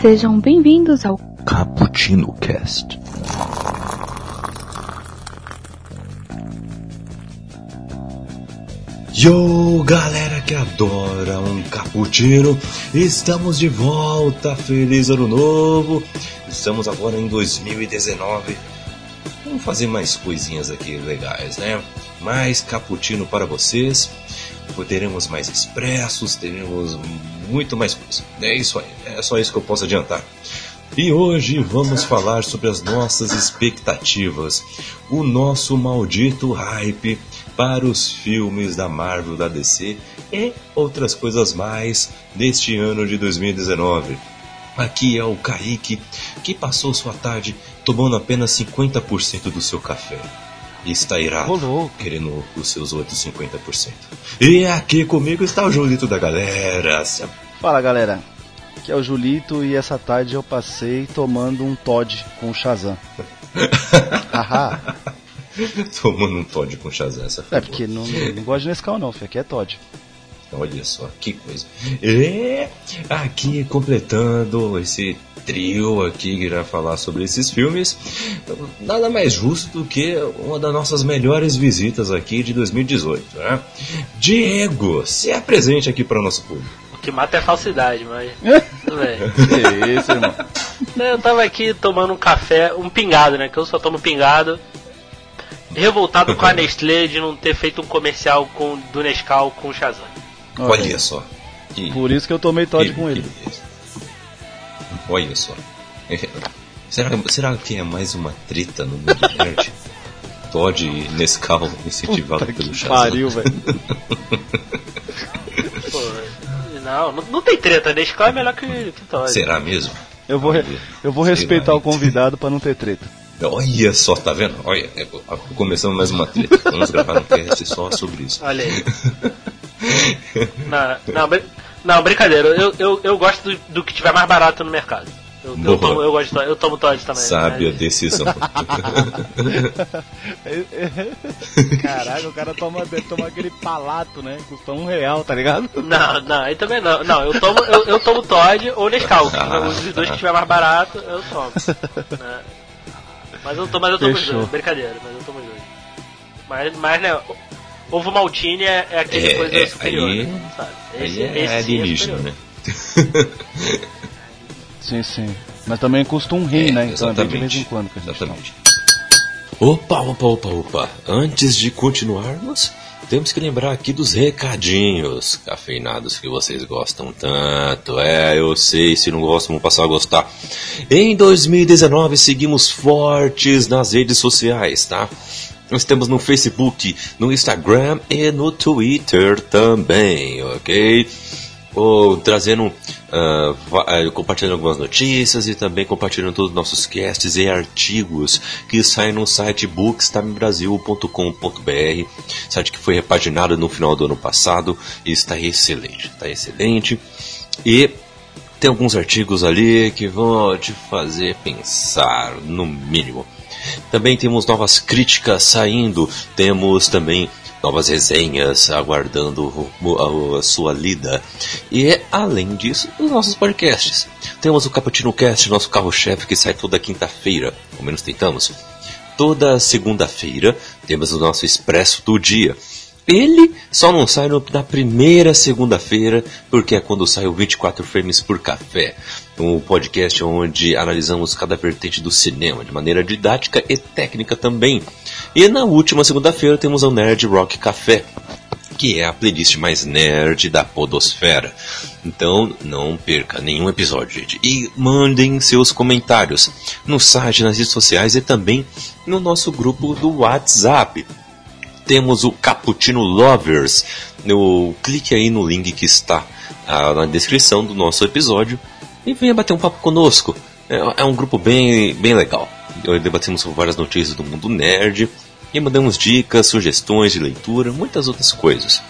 Sejam bem-vindos ao Cappuccino Cast. Yo, galera que adora um cappuccino, estamos de volta, feliz ano novo. Estamos agora em 2019. Vamos fazer mais coisinhas aqui legais, né? Mais cappuccino para vocês. Teremos mais expressos, teremos muito mais coisa. É isso aí, é só isso que eu posso adiantar. E hoje vamos falar sobre as nossas expectativas, o nosso maldito hype para os filmes da Marvel, da DC e outras coisas mais deste ano de 2019. Aqui é o Kaique, que passou sua tarde tomando apenas 50% do seu café. E está irado, querendo os seus outros 50%. E aqui comigo está o Julito da galera. Fala galera, aqui é o Julito e essa tarde eu passei tomando um Todd com o Shazam. Haha. Tomando um Todd com Shazam, essa foi É porque não, não gosto de Nescau não, filho. aqui é Todd. Olha só, que coisa. E aqui completando esse trio aqui que irá falar sobre esses filmes, nada mais justo do que uma das nossas melhores visitas aqui de 2018, né? Diego, se apresente aqui para o nosso público. O que mata é falsidade, mas. Tudo bem. Que isso, irmão. Eu tava aqui tomando um café, um pingado, né? Que eu só tomo pingado. Revoltado com a Nestlé de não ter feito um comercial com, do Nescau com o Shazam. Olha só. Que, Por isso que eu tomei Todd com ele. que. Olha só. Será, será que é mais uma treta no mundo nerd? Todd e Nescau incentivado Puta pelo que Shazam. pariu, velho. Não, não, tem treta. Nescau é melhor que, que Todd. Será mesmo? Eu vou, re- eu vou respeitar o convidado pra não ter treta. Olha só, tá vendo? Olha, é, começamos mais uma treta. Vamos gravar um cast só sobre isso. Olha aí. Não, não, brin- não, brincadeira. Eu, eu, eu gosto do, do que tiver mais barato no mercado. Eu, eu, tomo, eu, gosto eu tomo Todd também. Sábia né? decisão. Caraca, o cara toma, tomar aquele palato, né? Custa um real, tá ligado? Não, não, aí também não. Não, eu tomo, eu, eu tomo Todd ou Nescau. Ah. Os dois que tiver mais barato, eu tomo. né? Mas eu tomo, mas eu tomo os dois. Brincadeira, mas eu tomo os dois. Mas, mas né, ovo maltine é, é aquele É, coisa é, superior, aí- né, sabe? Aí é sim alienígena, superior. né? Sim, sim. Mas também custa um rim, É, né? Então é bem de exatamente. vez em quando que a gente Exatamente. Opa, opa, opa, opa. Antes de continuarmos, temos que lembrar aqui dos recadinhos cafeinados que vocês gostam tanto. É, eu sei, se não gostam, vão passar a gostar. Em 2019, seguimos fortes nas redes sociais, tá? Nós temos no Facebook, no Instagram e no Twitter também, ok? ou trazendo, ah, compartilhando algumas notícias e também compartilhando todos os nossos casts e artigos que saem no site bookstimebrasil.com.br, site que foi repaginado no final do ano passado e está excelente, está excelente. E tem alguns artigos ali que vão te fazer pensar, no mínimo. Também temos novas críticas saindo, temos também novas resenhas aguardando a, sua lida. E além disso, os nossos podcasts. Temos o Cappuccino Cast, nosso carro-chefe, que sai toda quinta-feira, ao menos tentamos. Toda segunda-feira temos o nosso Expresso do Dia. Ele só não sai no- na primeira segunda-feira, porque é quando sai o 24 Frames por Café, um podcast onde analisamos cada vertente do cinema de maneira didática e técnica também. E na última segunda-feira temos o Nerd Rock Café, que é a playlist mais nerd da podosfera. Então não perca nenhum episódio, gente. E mandem seus comentários no site, nas redes sociais e também no nosso grupo do WhatsApp temos o Cappuccino Lovers. No, clique aí no link que está ah, na descrição do nosso episódio e venha bater um papo conosco. É, é um grupo bem, bem legal. Debatemos várias notícias do mundo nerd e mandamos dicas, sugestões de leitura, muitas outras coisas.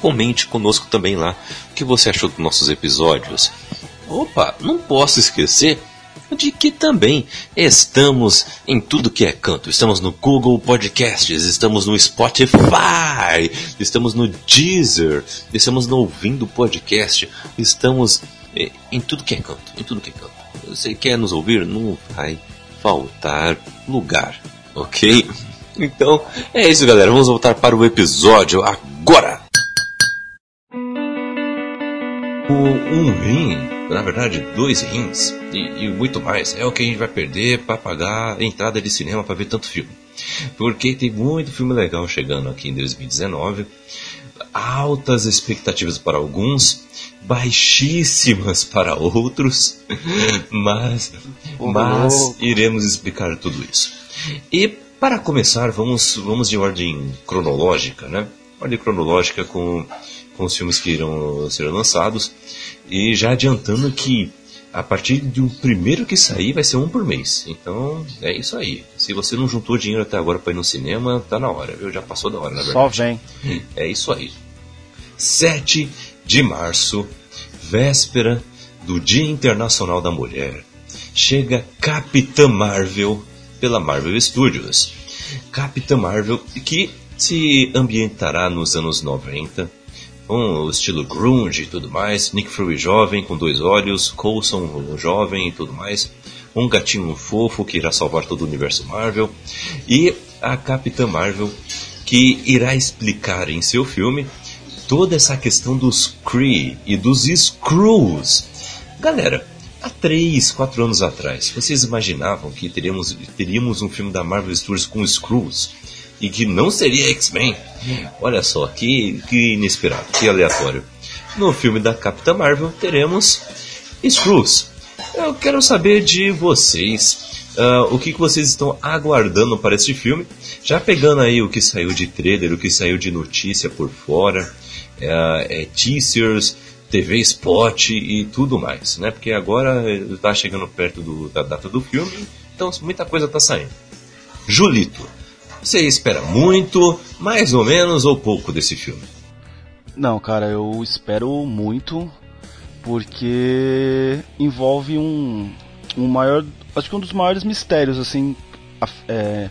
Comente conosco também lá o que você achou dos nossos episódios. Opa, não posso esquecer de que também estamos em tudo que é canto. Estamos no Google Podcasts, estamos no Spotify, estamos no Deezer, estamos no Ouvindo Podcast, estamos eh, em tudo que é canto, em tudo que é canto. Você quer nos ouvir? Não vai faltar lugar, ok? Então é isso, galera. Vamos voltar para o episódio agora. O um rim, na verdade dois rins e, e muito mais, é o que a gente vai perder para pagar a entrada de cinema para ver tanto filme. Porque tem muito filme legal chegando aqui em 2019, altas expectativas para alguns, baixíssimas para outros, mas, mas iremos explicar tudo isso. E para começar, vamos, vamos de ordem cronológica, né? Ordem cronológica com com os filmes que irão ser lançados. E já adiantando que a partir do primeiro que sair vai ser um por mês. Então é isso aí. Se você não juntou dinheiro até agora para ir no cinema, tá na hora, viu? Já passou da hora, na verdade. Só vem. É isso aí. 7 de março, véspera do Dia Internacional da Mulher, chega Capitã Marvel pela Marvel Studios. Capitã Marvel que se ambientará nos anos 90 o estilo grunge e tudo mais, Nick Fury jovem com dois olhos, Coulson jovem e tudo mais, um gatinho fofo que irá salvar todo o universo Marvel e a Capitã Marvel que irá explicar em seu filme toda essa questão dos Kree e dos Skrulls. Galera, há 3, 4 anos atrás, vocês imaginavam que teríamos, teríamos um filme da Marvel Studios com Skrulls? E que não seria X-Men. Olha só, que, que inesperado, que aleatório. No filme da Capitã Marvel teremos Skrulls. Eu quero saber de vocês uh, o que, que vocês estão aguardando para este filme. Já pegando aí o que saiu de trailer, o que saiu de notícia por fora, uh, é, teasers, TV Spot e tudo mais, né? Porque agora está chegando perto do, da data do filme, então muita coisa está saindo. Julito, você espera muito, mais ou menos ou pouco desse filme? Não, cara, eu espero muito porque envolve um, um maior, acho que um dos maiores mistérios assim, é,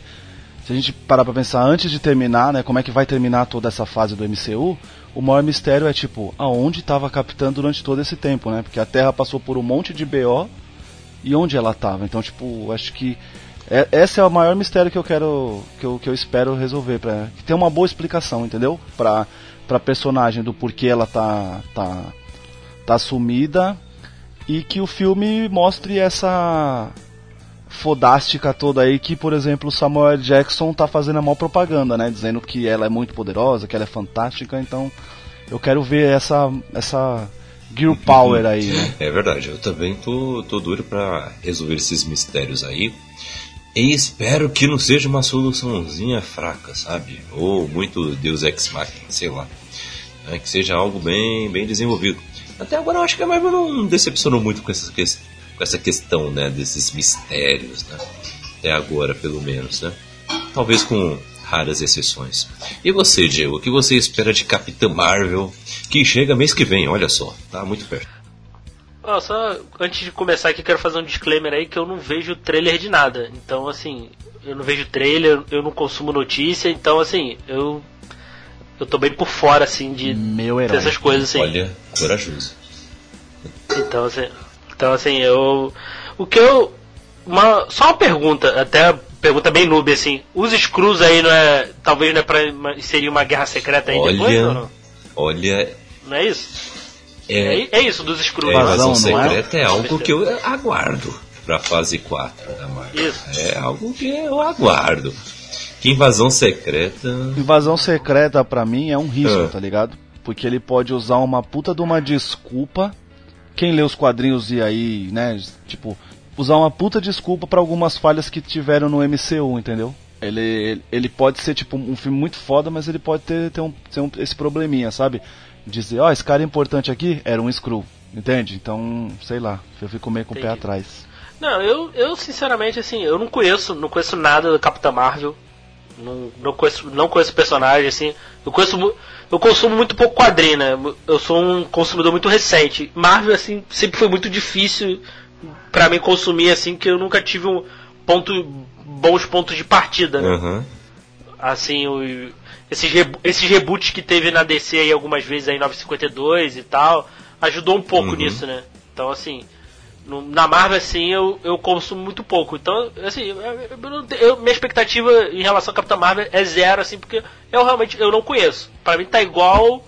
se a gente parar para pensar antes de terminar, né, como é que vai terminar toda essa fase do MCU, o maior mistério é tipo, aonde estava Capitã durante todo esse tempo, né? Porque a Terra passou por um monte de BO e onde ela estava. Então, tipo, acho que é, esse é o maior mistério que eu quero, que eu, que eu espero resolver, para que tenha uma boa explicação, entendeu? Pra, pra personagem do porquê ela tá, tá, tá sumida e que o filme mostre essa fodástica toda aí que, por exemplo, Samuel Jackson tá fazendo a maior propaganda, né? Dizendo que ela é muito poderosa, que ela é fantástica, então eu quero ver essa, essa Girl Power aí, né? É verdade, eu também tô, tô duro pra resolver esses mistérios aí. E espero que não seja uma soluçãozinha fraca, sabe? Ou muito Deus Ex Machina, sei lá. É, que seja algo bem, bem desenvolvido. Até agora eu acho que a Marvel não decepcionou muito com essa, com essa questão, né? Desses mistérios, né? Até agora, pelo menos, né? Talvez com raras exceções. E você, Diego, o que você espera de Capitã Marvel, que chega mês que vem, olha só, tá muito perto. Oh, só antes de começar aqui, quero fazer um disclaimer aí que eu não vejo trailer de nada. Então, assim, eu não vejo trailer, eu não consumo notícia, então, assim, eu. Eu tô bem por fora, assim, de Meu herói. dessas coisas, assim. Olha, corajoso. Então, assim, então, assim, eu. O que eu. Uma, só uma pergunta, até pergunta bem noob, assim. Os Screws aí não é. Talvez não é pra. Seria uma guerra secreta aí olha, depois, ou não? Olha. Não é isso? É, É, é isso dos Screws. É, invasão Invasão, não é? secreta é? algo que eu aguardo pra fase 4 da Marvel. Isso. É algo que eu aguardo. Que invasão secreta. Invasão secreta pra mim é um risco, Ah. tá ligado? Porque ele pode usar uma puta de uma desculpa. Quem lê os quadrinhos e aí, né, tipo, usar uma puta desculpa pra algumas falhas que tiveram no MCU, entendeu? Ele, ele, ele pode ser tipo um filme muito foda, mas ele pode ter, ter, um, ter um- esse probleminha, sabe? Dizer, ó, esse cara importante aqui era um Screw, entende? Então, sei lá, eu fico meio com o pé Entendi. atrás. Não, eu, eu sinceramente, assim, eu não conheço, não conheço nada do Capitã Marvel. Não, não conheço, não conheço personagem, assim. Eu conheço, eu consumo muito pouco quadrinho, né? Eu sou um consumidor muito recente. Marvel, assim, sempre foi muito difícil pra mim consumir assim, que eu nunca tive um ponto, bons pontos de partida, né? Aham. Assim, o, esses, esses reboots que teve na DC aí algumas vezes aí 952 e tal, ajudou um pouco Uhum. nisso, né? Então, assim, no- na Marvel, assim, eu, eu consumo muito pouco. Então, assim, eu, eu minha expectativa em relação a Capitã Marvel é zero, assim, porque eu realmente eu não conheço. Pra mim tá igual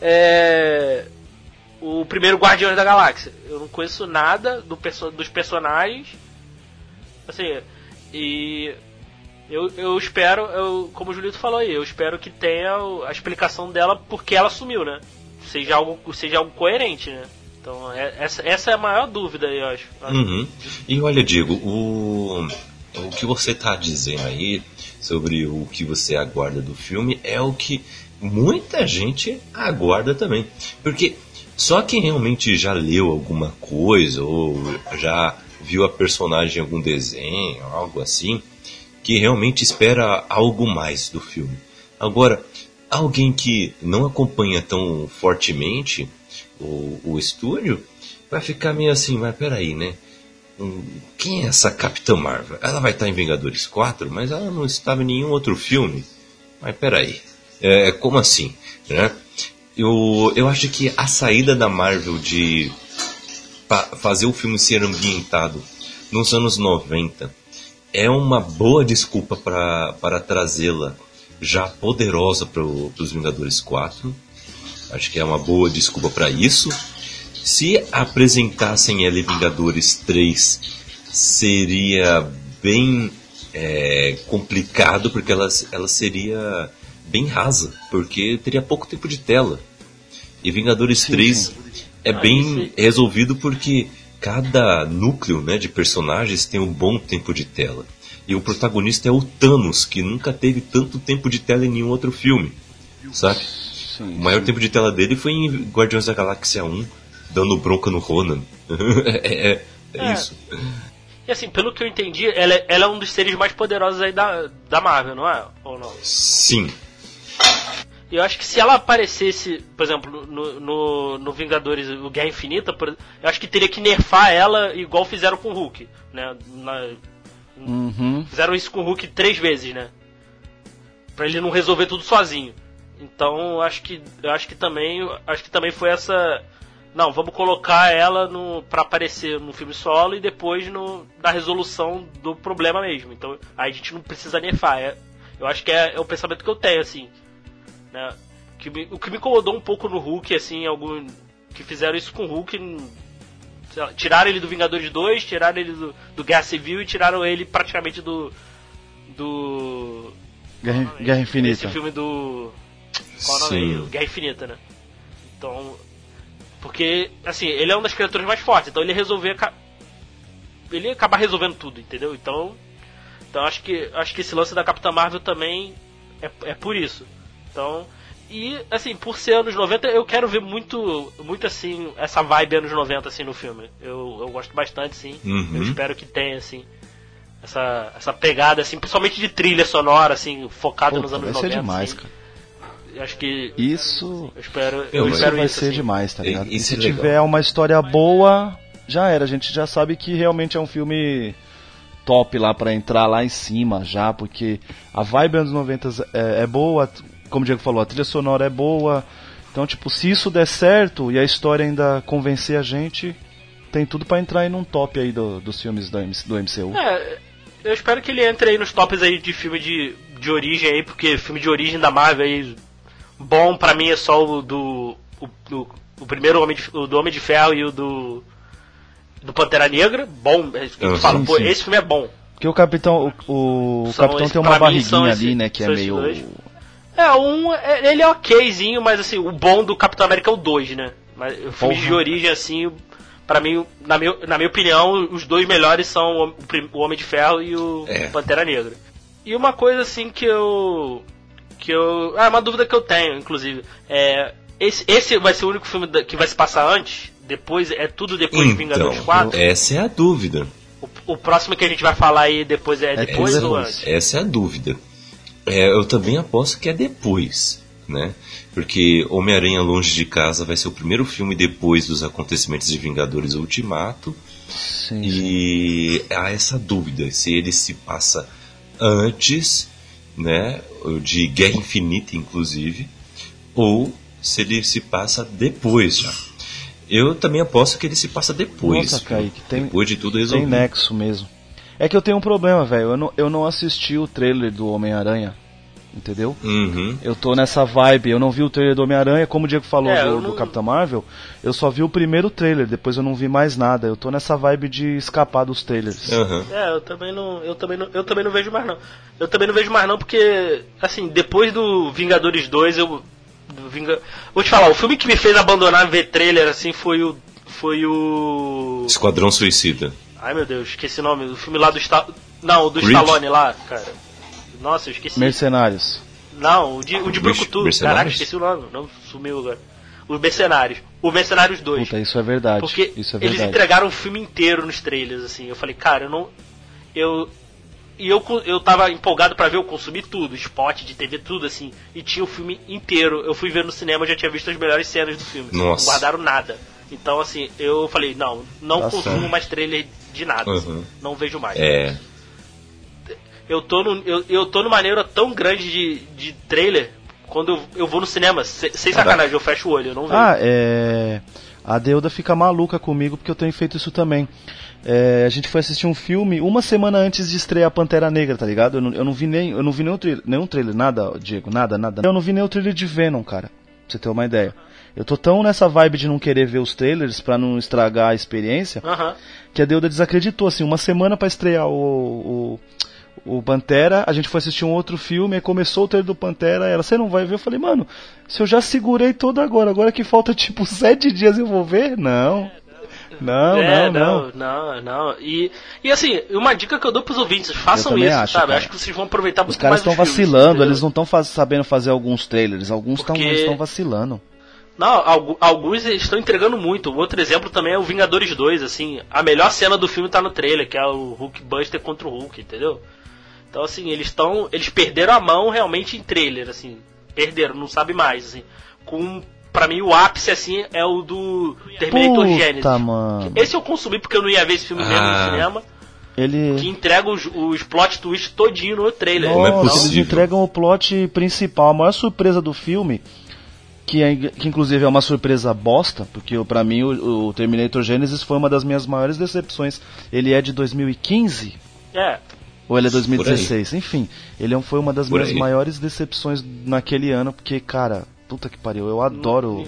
é, o primeiro Guardiões da Galáxia. Eu não conheço nada do perso- dos personagens. Assim, e eu, eu espero, eu, como o Julito falou aí, eu espero que tenha a explicação dela porque ela sumiu, né? Seja algo, seja algo coerente, né? Então, é- essa, essa é a maior dúvida, eu acho. Uhum. E olha, Diego, o, o que você está dizendo aí sobre o que você aguarda do filme é o que muita gente aguarda também. Porque só quem realmente já leu alguma coisa ou já viu a personagem em algum desenho, algo assim, que realmente espera algo mais do filme. Agora, alguém que não acompanha tão fortemente o, o estúdio vai ficar meio assim, mas peraí, né? Hum, Quem é essa Capitã Marvel? Ela vai estar em Vingadores 4, mas ela não estava em nenhum outro filme. Mas peraí, é, como assim? Né? Eu, eu acho que a saída da Marvel de fazer o filme ser ambientado nos anos 90 é uma boa desculpa para trazê-la já poderosa para os Vingadores 4. Acho que é uma boa desculpa para isso. Se apresentassem ela em Vingadores 3, seria bem é, complicado, porque ela, ela seria bem rasa, porque teria pouco tempo de tela. E Vingadores 3 é Ah, bem resolvido porque cada núcleo né, de personagens tem um bom tempo de tela. E o protagonista é o Thanos, que nunca teve tanto tempo de tela em nenhum outro filme. Sabe? O Sim. maior tempo de tela dele foi em Guardiões da Galáxia 1, dando bronca no Ronan. é, é- é É. isso. E assim, pelo que eu entendi, ela, é- ela é um dos seres mais poderosos aí da, da Marvel, não é? Ou não? Sim. Eu acho que se ela aparecesse, por exemplo, no, no, no Vingadores, o Guerra Infinita, por- eu acho que teria que nerfar ela igual fizeram com o Hulk, né? Na- Uhum. fizeram isso com o Hulk três vezes, né? Pra ele não resolver tudo sozinho. Então, acho que eu acho que também, acho que também foi essa não, vamos colocar ela no para aparecer no filme solo e depois no na resolução do problema mesmo. Então, aí a gente não precisa nerfar. É- eu acho que é, é o pensamento que eu tenho assim, né? Que me- o que me incomodou um pouco no Hulk, assim, algum que fizeram isso com o Hulk, lá, tiraram ele do Vingadores 2, tiraram ele do, do Guerra Civil e tiraram ele praticamente do do Guerra, Guerra esse Infinita. filme do. Qual o nome? Sim. aí? Guerra Infinita, né? Então. Porque, assim, ele é uma das criaturas mais fortes, então ele resolver. Ele ia acabar resolvendo tudo, entendeu? Então. Então acho que acho que esse lance da Capitã Marvel também é, é por isso. Então. E, assim, por ser anos 90, eu quero ver muito, muito assim, essa vibe anos 90, assim, no filme. Eu, eu gosto bastante, sim. Uhum. Eu espero que tenha, assim, essa, essa pegada, assim, principalmente de trilha sonora, assim, focada nos Puta, anos vai ser 90. demais, assim. cara. Eu Acho que. Isso, Eu espero. Eu Eu, Isso espero vai isso, ser assim. demais, tá ligado? E- E se é tiver uma história boa, já era. A gente já sabe que realmente é um filme top lá pra entrar lá em cima já, porque a vibe anos 90 é, é boa, como o Diego falou, a trilha sonora é boa. Então, tipo, se isso der certo e a história ainda convencer a gente, tem tudo pra entrar aí num top aí do- dos filmes do, MC do MCU. É, eu espero que ele entre aí nos tops aí de filme de, de origem aí, porque filme de origem da Marvel aí, bom pra mim é só o do. O, do- o primeiro Homem de, o do Homem de Ferro e o do. Do Pantera Negra, bom, é isso que eu falo, pô, sim. esse filme é bom. Porque o capitão, o, o capitão esses- tem uma barriguinha esse- ali, né, que é meio dois. É, um. é- Ele é okzinho, mas assim, o bom do Capitão América é o 2, né? Mas o filme Porra. de origem, assim, pra mim, na, meu, na minha opinião, os dois melhores são o, Homem de Ferro e o É. Pantera Negra. E uma coisa assim que eu. que eu. Ah, uma dúvida que eu tenho, inclusive. É. Esse, esse vai ser o único filme que vai se passar antes? Depois, é tudo depois de Vingadores Então, 4? essa é a dúvida. O, o próximo que a gente vai falar aí depois é, É depois ou depois. antes? Essa é a dúvida. É, eu também aposto que é depois. né? Porque Homem-Aranha Longe de Casa vai ser o primeiro filme depois dos acontecimentos de Vingadores Ultimato. Sim. E há essa dúvida se ele se passa antes, né, de Guerra Infinita, inclusive, ou se ele se passa depois já. Eu também aposto que ele se passa depois. Nossa, Kaique, tem, depois de tudo tem resolvido. nexo mesmo. É que eu tenho um problema, velho. Eu não, eu não assisti o trailer do Homem-Aranha. Entendeu? Uhum. Eu tô nessa vibe, eu não vi o trailer do Homem-Aranha, como o Diego falou É, do, eu do não- Capitão Marvel, eu só vi o primeiro trailer, depois eu não vi mais nada. Eu tô nessa vibe de escapar dos trailers. Aham. É, eu também não, eu também não, eu também não vejo mais não. Eu também não vejo mais não porque assim, depois do Vingadores 2, eu Vinga... Vou te falar, o filme que me fez abandonar ver trailer assim foi o foi o Esquadrão Suicida. Ai meu Deus, esqueci o nome, o filme lá do Sta... Não, o do? Stallone lá, cara. Nossa, eu esqueci. Mercenários. Não, o de, o de Brucutu. Caraca, esqueci o nome, não sumiu agora. Os Mercenários. O Mercenários 2. Puta, isso é verdade. Porque isso é eles verdade. entregaram o filme inteiro nos trailers, assim. Eu falei, cara, eu não. Eu. E eu, eu tava empolgado pra ver, eu consumi tudo, spot de TV, tudo assim. E tinha o filme inteiro. Eu fui ver no cinema, eu já tinha visto as melhores cenas do filme. Nossa. Não guardaram nada. Então, assim, eu falei, não, não Tá consumo mais trailer de nada. assim. Uhum. não vejo mais. É. Eu tô, no, eu, eu tô numa neura tão grande de, de trailer, quando eu, eu vou no cinema, se- sem Caraca. sacanagem, eu fecho o olho, eu não vejo. Ah, é. A Deuda fica maluca comigo porque eu tenho feito isso também. É, a gente foi assistir um filme uma semana antes de estrear Pantera Negra, tá ligado? Eu não, eu não vi nem, eu não vi nenhum trailer, nenhum trailer, nada, Diego, nada, nada. Eu não vi nem o trailer de Venom, cara. Pra você ter uma ideia. Eu tô tão nessa vibe de não querer ver os trailers pra não estragar a experiência que a Deuda desacreditou, assim, uma semana pra estrear o, o, o Pantera, a gente foi assistir um outro filme, aí começou o trailer do Pantera, ela, você não vai ver? Eu falei, mano, se eu já segurei todo agora, agora que falta tipo sete dias eu vou ver? Não. Não, É, não, não. não, não. E, e assim, uma dica que eu dou pros ouvintes, façam isso, acho, sabe? cara. Acho que vocês vão aproveitar Os muito caras mais estão os filmes, vacilando, entendeu? eles não estão sabendo fazer alguns trailers, alguns estão Porque- estão vacilando. Não, algu- alguns estão entregando muito. O outro exemplo também é o Vingadores 2, assim. A melhor cena do filme tá no trailer, que é o Hulk Buster contra o Hulk, entendeu? Então, assim, eles estão. Eles perderam a mão realmente em trailer, assim. Perderam, não sabe mais, assim. Com. Pra mim, o ápice, assim, é o do Terminator Genesis. Puta, mano. Esse eu consumi porque eu não ia ver esse filme mesmo Ah. no cinema. Que Ele entrega os, os plot twist todinho no trailer. Como é Nossa, eles possível? entregam o plot principal. A maior surpresa do filme, que, é, que inclusive é uma surpresa bosta, porque pra mim o, o Terminator Genesis foi uma das minhas maiores decepções. Ele é de 2015 É, ou ele é 2016? Enfim, ele é foi uma das Por minhas aí. maiores decepções naquele ano, porque, cara, puta que pariu, eu adoro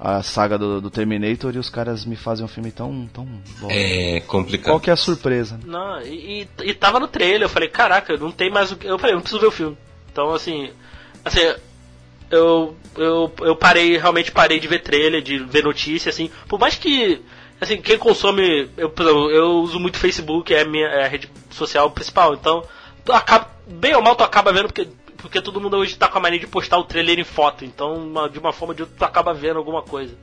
a saga do, do Terminator e os caras me fazem um filme tão, tão bom. É complicado. Qual que é a surpresa? Não, e, e, e tava no trailer, eu falei, caraca, não tem mais o que. Eu falei, eu não preciso ver o filme. Então, assim. Assim, eu, eu, eu parei, realmente parei de ver trailer, de ver notícia, assim. Por mais que. Assim, quem consome. Eu, eu uso muito Facebook, é a minha é a rede social principal. Então, acaba, bem ou mal, tu acaba vendo porque. Porque todo mundo hoje tá com a mania de postar o trailer em foto. Então, uma- de uma forma ou de outra, tu acaba vendo alguma coisa.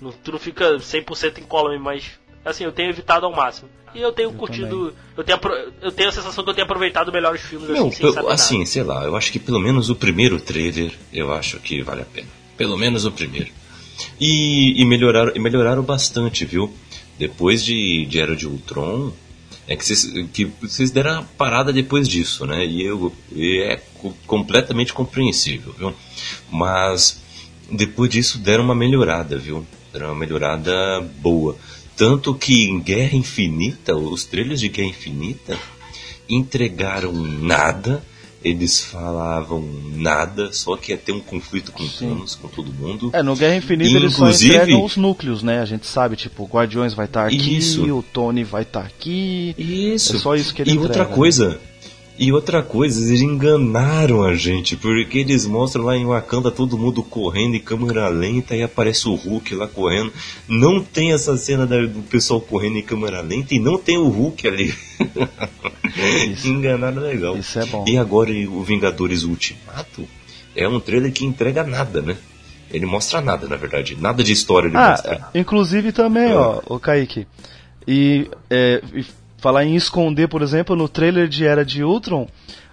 Não, tu não fica 100% incólume, mas assim, eu tenho evitado ao máximo. E eu tenho curtido, eu tenho, eu tenho a sensação que eu tenho aproveitado melhor os filmes Não, assim, assim, sei lá, eu acho que pelo menos o primeiro trailer, eu acho que vale a pena. Pelo menos o primeiro. E, e melhoraram, e melhoraram bastante, viu? Depois de, de Era de Ultron, é que vocês, que vocês deram a parada depois disso, né? E, eu, e é co- completamente compreensível, viu? Mas depois disso deram uma melhorada, viu? Deram uma melhorada boa. Tanto que em Guerra Infinita, os trailers de Guerra Infinita entregaram nada, eles falavam nada, só que ia ter um conflito com Thanos, com todo mundo. É, no Guerra Infinita eles só Inclusive- entregam os núcleos, né? A gente sabe, tipo, o Guardiões vai estar aqui, Isso. o Tony vai estar aqui. Isso. É só isso que ele E entrega, outra né? E outra coisa, eles enganaram a gente, porque eles mostram lá em Wakanda todo mundo correndo em câmera lenta e aparece o Hulk lá correndo. Não tem essa cena do pessoal correndo em câmera lenta e não tem o Hulk ali. Isso. Enganaram legal. Isso é bom. E agora o Vingadores Ultimato é um trailer que entrega nada, né? Ele mostra nada, na verdade. Nada de história ele mostra. Ah, inclusive também, ó, o Kaique. E, é, e falar em esconder, por exemplo, no trailer de Era de Ultron,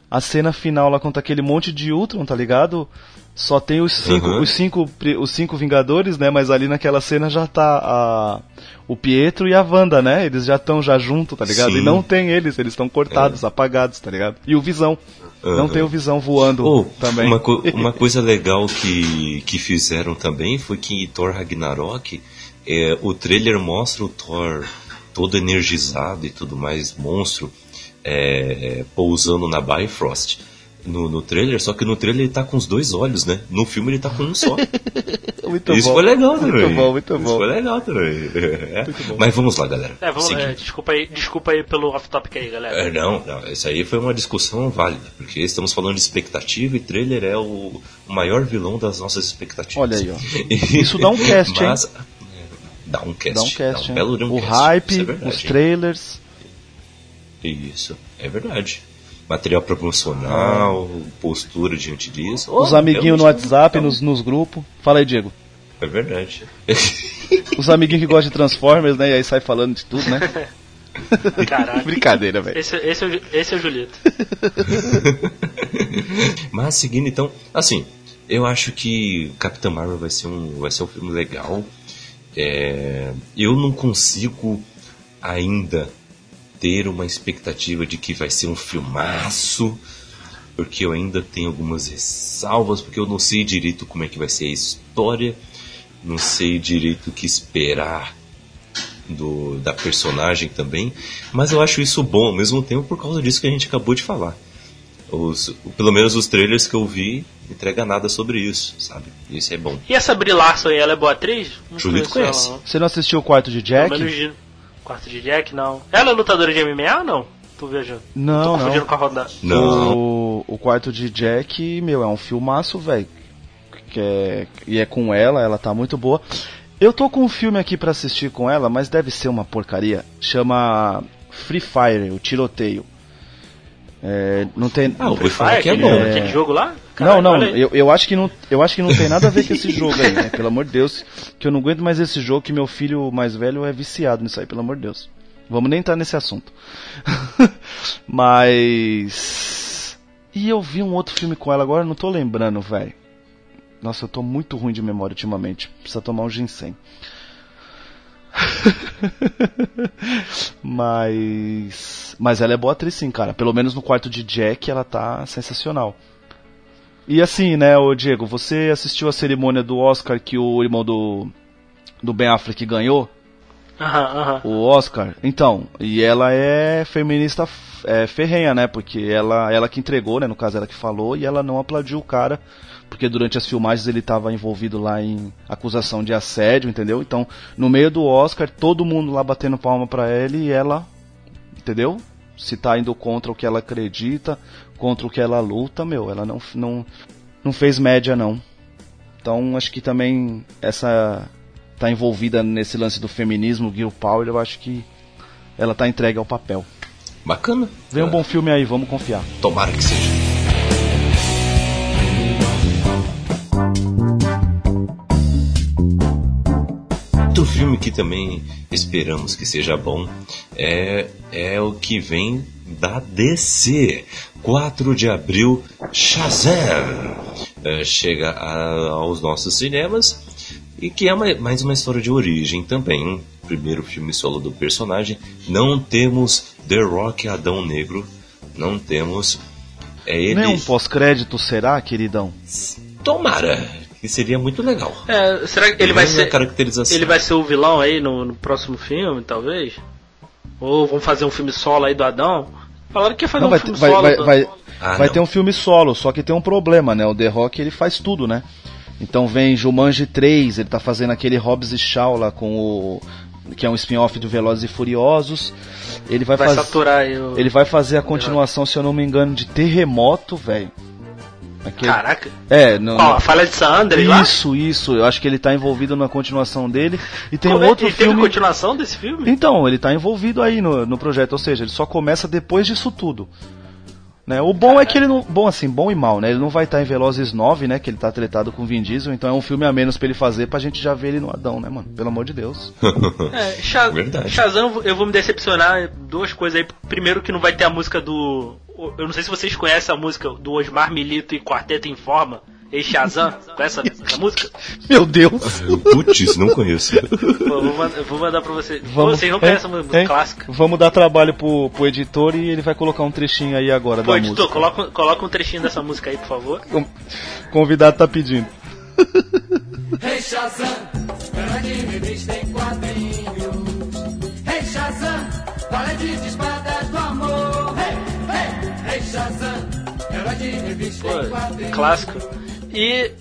a cena final lá contra aquele monte de Ultron, tá ligado? Só tem os cinco, Uhum. os cinco, os cinco Vingadores, né? Mas ali naquela cena já tá a, o Pietro e a Wanda, né? Eles já estão já junto, tá ligado? Sim. É. E não tem eles, eles estão cortados, apagados, tá ligado? E o Visão. Não Uhum. tem o Visão voando Oh, também. Uma, co- uma coisa legal que, que fizeram também foi que em Thor Ragnarok é, o trailer mostra o Thor todo energizado e tudo mais, monstro, é, pousando na Bifrost. No, no trailer, só que no trailer ele tá com os dois olhos, né? No filme ele tá com um só. muito Isso bom. foi legal também. Muito bom, muito Isso bom. foi legal também. É. Mas vamos lá, galera. É, vamos, é, desculpa, aí, desculpa aí pelo off-topic aí, galera. É, não, não, isso aí foi uma discussão válida, porque estamos falando de expectativa e trailer é o, o maior vilão das nossas expectativas. Olha aí, ó. Isso dá um cast, hein? Mas, é, Dá um cast. Dá um cast, um hein? belo de um o cast. hype, é os trailers. Isso, é verdade. Material promocional, postura diante disso. Os Oh, amiguinhos no WhatsApp, nos, nos grupos. Fala aí, Diego. É verdade. Os amiguinhos que gostam de Transformers, né? E aí sai falando de tudo, né? Caraca. Brincadeira, velho. Esse, esse, é o, esse é o Julito. Mas seguindo então, assim, eu acho que Capitã Marvel vai ser um, vai ser um filme legal. É, eu não consigo ainda ter uma expectativa de que vai ser um filmaço, porque eu ainda tenho algumas ressalvas, porque eu não sei direito como é que vai ser a história, não sei direito o que esperar do, da personagem também, mas eu acho isso bom ao mesmo tempo por causa disso que a gente acabou de falar. Os, pelo menos os trailers que eu vi não entrega nada sobre isso, sabe? Isso é bom. E essa Brie Larson aí, ela é boa atriz? Não Julito conhece. Ela, não. Você não assistiu o quarto de Pelo Jack? menos de... Quarto de Jack, não. Ela é lutadora de MMA ou não? Tô viajando. Tô Não, confundindo não. com a roda. Não. O, o quarto de Jack, meu, é um filmaço, velho. Que é, e é com ela, ela tá muito boa. Eu tô com um filme aqui pra assistir com ela, mas deve ser uma porcaria. Chama Free Fire, o tiroteio. É, não tem. Ah, o Free Fire que é aquele, bom. aquele jogo lá? Não, Caralho, não, aí. eu, eu acho que não, eu acho que não tem nada a ver com esse jogo aí, né? Pelo amor de Deus, que eu não aguento mais esse jogo, que meu filho mais velho é viciado nisso aí, pelo amor de Deus. Vamos nem entrar nesse assunto. Mas e eu vi um outro filme com ela agora, não tô lembrando, velho. Nossa, eu tô muito ruim de memória ultimamente. Precisa tomar um ginseng. mas mas ela é boa atriz sim, cara. Pelo menos no quarto de Jack ela tá sensacional. E assim, né, ô Diego, você assistiu a cerimônia do Oscar que o irmão do do Ben Affleck ganhou? Aham, aham. O Oscar? Então, e ela é feminista é, ferrenha, né? Porque ela, ela que entregou, né? No caso, ela que falou, e ela não aplaudiu o cara, porque durante as filmagens ele estava envolvido lá em acusação de assédio, entendeu? Então, no meio do Oscar, todo mundo lá batendo palma pra ele e ela, entendeu? Se tá indo contra o que ela acredita, contra o que ela luta, meu, ela não, não, não fez média, não. Então, acho que também essa tá envolvida nesse lance do feminismo, Girl Power, eu acho que ela tá entregue ao papel. Bacana. Vem um bom filme aí, vamos confiar. Tomara que seja. Filme que também esperamos que seja bom é, é o que vem da DC. 4 de abril, Shazam! É, chega a- aos nossos cinemas e que é uma- mais uma história de origem também. Primeiro filme solo do personagem. Não temos The Rock Adão Negro. Não temos. É ele. Nem um pós-crédito será, queridão? Tomara! Que seria muito legal. É, será que ele vai ser. caracterização. Ele vai ser o vilão aí no, no próximo filme, talvez? Ou vão fazer um filme solo aí do Adão? Falaram que ia fazer Não, um vai, filme vai, solo. vai, do- vai, Ah, vai ter um filme solo, só que tem um problema, né? O The Rock ele faz tudo, né? Então vem Jumanji 3, ele tá fazendo aquele Hobbs e Shaw lá com o. que é um spin-off do Velozes e Furiosos. Ele vai, Vai fazer. saturar. Ele vai fazer a continuação, se eu não me engano, de Terremoto, velho. Aquele- Caraca. É, não. Ó, a falha de San Andreas lá? Isso, isso. Eu acho que ele tá envolvido na continuação dele. E tem Como é- outro teve filme. continuação desse filme? Então, ele tá envolvido aí no, no projeto, ou seja, ele só começa depois disso tudo. Né? O bom é que ele não. Bom, assim, bom e mal, né? Ele não vai estar em Velozes 9, né? Que ele tá tretado com o Vin Diesel, então é um filme a menos pra ele fazer pra gente já ver ele no Adão, né, mano? Pelo amor de Deus. É, Sha Verdade. Shazam, eu vou me decepcionar. Duas coisas aí. Primeiro, que não vai ter a música do. Eu não sei se vocês conhecem a música do Osmar Milito e Quarteto em Forma. Ei Shazam, conhece essa, essa música? Meu Deus. Putz, não conheço. Pô, eu vou, mand- eu vou mandar pra você. Vamos- vocês não hein? conhecem essa música Hein? clássica? Vamos dar trabalho pro, pro editor e ele vai colocar um trechinho aí agora Pô, da editor, música. coloca, coloca um trechinho dessa música aí, por favor. O convidado tá pedindo. Rei Shazam, herói de revista em quadrinhos. Rei Shazam, valente de espadas do amor. Rei, rei, Rei Shazam, herói de revista em Pô, quadrinhos. clássico. E,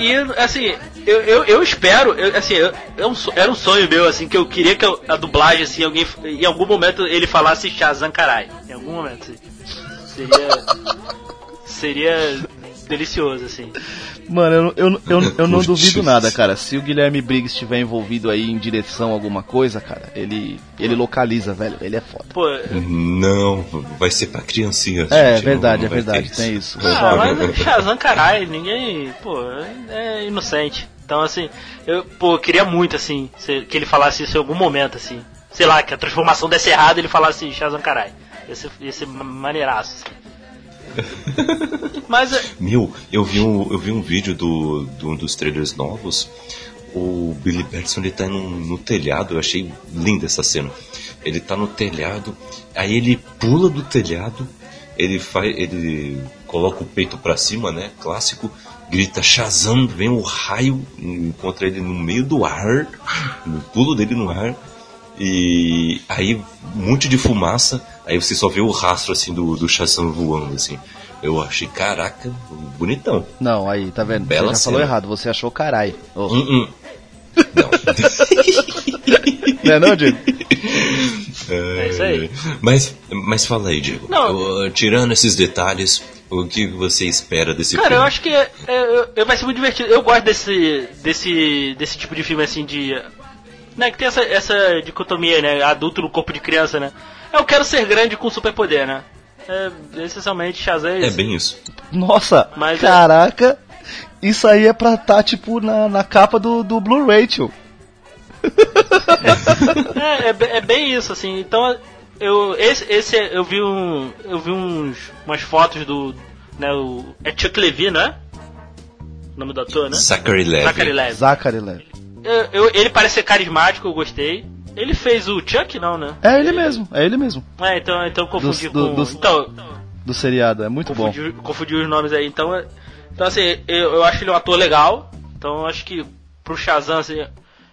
e assim, eu, eu, eu espero, eu, assim, eu, é era um sonho meu, assim, que eu queria que a dublagem, assim, alguém, em algum momento ele falasse Shazam carai. Em algum momento, assim. Seria. Seria delicioso, assim. Mano, eu, eu, eu, eu não duvido nada, cara. Se o Guilherme Briggs estiver envolvido aí em direção a alguma coisa, cara, ele, ele localiza, velho. Ele é foda. Pô, Não, vai ser pra criancinha. É, gente, verdade, não é vai verdade. Tem isso. Ah, mas Shazam, caralho, ninguém. Pô, é inocente. Então, assim, eu, pô, eu queria muito, assim, que ele falasse isso em algum momento, assim. Sei lá, que a transformação desse errado ele falasse Shazam, caralho. Ia ser, ia ser ma- maneiraço, assim. Mas, é, Meu, eu vi um, eu vi um vídeo do, do um dos trailers novos. O Billy Batson ele tá no, no telhado, eu achei linda essa cena. Ele tá no telhado, aí ele pula do telhado, ele faz, ele coloca o peito pra cima, né? Clássico, grita Shazam, vem um raio, encontra ele no meio do ar, no pulo dele no ar, e aí um monte de fumaça, aí você só vê o rastro assim do, do Shazam voando assim. Eu achei, caraca, bonitão. Não, aí, tá vendo? Bela você já falou cena. errado, você achou carai. Ô, Hum, hum. Não. Não é não, Diego? É isso aí. Mas, mas fala aí, Diego. Não. Uh, tirando esses detalhes, o que você espera desse cara, eu filme? acho que é, é- é- vai ser muito divertido. Eu gosto desse, desse, desse tipo de filme, assim, de. Né, que tem essa, essa dicotomia, né? Adulto no corpo de criança, né? Eu quero ser grande com superpoder, né? É, essencialmente, Shazam é É bem isso. Nossa, Mas é- caraca. Isso aí é pra tá, tipo, na, na capa do, do Blu-ray, tio. É, é, é bem isso, assim. Então, eu esse, esse eu vi um, eu vi uns umas fotos do, né, o é Chuck Levy, não é? O nome do ator, né? Zachary Levi. Zachary Levi. Zachary Levi. Eu- eu- ele parece ser carismático, eu gostei. Ele fez o Chuck, não, né? É ele mesmo, é ele mesmo. É, então, então confundi do- com. dos- Então, Do seriado, é muito bom. confundi, confundi os nomes aí. Então, é- então assim, eu, eu acho ele um ator legal. Então, eu acho que pro Shazam, assim,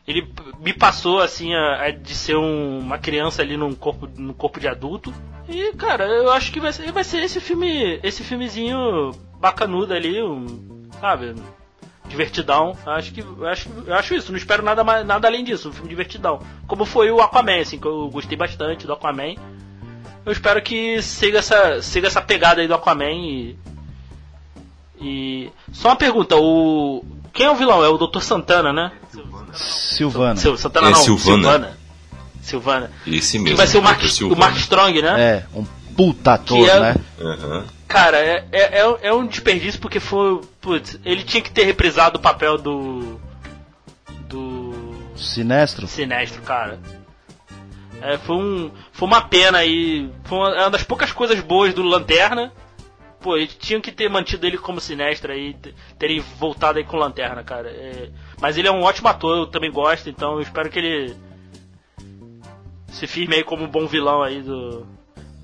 ele me passou assim a, a de ser um- uma criança ali num corpo, num corpo de adulto. E, cara, eu acho que vai ser, vai ser esse filme, esse filmezinho bacanudo ali, um, sabe? Divertidão, acho que eu acho, acho isso, não espero nada, mais, nada além disso, um filme divertidão. Como foi o Aquaman, assim, que eu gostei bastante do Aquaman. Eu espero que siga essa, siga essa pegada aí do Aquaman e. E. Só uma pergunta, o. Quem é o vilão? É o Dr. Santana, né? Silvana. Seu, Santana É não, Silvana. Silvana. Silvana. Esse Que mesmo. vai ser o Mark, o Silvana. Mark Strong, né? É, um puta ator, Que é- né? Aham. Cara, é, é, é- é um desperdício porque foi. Putz, ele tinha que ter reprisado o papel do. Do. Sinestro. Sinestro, cara. É, foi, um, foi uma pena aí. Foi uma, é uma das poucas coisas boas do Lanterna. Pô, eles tinham que ter mantido ele como sinestro aí, terem voltado aí com Lanterna, cara. É, mas ele é um ótimo ator, eu também gosto, então eu espero que ele se firme aí como um bom vilão aí do.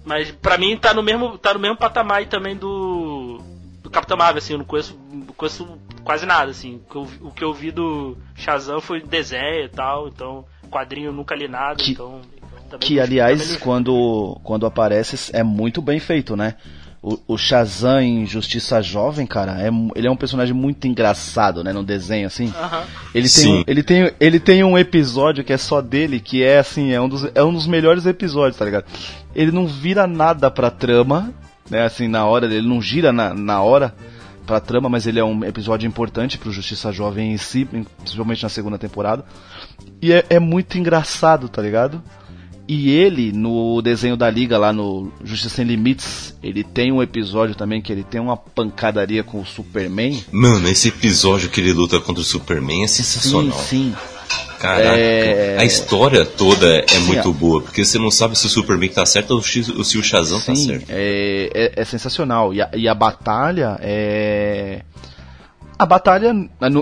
Mas pra mim tá no mesmo, tá no mesmo patamar aí também do. do Capitão Marvel, assim, eu não conheço, não conheço quase nada, assim. O que eu, vi- o que eu vi do Shazam foi desenho e tal, então quadrinho eu nunca li nada, Que- então. também Que, aliás, quando, quando aparece, é muito bem feito, né? O, o Shazam em Justiça Jovem, cara, é, ele é um personagem muito engraçado, né? No desenho, assim. Aham. Ele tem, Sim. um, ele, tem, ele tem um episódio que é só dele, que é assim, é um dos, é um dos melhores episódios, tá ligado? Ele não vira nada pra trama, né? Assim, na hora, ele não gira na, na hora pra trama, mas ele é um episódio importante pro Justiça Jovem em si, principalmente na segunda temporada. E é, é muito engraçado, tá ligado? E ele, no desenho da Liga, lá no Justiça Sem Limites, ele tem um episódio também que ele tem uma pancadaria com o Superman. Mano, esse episódio que ele luta contra o Superman é sensacional. sim. Caraca, É- a história toda é Sim, muito boa, porque você não sabe se o Superman tá certo ou se o Shazam tá Sim, certo. é, é, é sensacional. E a, e a batalha é. A batalha,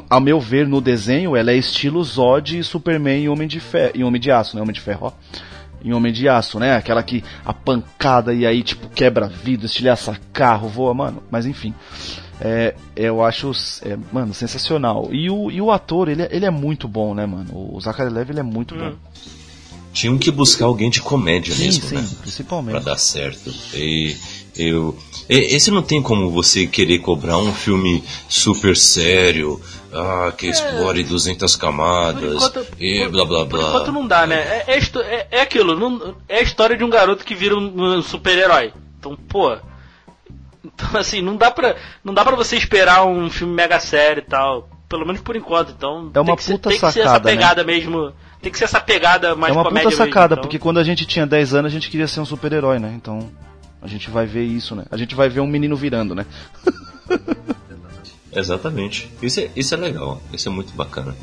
ao meu ver, no desenho, ela é estilo Zod e Superman e Homem de Ferro, e Homem de Aço, né? Homem de Ferro, ó. Em Homem de Aço, né? Aquela que a pancada e aí, tipo, quebra vidro, estilhaça carro, voa, mano. Mas enfim. É, eu acho, é, mano, sensacional. E o, e o ator, ele, é- ele é muito bom, né, mano? O Zachary Levi, ele é muito bom. Tinham que buscar alguém de comédia Sim, mesmo, sim, né? principalmente. Pra dar certo. E eu. Esse não tem como você querer cobrar um filme super sério, ah, que explore 200 Por camadas, enquanto, e por- blá blá por blá. enquanto não dá, né? É, é, é- é aquilo, não- é a história de um garoto que vira um, um super-herói. Então, pô. Então, assim, não dá, pra, não dá pra você esperar um filme mega sério e tal. Pelo menos por enquanto. Então, É uma tem que, ser, puta tem que ser essa sacada, né? pegada mesmo. Tem que ser essa pegada mais É uma puta mesmo, sacada, então. porque quando a gente tinha 10 anos a gente queria ser um super-herói, né? Então a gente vai ver isso, né? A gente vai ver um menino virando, né? Exatamente. Isso é, isso é legal, isso é muito bacana.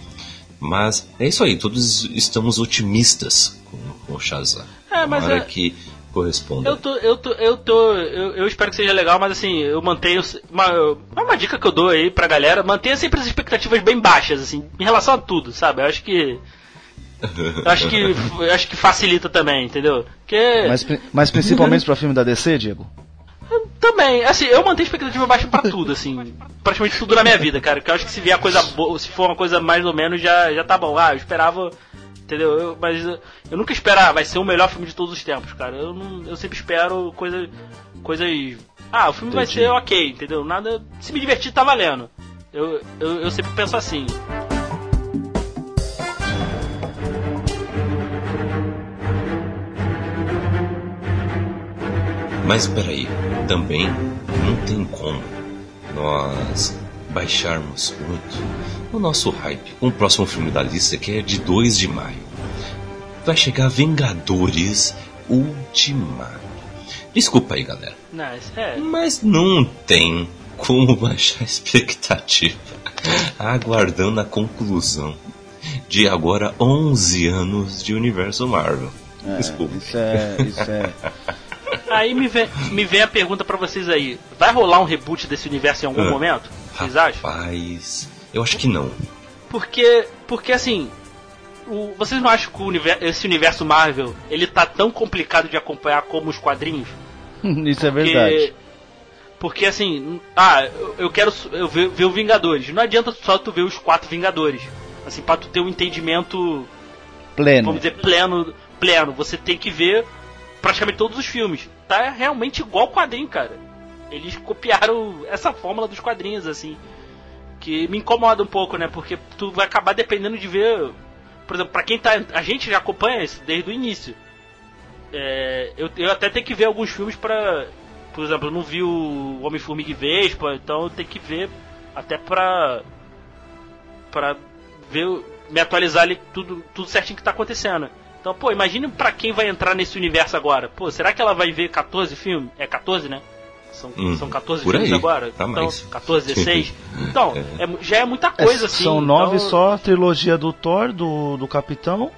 Mas é isso aí, todos estamos otimistas com, com o Shazam. É, mas é- que corresponda. Eu tô, eu tô, eu tô, eu, eu espero que seja legal, mas assim, eu mantenho uma, uma dica que eu dou aí pra galera, mantenha sempre as expectativas bem baixas, assim, em relação a tudo, sabe? Eu acho que eu acho que eu acho que facilita também, entendeu? Porque Mas, mas principalmente pra filme da DC, Diego? também, assim, eu mantenho expectativa baixa pra tudo, assim, praticamente tudo na minha vida, cara. Que eu acho que se vier coisa boa, se for uma coisa mais ou menos já já tá bom. Ah, eu esperava Entendeu? Eu, mas eu, nunca espero, ah, vai ser o melhor filme de todos os tempos, cara. Eu, não, eu sempre espero coisa, coisas. Ah, o filme vai Entendi. ser ok, entendeu? Nada. Se me divertir, tá valendo. Eu, eu, eu sempre penso assim. Mas peraí, também não tem como nós baixarmos muito o nosso hype com o próximo filme da lista, que é de 2 de maio. Vai chegar Vingadores Ultimato. Desculpa aí, galera. É. Mas não tem como baixar a expectativa, aguardando a conclusão de agora 11 anos de universo Marvel. Desculpa. Isso é. Isso é. Aí me vem, me vem a pergunta pra vocês aí: vai rolar um reboot desse universo em algum Ah. momento? Vocês acham? Rapaz, eu acho que não. Porque, porque assim, o- vocês não acham que o univer- esse universo Marvel ele tá tão complicado de acompanhar como os quadrinhos? Isso é Porque, verdade. porque assim, ah, eu- quero eu ver, ver o Vingadores. Não adianta só tu ver os quatro Vingadores. Assim, pra tu ter um entendimento, Pleno. vamos dizer, pleno, pleno, você tem que ver praticamente todos os filmes. Tá realmente igual quadrinho, cara. Eles copiaram essa fórmula dos quadrinhos, assim. Que me incomoda um pouco, né? Porque tu vai acabar dependendo de ver. Por exemplo, pra quem tá. A gente já acompanha isso desde o início. É, eu, eu até tenho que ver alguns filmes pra. Por exemplo, eu não vi o Homem-Formiga e Vespa, então eu tenho que ver até pra. pra ver. o- me atualizar ali tudo, tudo certinho que tá acontecendo. Então, pô, imagine pra quem vai entrar nesse universo agora. Pô, será que ela vai ver 14 filmes? É 14, né? São, Hum, são 14 por filmes aí, agora? tá então, mais. 14, 16? Então, é mu- já é muita É, coisa, assim. São nove então, só a trilogia do Thor, do, do Capitão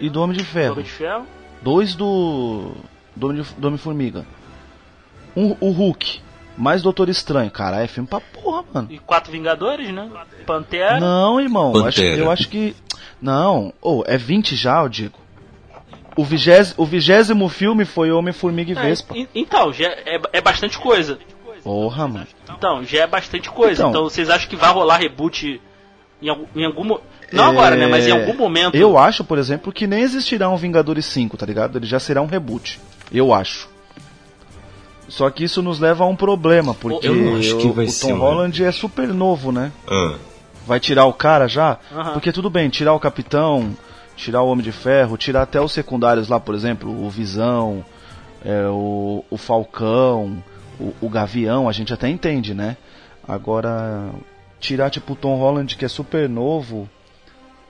e do Homem de Ferro. Homem de Ferro. Dois do. do Homem, Homem-Formiga. Um, o Hulk. Mais Doutor Estranho. Cara, é filme pra porra, mano. E quatro Vingadores, né? Pantera. Não, irmão. Pantera. Acho, eu acho que. Não. Ou é 20 já, eu digo. O vigésimo, o vigésimo filme foi Homem-Formiga e É, Vespa. en- então, já é, é bastante coisa. Porra, mano. Então, já é bastante coisa. Então. Então, vocês acham que vai rolar reboot em algum, em algum Não agora, né? Mas em É, algum momento. Eu acho, por exemplo, que nem existirá um Vingadores 5, tá ligado? Ele já será um reboot. Eu acho. Só que isso nos leva a um problema, porque Eu acho que o, vai o ser Tom um Holland é super novo, né? Ah, Vai tirar o cara já? Aham. Porque tudo bem, tirar o Capitão, tirar o Homem de Ferro, tirar até os secundários lá, por exemplo, o Visão, é, o, o Falcão, o, o Gavião, a gente até entende, né? Agora, tirar tipo o Tom Holland, que é super novo,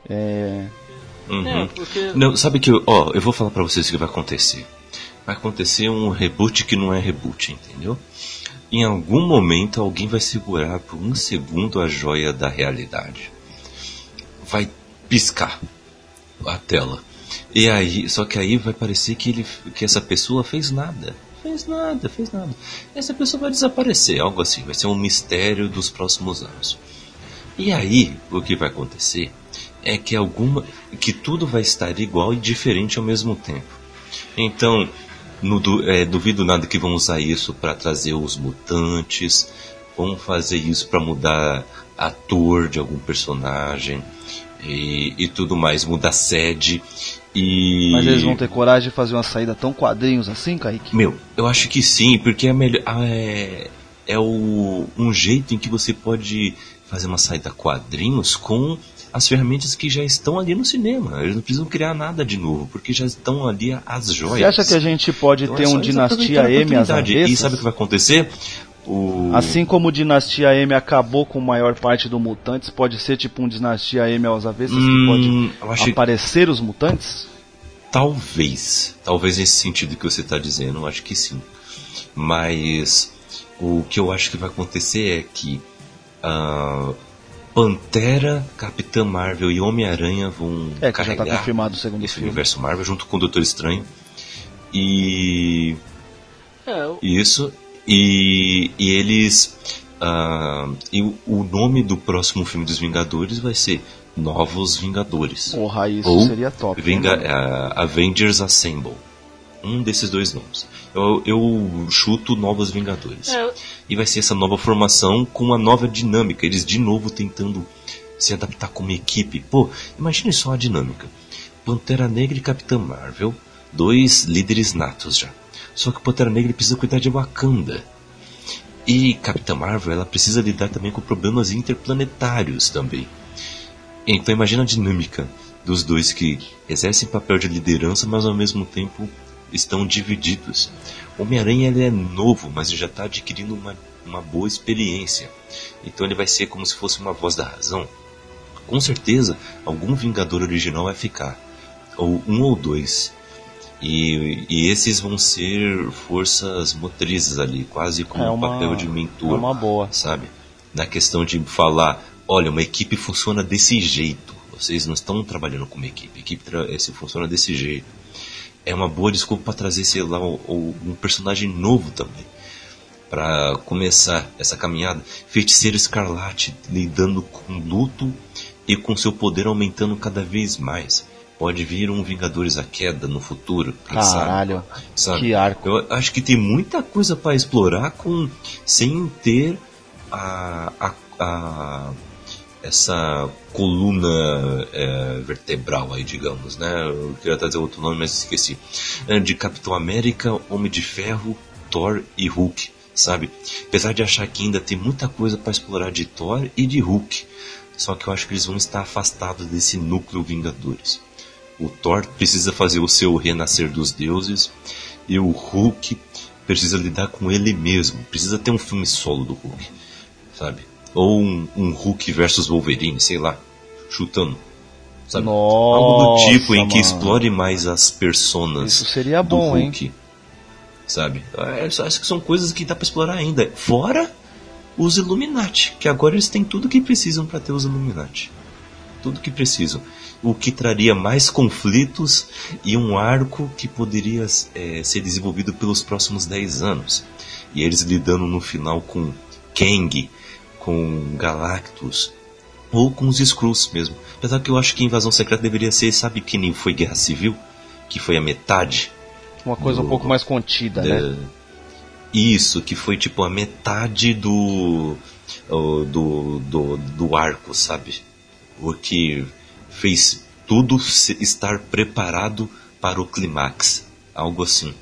é... uhum. É, porque. Não, sabe que, ó, eu vou falar pra vocês o que vai acontecer. Vai acontecer um reboot que não é reboot, entendeu? Em algum momento alguém vai segurar por um segundo a joia da realidade. Vai piscar a tela. E aí, só que aí vai parecer que ele que essa pessoa fez nada. Fez nada, fez nada. Essa pessoa vai desaparecer, algo assim, vai ser um mistério dos próximos anos. E aí, o que vai acontecer é que alguma que tudo vai estar igual e diferente ao mesmo tempo. Então, no, é, duvido nada que vão usar isso para trazer os mutantes, vão fazer isso para mudar ator de algum personagem e, e tudo mais, mudar sede e Mas eles vão ter coragem de fazer uma saída tão quadrinhos assim, Kaique? meu, eu acho que sim, porque é melhor. ah, É, é o, um jeito em que você pode fazer uma saída quadrinhos com as ferramentas que já estão ali no cinema. Eles não precisam criar nada de novo, porque já estão ali as joias. Você acha que a gente pode Então é ter só um Dinastia M às oportunidade. E avessas? sabe o que vai acontecer? O... Assim como o Dinastia M acabou com a maior parte do Mutantes, pode ser tipo um Dinastia M aos avessas Hum, que pode que- aparecer os mutantes? Talvez. Talvez nesse sentido que você está dizendo, eu acho que sim. Mas o que eu acho que vai acontecer é que ah, Pantera, Capitã Marvel e Homem-Aranha vão É, que já tá carregar confirmado o segundo esse filme. universo Marvel junto com o Doutor Estranho. E É, eu- isso. E, e eles. ah, e o- o nome do próximo filme dos Vingadores vai ser Novos Vingadores. Porra, isso Ou seria top. Vinga- né? ah, Avengers Assemble. Um desses dois nomes. Eu, eu chuto Novos Vingadores. é, E vai ser essa nova formação com uma nova dinâmica. Eles de novo tentando se adaptar como equipe. Pô, imagine só a dinâmica. Pantera Negra e Capitã Marvel, dois líderes natos já. Só que o Pantera Negra precisa cuidar de Wakanda. E Capitã Marvel, ela precisa lidar também com problemas interplanetários também. Então imagina a dinâmica dos dois que exercem papel de liderança, mas ao mesmo tempo estão divididos. Homem-Aranha ele é novo, mas já está adquirindo uma, uma boa experiência. Então ele vai ser como se fosse uma voz da razão. Com certeza, algum Vingador original vai ficar. Ou um ou dois. E, e esses vão ser forças motrizes ali, quase como É um uma- papel de mentor É uma boa. sabe? Na questão de falar, olha, uma equipe funciona desse jeito. Vocês não estão trabalhando como equipe. A equipe se funciona desse jeito. É uma boa desculpa para trazer, sei lá, um personagem novo também. Para começar essa caminhada. Feiticeiro Escarlate lidando com luto e com seu poder aumentando cada vez mais. Pode vir um Vingadores à queda no futuro? Caralho, sabe? que arco. Eu acho que tem muita coisa para explorar com sem ter a, a, a- essa coluna é, vertebral aí, digamos, né? Eu queria trazer outro nome, mas esqueci. É, De Capitão América, Homem de Ferro, Thor e Hulk, sabe? Apesar de achar que ainda tem muita coisa para explorar de Thor e de Hulk, só que eu acho que eles vão estar afastados desse núcleo Vingadores. O Thor precisa fazer o seu renascer dos deuses e o Hulk precisa lidar com ele mesmo. Precisa ter um filme solo do Hulk, sabe? Ou um, um Hulk versus Wolverine, sei lá, chutando. Sabe? Algo do Nossa, tipo em que mano. explore mais as personas Isso seria do bom, hein? Hulk. Sabe? É, eu acho que são coisas que dá pra explorar ainda. Fora os Illuminati, que agora eles têm tudo que precisam para ter os Illuminati. Tudo que precisam. O que traria mais conflitos e um arco que poderia é, ser desenvolvido pelos próximos 10 anos. E eles lidando no final com Kang, com Galactus, ou com os Skrulls mesmo. Apesar que eu acho que Invasão Secreta deveria ser, sabe que nem foi Guerra Civil? Que foi a metade Uma coisa um do- pouco mais contida, né? Isso, que foi tipo a metade do, do, do, do arco, sabe? O que fez tudo estar preparado para o clímax. Algo assim.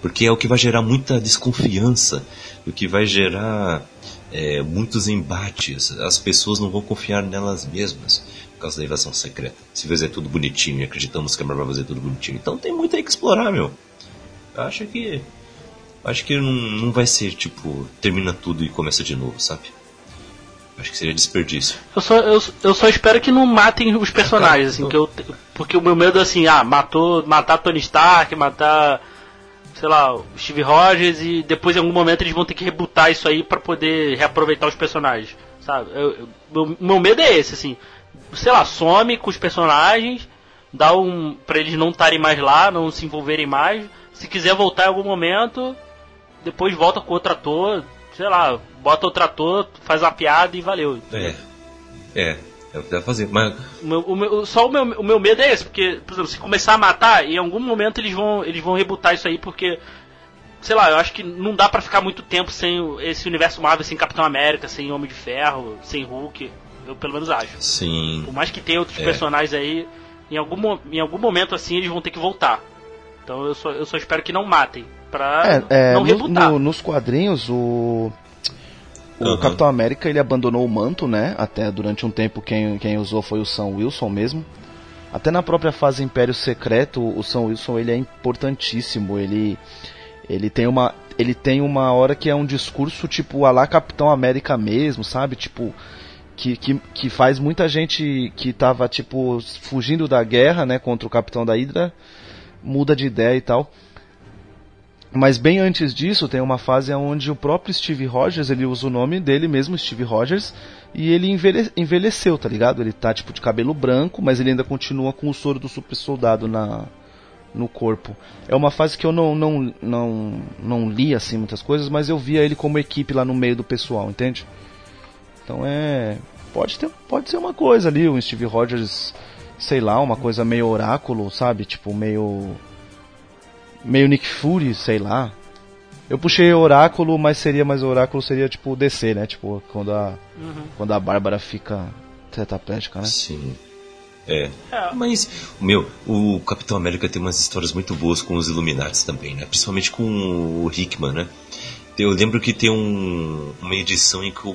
Porque é o que vai gerar muita desconfiança, o que vai gerar é, muitos embates. As pessoas não vão confiar nelas mesmas por causa da invasão secreta. Se fizer tudo bonitinho e acreditamos que a Marvel vai fazer tudo bonitinho. Então tem muito aí que explorar, meu. Eu acho que. Acho que não, não vai ser tipo, termina tudo e começa de novo, sabe? Acho que seria desperdício. Eu só, eu, eu só espero que não matem os personagens, assim, que eu, porque o meu medo é assim, ah, matou, matar Tony Stark, matar, sei lá, o Steve Rogers e depois em algum momento eles vão ter que rebutar isso aí pra poder reaproveitar os personagens, sabe? Eu, eu- meu, meu medo é esse, assim, sei lá, some com os personagens, dá um, pra eles não estarem mais lá, não se envolverem mais, se quiser voltar em algum momento, depois volta com outro ator, sei lá, bota outro ator, faz uma piada e valeu. É. É, é o que deve fazer. Mas O meu- o meu- só o meu, o meu medo é esse, porque, por exemplo, se começar a matar, em algum momento eles vão, eles vão rebutar isso aí, porque, sei lá, eu acho que não dá pra ficar muito tempo sem o- esse universo Marvel, sem Capitão América, sem Homem de Ferro, sem Hulk. Eu pelo menos acho. sim. Por mais que tenha outros É. personagens aí, em algum, em algum momento assim eles vão ter que voltar. Então eu só, eu só espero que não matem, pra É, é, não no- no- nos quadrinhos, o. O Aham. Capitão América ele abandonou o manto, né? Até durante um tempo quem, quem usou foi o Sam Wilson mesmo. Até na própria fase Império Secreto, o Sam Wilson ele é importantíssimo. Ele, ele tem uma ele tem uma hora que é um discurso tipo a lá Capitão América mesmo, sabe? Tipo que, que, que faz muita gente que tava tipo fugindo da guerra, né, contra o Capitão da Hydra, muda de ideia e tal. Mas bem antes disso, tem uma fase onde o próprio Steve Rogers, ele usa o nome dele mesmo, Steve Rogers, e ele envelhe- envelheceu, tá ligado? Ele tá tipo de cabelo branco, mas ele ainda continua com o soro do super soldado na no corpo. É uma fase que eu não não não não li assim muitas coisas, mas eu via ele como equipe lá no meio do pessoal, entende? Então é pode ter pode ser uma coisa ali, o Steve Rogers, sei lá, uma coisa meio oráculo, sabe? Tipo meio meio Nick Fury, sei lá. Eu puxei Oráculo, mas seria mais Oráculo seria tipo DC, né? Tipo, quando a quando a Bárbara fica tetraplégica, né? Sim. É. É. Mas, meu, o Capitão América tem umas histórias muito boas com os Illuminati também, né? Principalmente com o Hickman, né? Eu lembro que tem um- uma edição em que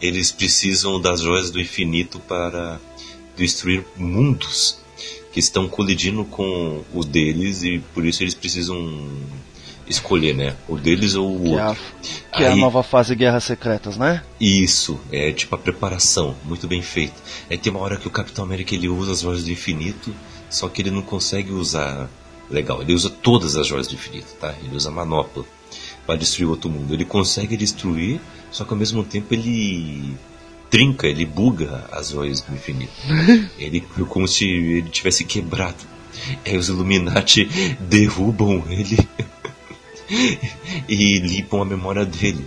eles precisam das joias do infinito para destruir mundos que estão colidindo com o deles e por isso eles precisam escolher, né? O deles ou o Que é, a, outro. que é a Aí- nova fase Guerras Secretas, né? isso, é tipo a preparação, muito bem feito. É tem uma hora que o Capitão América ele usa as joias do infinito, só que ele não consegue usar legal. Ele usa todas as joias do infinito, tá? Ele usa a manopla para destruir outro mundo. Ele consegue destruir, só que ao mesmo tempo ele trinca, ele buga as joias do infinito. ele como se ele tivesse quebrado. Aí os Illuminati derrubam ele e limpam a memória dele.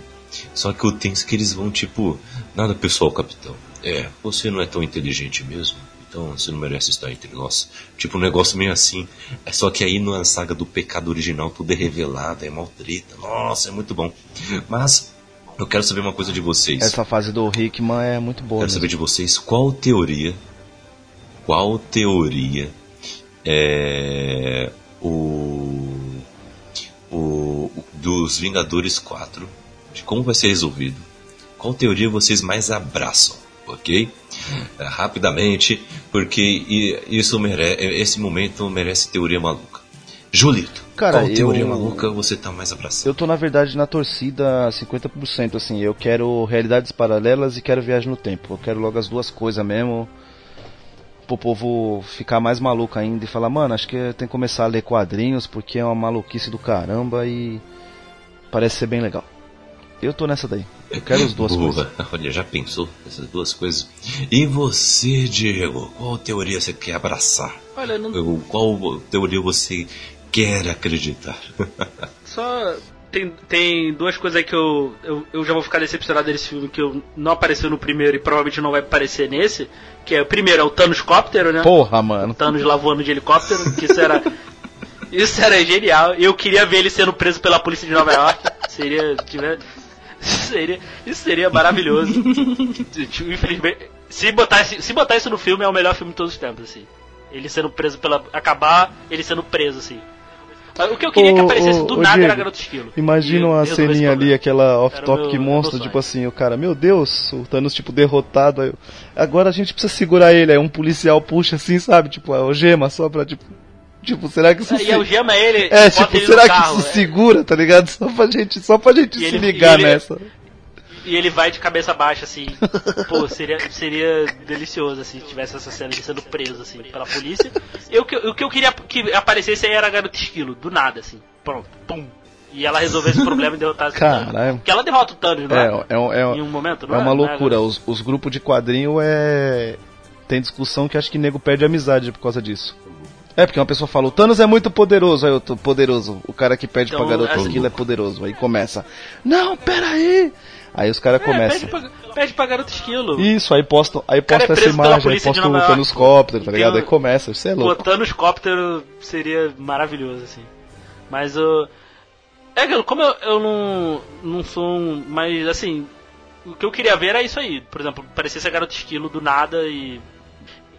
Só que o tenso é que eles vão tipo, nada pessoal, capitão. É, você não é tão inteligente mesmo. Então você não merece estar entre nós. Tipo, um negócio meio assim. É só que aí na saga do pecado original tudo é revelado, é mal treta. Nossa, é muito bom. Mas eu quero saber uma coisa de vocês. Essa fase do Hickman é muito boa. Quero mesmo. saber de vocês qual teoria, qual teoria é o, o, dos Vingadores 4, de como vai ser resolvido. Qual teoria vocês mais abraçam, ok? É, rapidamente, porque isso mere esse momento merece teoria maluca. Julito, Cara, qual teoria eu- maluca você tá mais abraçando? Eu tô na verdade na torcida 50%, assim, eu quero realidades paralelas e quero viagem no tempo. Eu quero logo as duas coisas mesmo. Pro povo ficar mais maluco ainda e falar, mano, acho que tem que começar a ler quadrinhos porque é uma maluquice do caramba e parece ser bem legal. Eu tô nessa daí. Eu quero as duas Boa. coisas. Olha, já pensou essas duas coisas? E você, Diego? Qual teoria você quer abraçar? Olha, não, Qual teoria você quer acreditar? Só tem, tem duas coisas aí que eu, eu, eu já vou ficar decepcionado desse filme que eu não apareceu no primeiro e provavelmente não vai aparecer nesse. Que é o primeiro é o Thanos Cóptero, né? Porra, mano. Thanos lá voando de helicóptero, que isso era. Isso era genial. Eu queria ver ele sendo preso pela polícia de Nova York. Seria. Tiver, seria isso seria maravilhoso. Infelizmente. Se botar, se botar isso no filme, é o melhor filme de todos os tempos, assim. Ele sendo preso pela. Acabar ele sendo preso, assim. O que eu queria que Ô, aparecesse ô, do ô, nada Diego, era Garoto Esquilo. Imagina uma ceninha ali, aquela off-topic monstro, tipo assim, o cara, meu Deus, o Thanos, tipo, derrotado. eu- Agora a gente precisa segurar ele, aí um policial puxa assim, sabe? Tipo, a algema só pra, tipo. Tipo, será que isso E algema ele. É, tipo, ele será que carro, isso é. segura, tá ligado? Só pra gente, só pra gente E se ele- ligar ele- nessa. E ele vai de cabeça baixa, assim. Pô, seria, seria delicioso, assim, se tivesse essa cena de sendo preso, assim, pela polícia. Eu, o que- eu queria que aparecesse aí era a garota esquilo, do nada, assim. Pronto, pum. E ela resolvesse o problema e o Thanos. Caralho. Porque ela derrota o Thanos, não é? É, é, é, Em um momento, não é é? uma é, loucura. Os, os grupos de quadrinho é. Tem discussão que acho que nego perde amizade por causa disso. É, porque uma pessoa fala, o Thanos é muito poderoso, aí eu tô poderoso. O cara que pede Então, pra garota assim- é poderoso. Aí começa, não, pera aí. Os caras É, começam. pede pra, pede pra garota esquilo. Isso, aí postam, aí é postam essa imagem, aí postam Nova o York. Thanoscóptero, tá ligado? o- Aí começa, você é louco. Botando os cóptero seria maravilhoso, assim. Mas o. É, como eu, eu não, não sou um. Mas, assim. O que eu queria ver era isso aí. Por exemplo, parecesse a garota esquilo do nada e.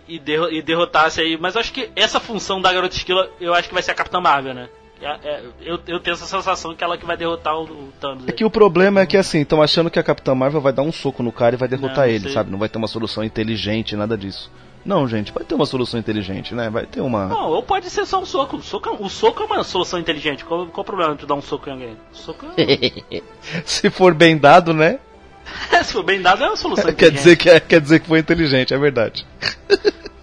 E, e derrotasse aí. Mas eu acho que essa função da garota esquilo, eu acho que vai ser a Capitã Marvel, né? É- é- eu, eu tenho essa sensação que ela que vai derrotar o, o Thanos. É que o problema é que assim, estão achando que a Capitã Marvel vai dar um soco no cara e vai derrotar Não, ele, sei. sabe? Não vai ter uma solução inteligente, nada disso. Não, gente, vai ter uma solução inteligente, né? Vai ter uma. Não, ou pode ser só um soco. O soco, é- o soco é uma solução inteligente. Qual, qual o problema de dar um soco em alguém? O soco é. Se for bem dado, né? Se for bem dado, é uma solução Quer inteligente. dizer que é, quer dizer que foi inteligente, é verdade.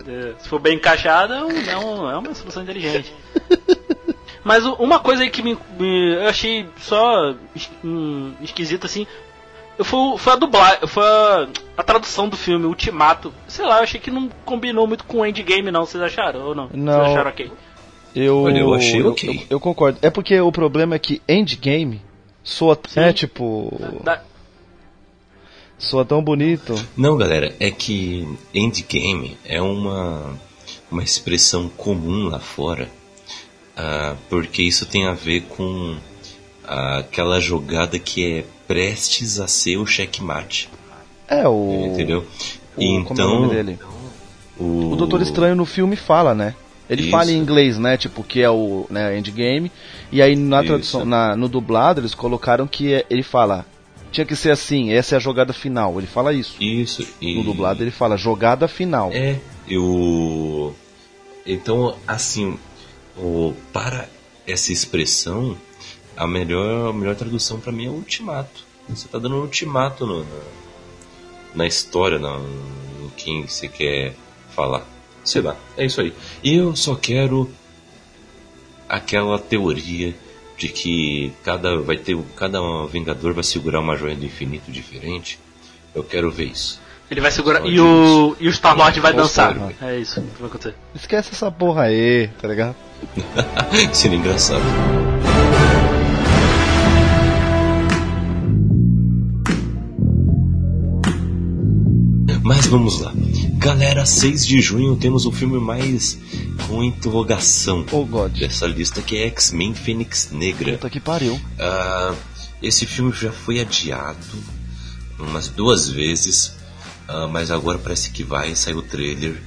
É, Se for bem encaixado, é, um- é um- é uma solução inteligente. Mas uma coisa aí que me, me- eu achei só es- hum, esquisito assim. eu- Foi, foi a dublagem, foi a, a tradução do filme, Ultimato. Sei lá, eu achei que não combinou muito com o Endgame, não. Vocês acharam ou não? Não. Vocês acharam ok? Eu, Olha, eu achei eu, ok. eu- eu concordo. É porque o problema é que Endgame soa. É tipo. Da- Soa tão bonito. Não, galera, é que endgame é uma, uma expressão comum lá fora, ah, porque isso tem a ver com ah, aquela jogada que é prestes a ser o checkmate, É o. entendeu? o- como é o nome dele? o, O Doutor Estranho no filme fala, né? Ele Isso. fala em inglês, né? Tipo, que é o né, Endgame. E aí na Isso. tradução, na, no dublado, eles colocaram que é- ele fala. Tinha que ser assim, essa é a jogada final. Ele fala isso. Isso, e... No dublado ele fala jogada final. É, eu. Então, assim, o, para essa expressão, a melhor, a melhor tradução pra mim é ultimato. Você tá dando um ultimato no- na, na história, na, no quem você quer falar. Sei lá, é isso aí. E eu só quero aquela teoria de que cada vai ter cada Vingador vai segurar uma joia do infinito diferente. Eu quero ver isso. Ele vai segurar. E o, e o Star-Lord vai Só dançar. É isso que vai acontecer. Esquece essa porra aí, tá ligado? Seria engraçado. Mas vamos lá. Galera, 6 de junho temos o filme mais com interrogação Oh God. dessa lista que é X-Men Fênix Negra. Puta que pariu. Ah, esse filme já foi adiado umas duas vezes, ah, mas agora parece que vai sair o trailer.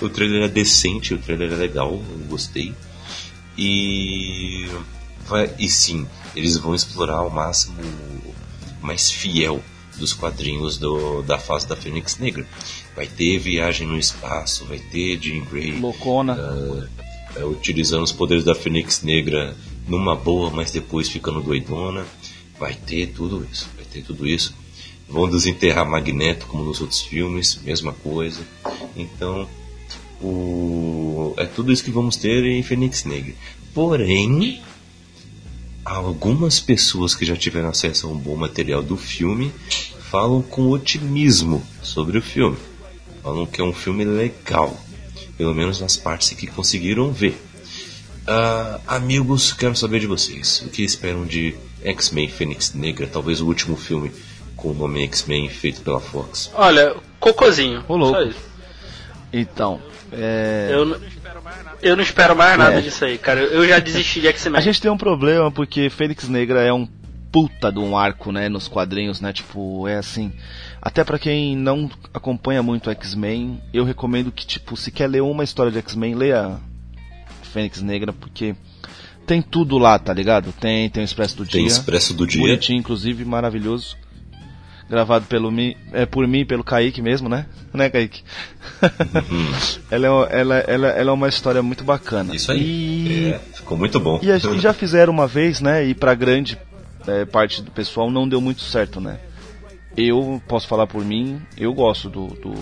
O trailer é decente, o trailer é legal, eu gostei. E, vai, e sim, eles vão explorar ao máximo mais fiel dos quadrinhos do, da fase da Fênix Negra. Vai ter viagem no espaço, vai ter Jean Grey Loucona. é, utilizando os poderes da Fênix Negra numa boa, mas depois ficando doidona. Vai ter tudo isso, vai ter tudo isso. Vão desenterrar Magneto como nos outros filmes, mesma coisa. Então, o... é tudo isso que vamos ter em Fênix Negra. Porém, algumas pessoas que já tiveram acesso a um bom material do filme falam com otimismo sobre o filme. Falam que é um filme legal, pelo menos nas partes que conseguiram ver. Ah, amigos, quero saber de vocês. O que esperam de X-Men Fênix Negra, talvez o último filme com o nome X-Men feito pela Fox? Olha, cocôzinho. Ô, louco. Só isso. Então, é. Eu, não- eu não espero mais nada É. disso aí, cara. Eu já desisti de X-Men. A gente tem um problema porque Fênix Negra é um puta de um arco, né, nos quadrinhos, né? Tipo, é assim. Até pra quem não acompanha muito X-Men, eu recomendo que, tipo, se quer ler uma história de X-Men, leia Fênix Negra, porque tem tudo lá, tá ligado? Tem, tem o Expresso do Tem Dia. Expresso do Dia. Bonitinho, inclusive, maravilhoso. Gravado pelo mi, é, por mim pelo Kaique mesmo, né? Né, Kaique? ela, é, uma- ela, ela, ela é uma história muito bacana. Isso aí. E, É, ficou muito bom. e, a- e já fizeram uma vez, né? E pra grande é, parte do pessoal não deu muito certo, né? Eu posso falar por mim, eu gosto do, do,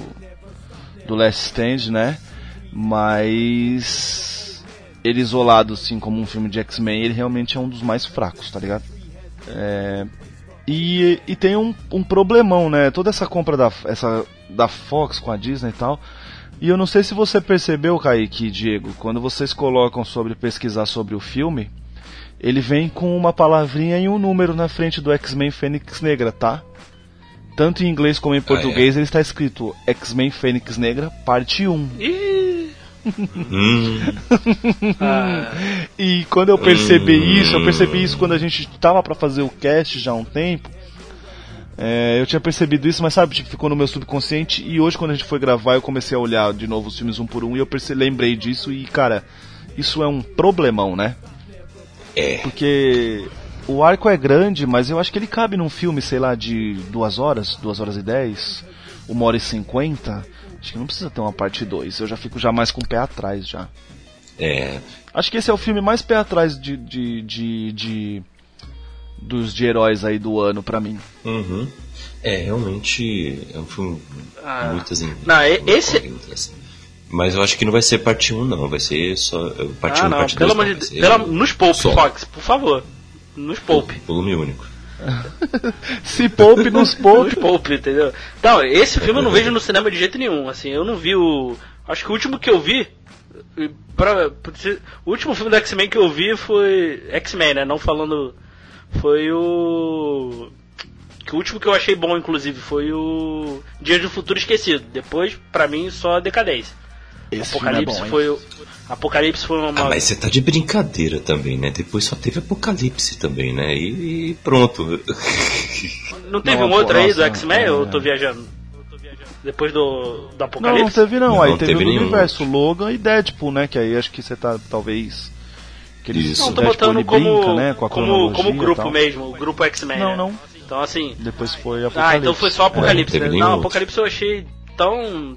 do Last Stand, né? Mas ele isolado, assim, como um filme de X-Men, ele realmente é um dos mais fracos, tá ligado? É, e, e tem um, um problemão, né? Toda essa compra da, essa, da Fox com a Disney e tal. E eu não sei se você percebeu, Kaique e Diego, quando vocês colocam sobre pesquisar sobre o filme, ele vem com uma palavrinha e um número na frente do X-Men Fênix Negra, tá? tanto em inglês como em português ele está escrito X-Men Fênix Negra, parte 1. Ih, Hum, ah, E quando eu percebi Hum. isso, eu percebi isso quando a gente tava pra fazer o cast já há um tempo. É, eu tinha percebido isso, mas sabe, tipo, ficou no meu subconsciente. E hoje, quando a gente foi gravar, eu comecei a olhar de novo os filmes um por um e eu perce lembrei disso. E, cara, isso é um problemão, né? é. Porque o arco é grande, mas eu acho que ele cabe num filme, sei lá, de duas horas, duas horas e dez, uma hora e cinquenta. Acho que não precisa ter uma parte 2. Eu já fico já mais com o pé atrás já. É. Acho que esse é o filme mais pé atrás de, de, de, de- dos de heróis aí do ano pra mim. Uhum. É, realmente é um filme Ah. muitas in- Não, esse-. Mas eu acho que não vai ser parte 1 não, vai ser só parte ah, 1 não, parte 2. pelo amor de Deus. Nos poupe, só. Fox, por favor. Nos poupe. Volume único. Se poupe nos poupe. Poupe, entendeu? Não, esse filme eu não vejo no cinema de jeito nenhum. Assim, eu não vi o. Acho que o último que eu vi. Pra, o último filme do X-Men que eu vi foi. X-Men, né? Não falando. Foi o. Que o último que eu achei bom, inclusive, foi o. Dias do Futuro Esquecido. Depois, pra mim, só decadência. Esse é Apocalipse bom, hein? foi o. Apocalipse foi uma. Ah, mas você tá de brincadeira também, né? Depois só teve Apocalipse também, né? E, e pronto. Não teve Não, um outro aí do X-Men? é. Eu tô viajando. Depois do, do Não, não Apocalipse? teve não. Não, aí não teve, teve o universo Logan e Deadpool, né? Que aí acho que você tá, talvez... Que eles, Isso. Não, tô Deadpool, botando como, brinca, né? Com a como, como grupo mesmo, o grupo X-Men. Não, né? não. Então assim. Depois foi Apocalipse. Ah, então foi só Apocalipse, É, não né? Não, Apocalipse eu achei tão.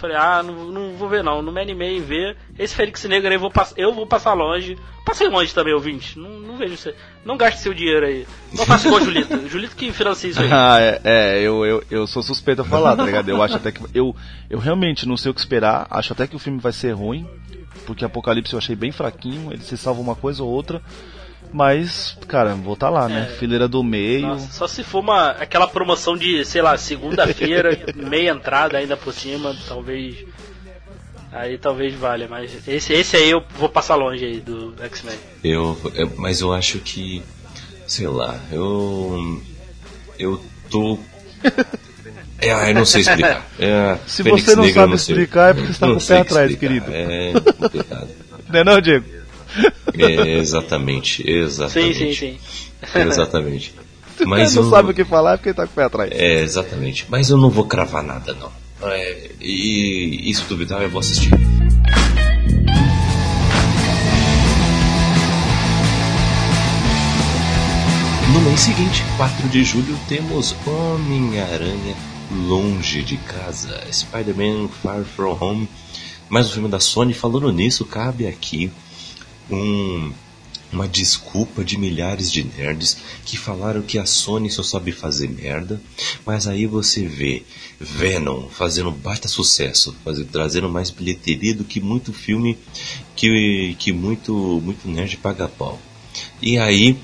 Falei, ah, não, não vou ver não, não me animei em ver. Esse Fênix Negra aí eu vou, eu vou passar longe. Passei longe também, ouvinte. Não, não vejo você. Não gaste seu dinheiro aí. Não faça igual Julito. Julito que financia isso aí. Ah, é, é, eu, eu, eu sou suspeito a falar, tá ligado? Eu acho até que. Eu, eu realmente não sei o que esperar. Acho até que o filme vai ser ruim. Porque Apocalipse eu achei bem fraquinho. Ele se salva uma coisa ou outra. Mas, cara, vou tá lá, né? É. Fileira do meio. Nossa, só se for uma, aquela promoção de, sei lá, segunda-feira, meia entrada ainda por cima, talvez. Aí talvez valha, mas esse, esse aí eu vou passar longe aí do X-Men. Eu, eu- mas eu acho que, sei lá, eu, eu tô, é, eu não sei explicar. É, Se Fênix você não Negra, sabe sei. explicar, é porque você tá Não com o pé atrás, explicar, querido. É complicado. Não é não, Diego? É, exatamente, Sim, exatamente. sim, sim. Exatamente. Mas não eu, sabe o que falar porque tá com o pé atrás. É, exatamente. Mas eu não vou cravar nada, não. É, e, e se duvidar, eu vou assistir. No mês seguinte, 4 de julho, temos Homem-Aranha Longe de Casa, Spider-Man Far From Home, mais um filme da Sony. Falando nisso, cabe aqui um, uma desculpa de milhares de nerds que falaram que a Sony só sabe fazer merda, mas aí você vê Venom fazendo baita sucesso, fazer, trazendo mais bilheteria do que muito filme que, que muito, muito nerd paga pau. E aí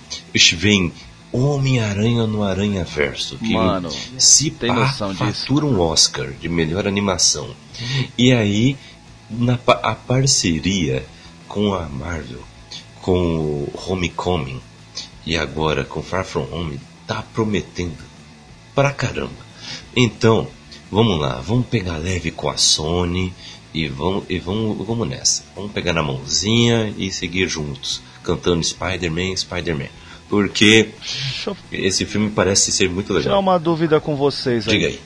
vem Homem-Aranha no Aranha Verso, que Mano, se tem pá, fatura um Oscar de melhor animação. E aí, na a parceria com a Marvel, com o Homecoming e agora com Far From Home, tá prometendo pra caramba. Então, vamos lá, vamos pegar leve com a Sony e vamos, e vamos, vamos nessa. Vamos pegar na mãozinha e seguir juntos, cantando Spider-Man, Spider-Man. Porque Deixa eu esse filme parece ser muito tirar legal. uma dúvida com vocês aí. Diga aí.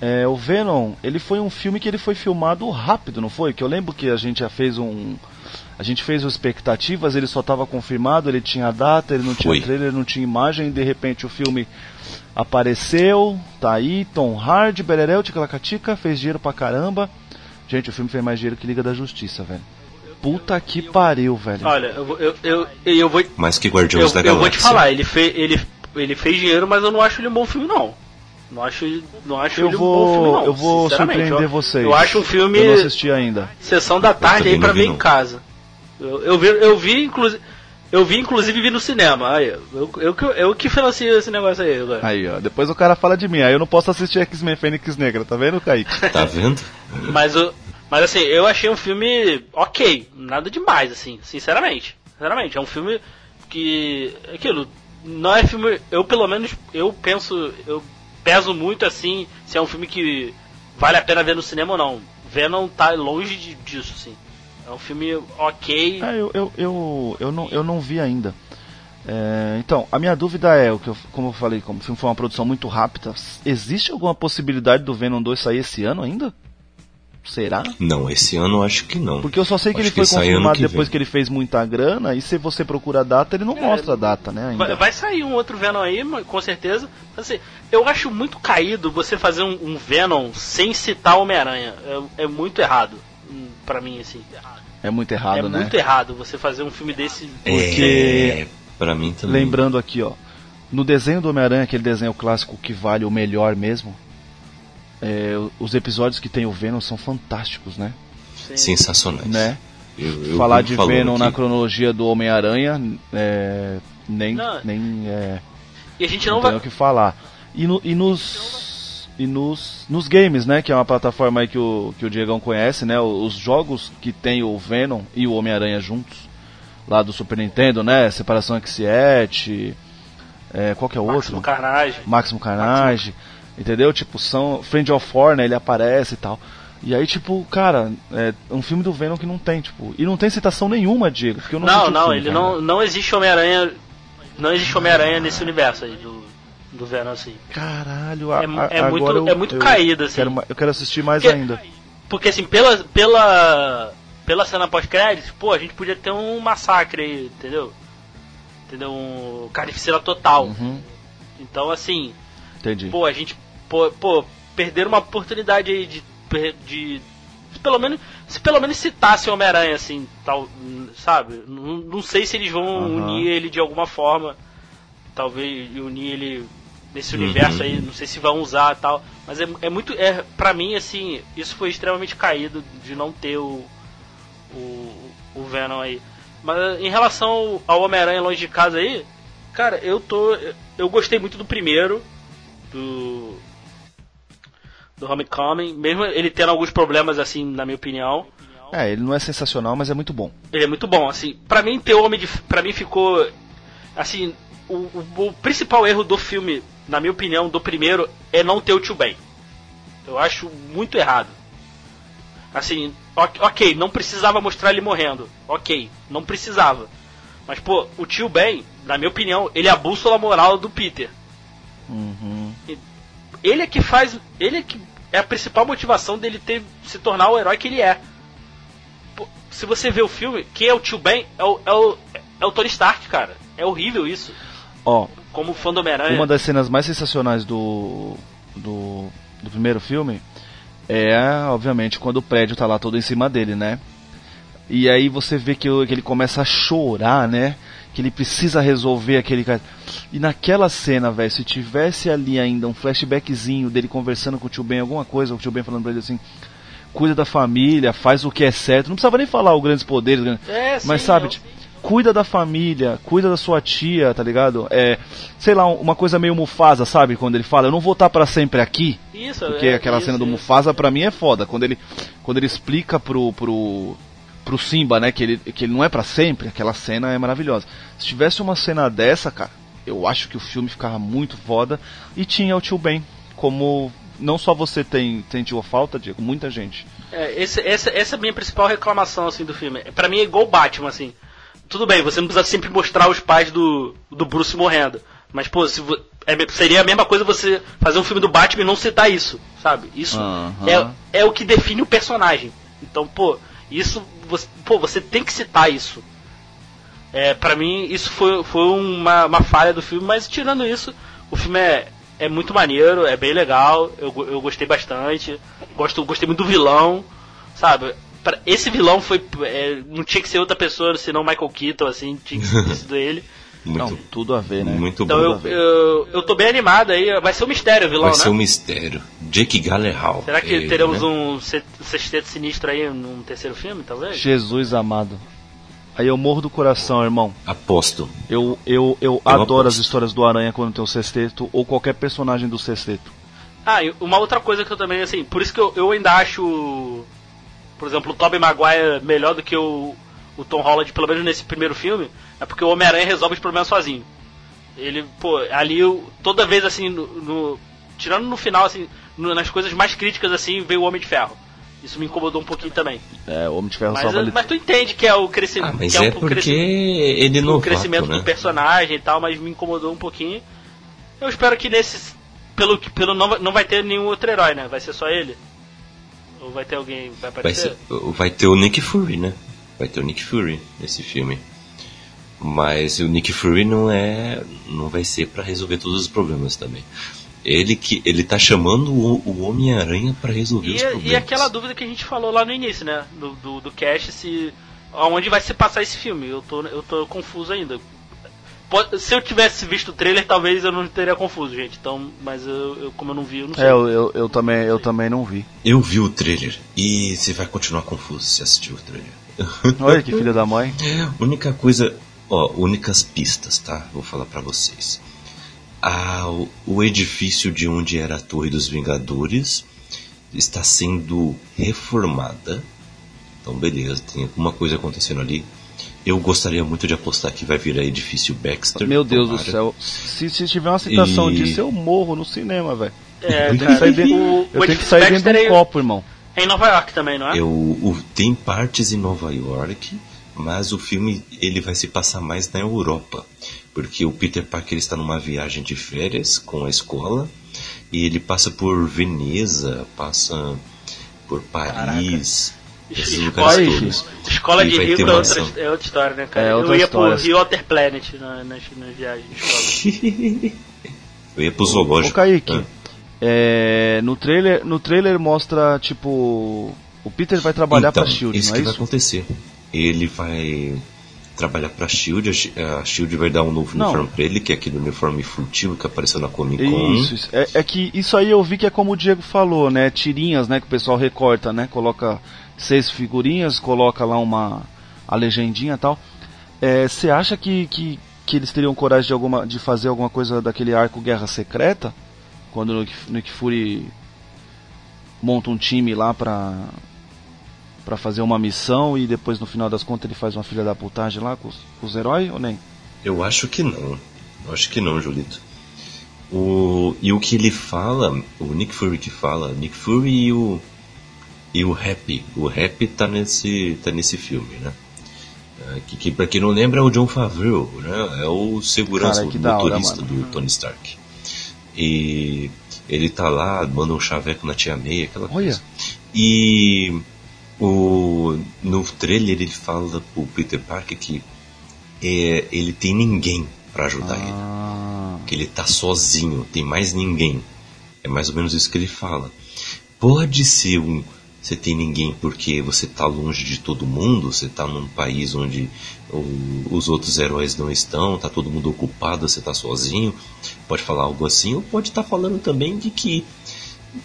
É, o Venom, ele foi um filme que ele foi filmado rápido, não foi? Que eu lembro que a gente já fez um. A gente fez as expectativas, ele só estava confirmado, ele tinha data, ele não tinha Foi. trailer, não tinha imagem, e de repente o filme apareceu, tá aí, Tom Hardy, Bererel, Ticalacatica, fez dinheiro pra caramba. Gente, o filme fez mais dinheiro que Liga da Justiça, velho. Puta que pariu, velho. Olha, eu, vou- eu, eu, eu vou. Mais que Eu, Guardiões da eu Galáxia. vou te falar, ele, fe, ele, ele fez dinheiro, mas eu não acho ele um bom filme, não. Não acho, não acho Eu ele vou- um bom filme, não. eu vou surpreender eu, vocês. Eu acho um filme Eu não assisti ainda. sessão da tarde aí pra ver em casa. Eu, eu vi, eu vi inclusive. Eu vi, inclusive, vi no cinema. Aí, eu, eu, eu, eu que financio esse negócio aí agora. Aí, ó. Depois o cara fala de mim. Aí eu não posso assistir X-Men Fênix Negra, tá vendo, Kaique? Tá vendo? Mas, o, mas assim, eu achei um filme ok. Nada demais, assim, sinceramente. Sinceramente, é um filme que. Aquilo. Não é filme. Eu, pelo menos, eu penso. Eu peso muito assim se é um filme que vale a pena ver no cinema ou não. Venom tá longe de- disso, assim. É um filme ok. É, eu, eu, eu, eu, não, eu não vi ainda. É, então, a minha dúvida é, o que eu, como eu falei, como o filme foi uma produção muito rápida, existe alguma possibilidade do Venom 2 sair esse ano ainda? Será? Não, esse ano eu acho que não. Porque eu só sei que Acho ele foi ano confirmado que depois vem. que ele fez muita grana, e se você procura a data, ele não É, mostra a data, né? Ainda. Vai, vai sair um outro Venom aí, com certeza. Assim, eu acho muito caído você fazer um, um Venom sem citar Homem-Aranha. É, é muito errado. hum, Pra mim, assim. É muito errado, é né? muito errado você fazer um filme desse. Porque- É, pra mim também. Lembrando aqui, ó. No desenho do Homem-Aranha, aquele desenho clássico que vale o melhor mesmo, é, os episódios que tem o Venom são fantásticos, né? Sim. Sensacionais. né? Eu- eu Falar de Venom na cronologia do Homem-Aranha, é, nem, Não. nem é, E a gente não não tem vai. o que falar. E, no- e nos e nos, nos games, né, que é uma plataforma aí que o, que o Diegão conhece, né, os jogos que tem o Venom e o Homem-Aranha juntos, lá do Super Nintendo, né, Separação X7, é, qual que é o Máximo outro? Carnage. Máximo Carnage, entendeu? Tipo, são Friend of Four, né, ele aparece e tal. E aí, tipo, cara, é um filme do Venom que não tem, tipo, e não tem citação nenhuma, Diego, porque eu não Não, não, filme, ele cara. não, não existe Homem-Aranha. Não existe Homem-Aranha nesse universo aí do, do Venom, assim. Caralho, É a, é muito- agora eu- é muito eu caído, assim. Quero, eu quero assistir mais Porque- ainda. Porque assim, pela, pela, pela cena pós-créditos, pô, a gente podia ter um massacre aí, entendeu? Entendeu? Um carnificina total. Uhum, Então, assim, entendi. pô, a gente, pô, pô perder uma oportunidade aí de, de pelo menos, se pelo menos citasse Homem-Aranha, assim, tal, sabe? Não, não sei se eles vão Aham. unir ele de alguma forma, talvez unir ele nesse Uhum. universo aí, não sei se vão usar e tal, mas é, é muito, é, pra mim, assim, isso foi extremamente caído de não ter o, o, o Venom aí. Mas em relação ao- ao Homem-Aranha longe de casa aí, cara, eu tô, eu gostei muito do primeiro, do do Homecoming, mesmo ele tendo alguns problemas assim, na minha opinião. É, ele não é sensacional, mas é muito bom. Ele é muito bom, assim. Pra mim, ter Homem de. Pra mim ficou. Assim, o, o, o principal erro do filme, na minha opinião, do primeiro, é não ter o Tio Ben. Eu acho muito errado. Assim, ok, não precisava mostrar ele morrendo. Ok, não precisava. Mas, pô, o Tio Ben, na minha opinião, ele é a bússola moral do Peter. Uhum. Ele é que faz. Ele é que é a principal motivação dele ter se tornar o herói que ele é. Pô, se você vê o filme, quem é o tio Ben é o, é o, é o Tony Stark, cara. É horrível isso. Ó, Como fã do Homem-Aranha. uma das cenas mais sensacionais do, do, do primeiro filme é, obviamente, quando o prédio tá lá todo em cima dele, né? E aí você vê que, o- que ele começa a chorar, né? Que ele precisa resolver aquele cara. E naquela cena, velho, se tivesse ali ainda um flashbackzinho dele conversando com o tio Ben, alguma coisa, o tio Ben falando pra ele assim: cuida da família, faz o que é certo. Não precisava nem falar os grandes poderes, grandes- É, mas sim, sabe, eu- tipo, cuida da família, cuida da sua tia, tá ligado? É, sei lá, um- uma coisa meio Mufasa, sabe? Quando ele fala, eu não vou estar pra sempre aqui. Isso, Porque é, aquela isso, cena do isso. Mufasa pra mim é foda. Quando ele, quando ele explica pro, pro, pro Simba, né, que ele, que ele não é pra sempre, aquela cena é maravilhosa. Se tivesse uma cena dessa, cara, eu acho que o filme ficava muito foda. E tinha o tio Ben, como não só você tem, sentiu a falta, Diego, muita gente. É, esse, essa, essa é a minha principal reclamação assim, do filme. Pra mim é igual o Batman, assim. Tudo bem, você não precisa sempre mostrar os pais do, do Bruce morrendo. Mas, pô, se, é, seria a mesma coisa você fazer um filme do Batman e não citar isso, sabe? Isso é, é o que define o personagem. Então, pô, isso. Você, pô, você tem que citar isso. É, pra mim, isso foi, foi uma, uma falha do filme, mas tirando isso, o filme é, é muito maneiro, é bem legal, eu, eu gostei bastante. Gosto, gostei muito do vilão, sabe? Pra- esse vilão foi. é, não tinha que ser outra pessoa senão Michael Keaton, assim, tinha que ter sido ele. Muito, Não, tudo a ver, né? muito Então bom. eu, eu, eu tô bem animado aí, vai ser um mistério o vilão, Vai né? ser um mistério. Jake Gyllenhaal. Será que ele, teremos né? um se- sexteto sinistro aí num terceiro filme, talvez? Jesus amado. Aí eu morro do coração, irmão. Aposto. Eu, eu, eu, Eu adoro as aposto. histórias do Aranha quando tem o sexteto, ou qualquer personagem do sexteto. Ah, e uma outra coisa que eu também, assim, por isso que eu, eu ainda acho, por exemplo, o Tobey Maguire melhor do que o, o Tom Holland, pelo menos nesse primeiro filme, é porque o Homem-Aranha resolve os problemas sozinho. Ele, pô, ali, eu- toda vez assim, no, no- tirando no final, assim, no- nas coisas mais críticas, assim, veio o Homem de Ferro. Isso me incomodou um pouquinho também. É, o Homem de Ferro Mas, salva ele. mas tu entende que é o crescimento. Ah, mas que é o porque cresci- ele é o crescimento né? do personagem e tal, mas me incomodou um pouquinho. Eu espero que nesse. Pelo que pelo não, vai- não vai ter nenhum outro herói, né? Vai ser só ele? Ou vai ter alguém. Vai Vai, aparecer? ser, vai ter o Nick Fury, né? Vai ter o Nick Fury nesse filme. Mas o Nick Fury não é. não vai ser pra resolver todos os problemas também. Ele que ele tá chamando o, o Homem-Aranha pra resolver os E, problemas. e aquela dúvida que a gente falou lá no início, né? Do, do, do cast, se. Aonde vai se passar esse filme? Eu tô, eu tô confuso ainda. Pode- se eu tivesse visto o trailer, talvez eu não teria confuso, gente. Então, mas eu, eu- como eu não vi, eu não sei. É, eu, eu, eu também, eu também não vi. Eu vi o trailer e você vai continuar confuso se assistir o trailer. Olha que filho da mãe. Única coisa, ó, únicas pistas, tá? Vou falar pra vocês. Ah, o, o edifício de onde era a Torre dos Vingadores está sendo reformada. Então, beleza, tem alguma coisa acontecendo ali. Eu gostaria muito de apostar que vai virar edifício Baxter. Meu Deus do tomara. céu. Se, se tiver uma citação E- disso, eu morro no cinema, velho. É, Eu tenho que cara, sair dentro, o- eu o tenho que sair dentro um é- copo, irmão. É em Nova York também, não é? Eu, o- tem partes em Nova York, mas o filme ele vai se passar mais na Europa, porque o Peter Parker está numa viagem de férias com a escola e ele passa por Veneza, passa por Paris, esses Escola, lugares de- todos. escola E de vai rico ter é outra, é outra história, né, cara? É outra eu ia história. pro Rio Water Planet na, nas, nas viagens de escola. Eu ia pro Ô zoológico. Kaique, Ah, é, no, trailer, no trailer mostra, tipo. O Peter vai trabalhar então, pra Shield, isso não é que vai isso? acontecer. Ele vai trabalhar pra Shield, a Shi- a Shield vai dar um novo Não. uniforme pra ele, que é aquele uniforme furtivo que apareceu na Comic Con. Isso, isso. É, é que isso aí eu vi que é como o Diego falou, né? Tirinhas, né? Que o pessoal recorta, né? Coloca seis figurinhas, coloca lá uma a legendinha e tal. Você acha que, que, que eles teriam coragem de, alguma, de fazer alguma coisa daquele arco Guerra Secreta? Quando o Nick, Nick Fury monta um time lá pra, pra fazer uma missão e depois no final das contas ele faz uma filha da putagem lá com os, com os heróis ou nem? Eu acho que não. Eu acho que não, Julito. O, e o que ele fala, o Nick Fury que fala, Nick Fury e o e o Happy. O Happy tá nesse tá nesse filme, né? É, que, que pra quem não lembra é o John Favreau, né? É o segurança, Cara, o hora, motorista mano. do Tony Stark. E ele tá lá, manda um chaveco na tia May, aquela Olha. coisa. E o, no trailer ele fala pro Peter Parker que é, ele tem ninguém pra ajudar ele. Ah, Que ele tá sozinho, tem mais ninguém. É mais ou menos isso que ele fala. Pode ser um. Você tem ninguém porque você tá longe de todo mundo, você tá num país onde o- os outros heróis não estão, tá todo mundo ocupado, você tá sozinho. Pode falar algo assim, ou pode estar falando também de que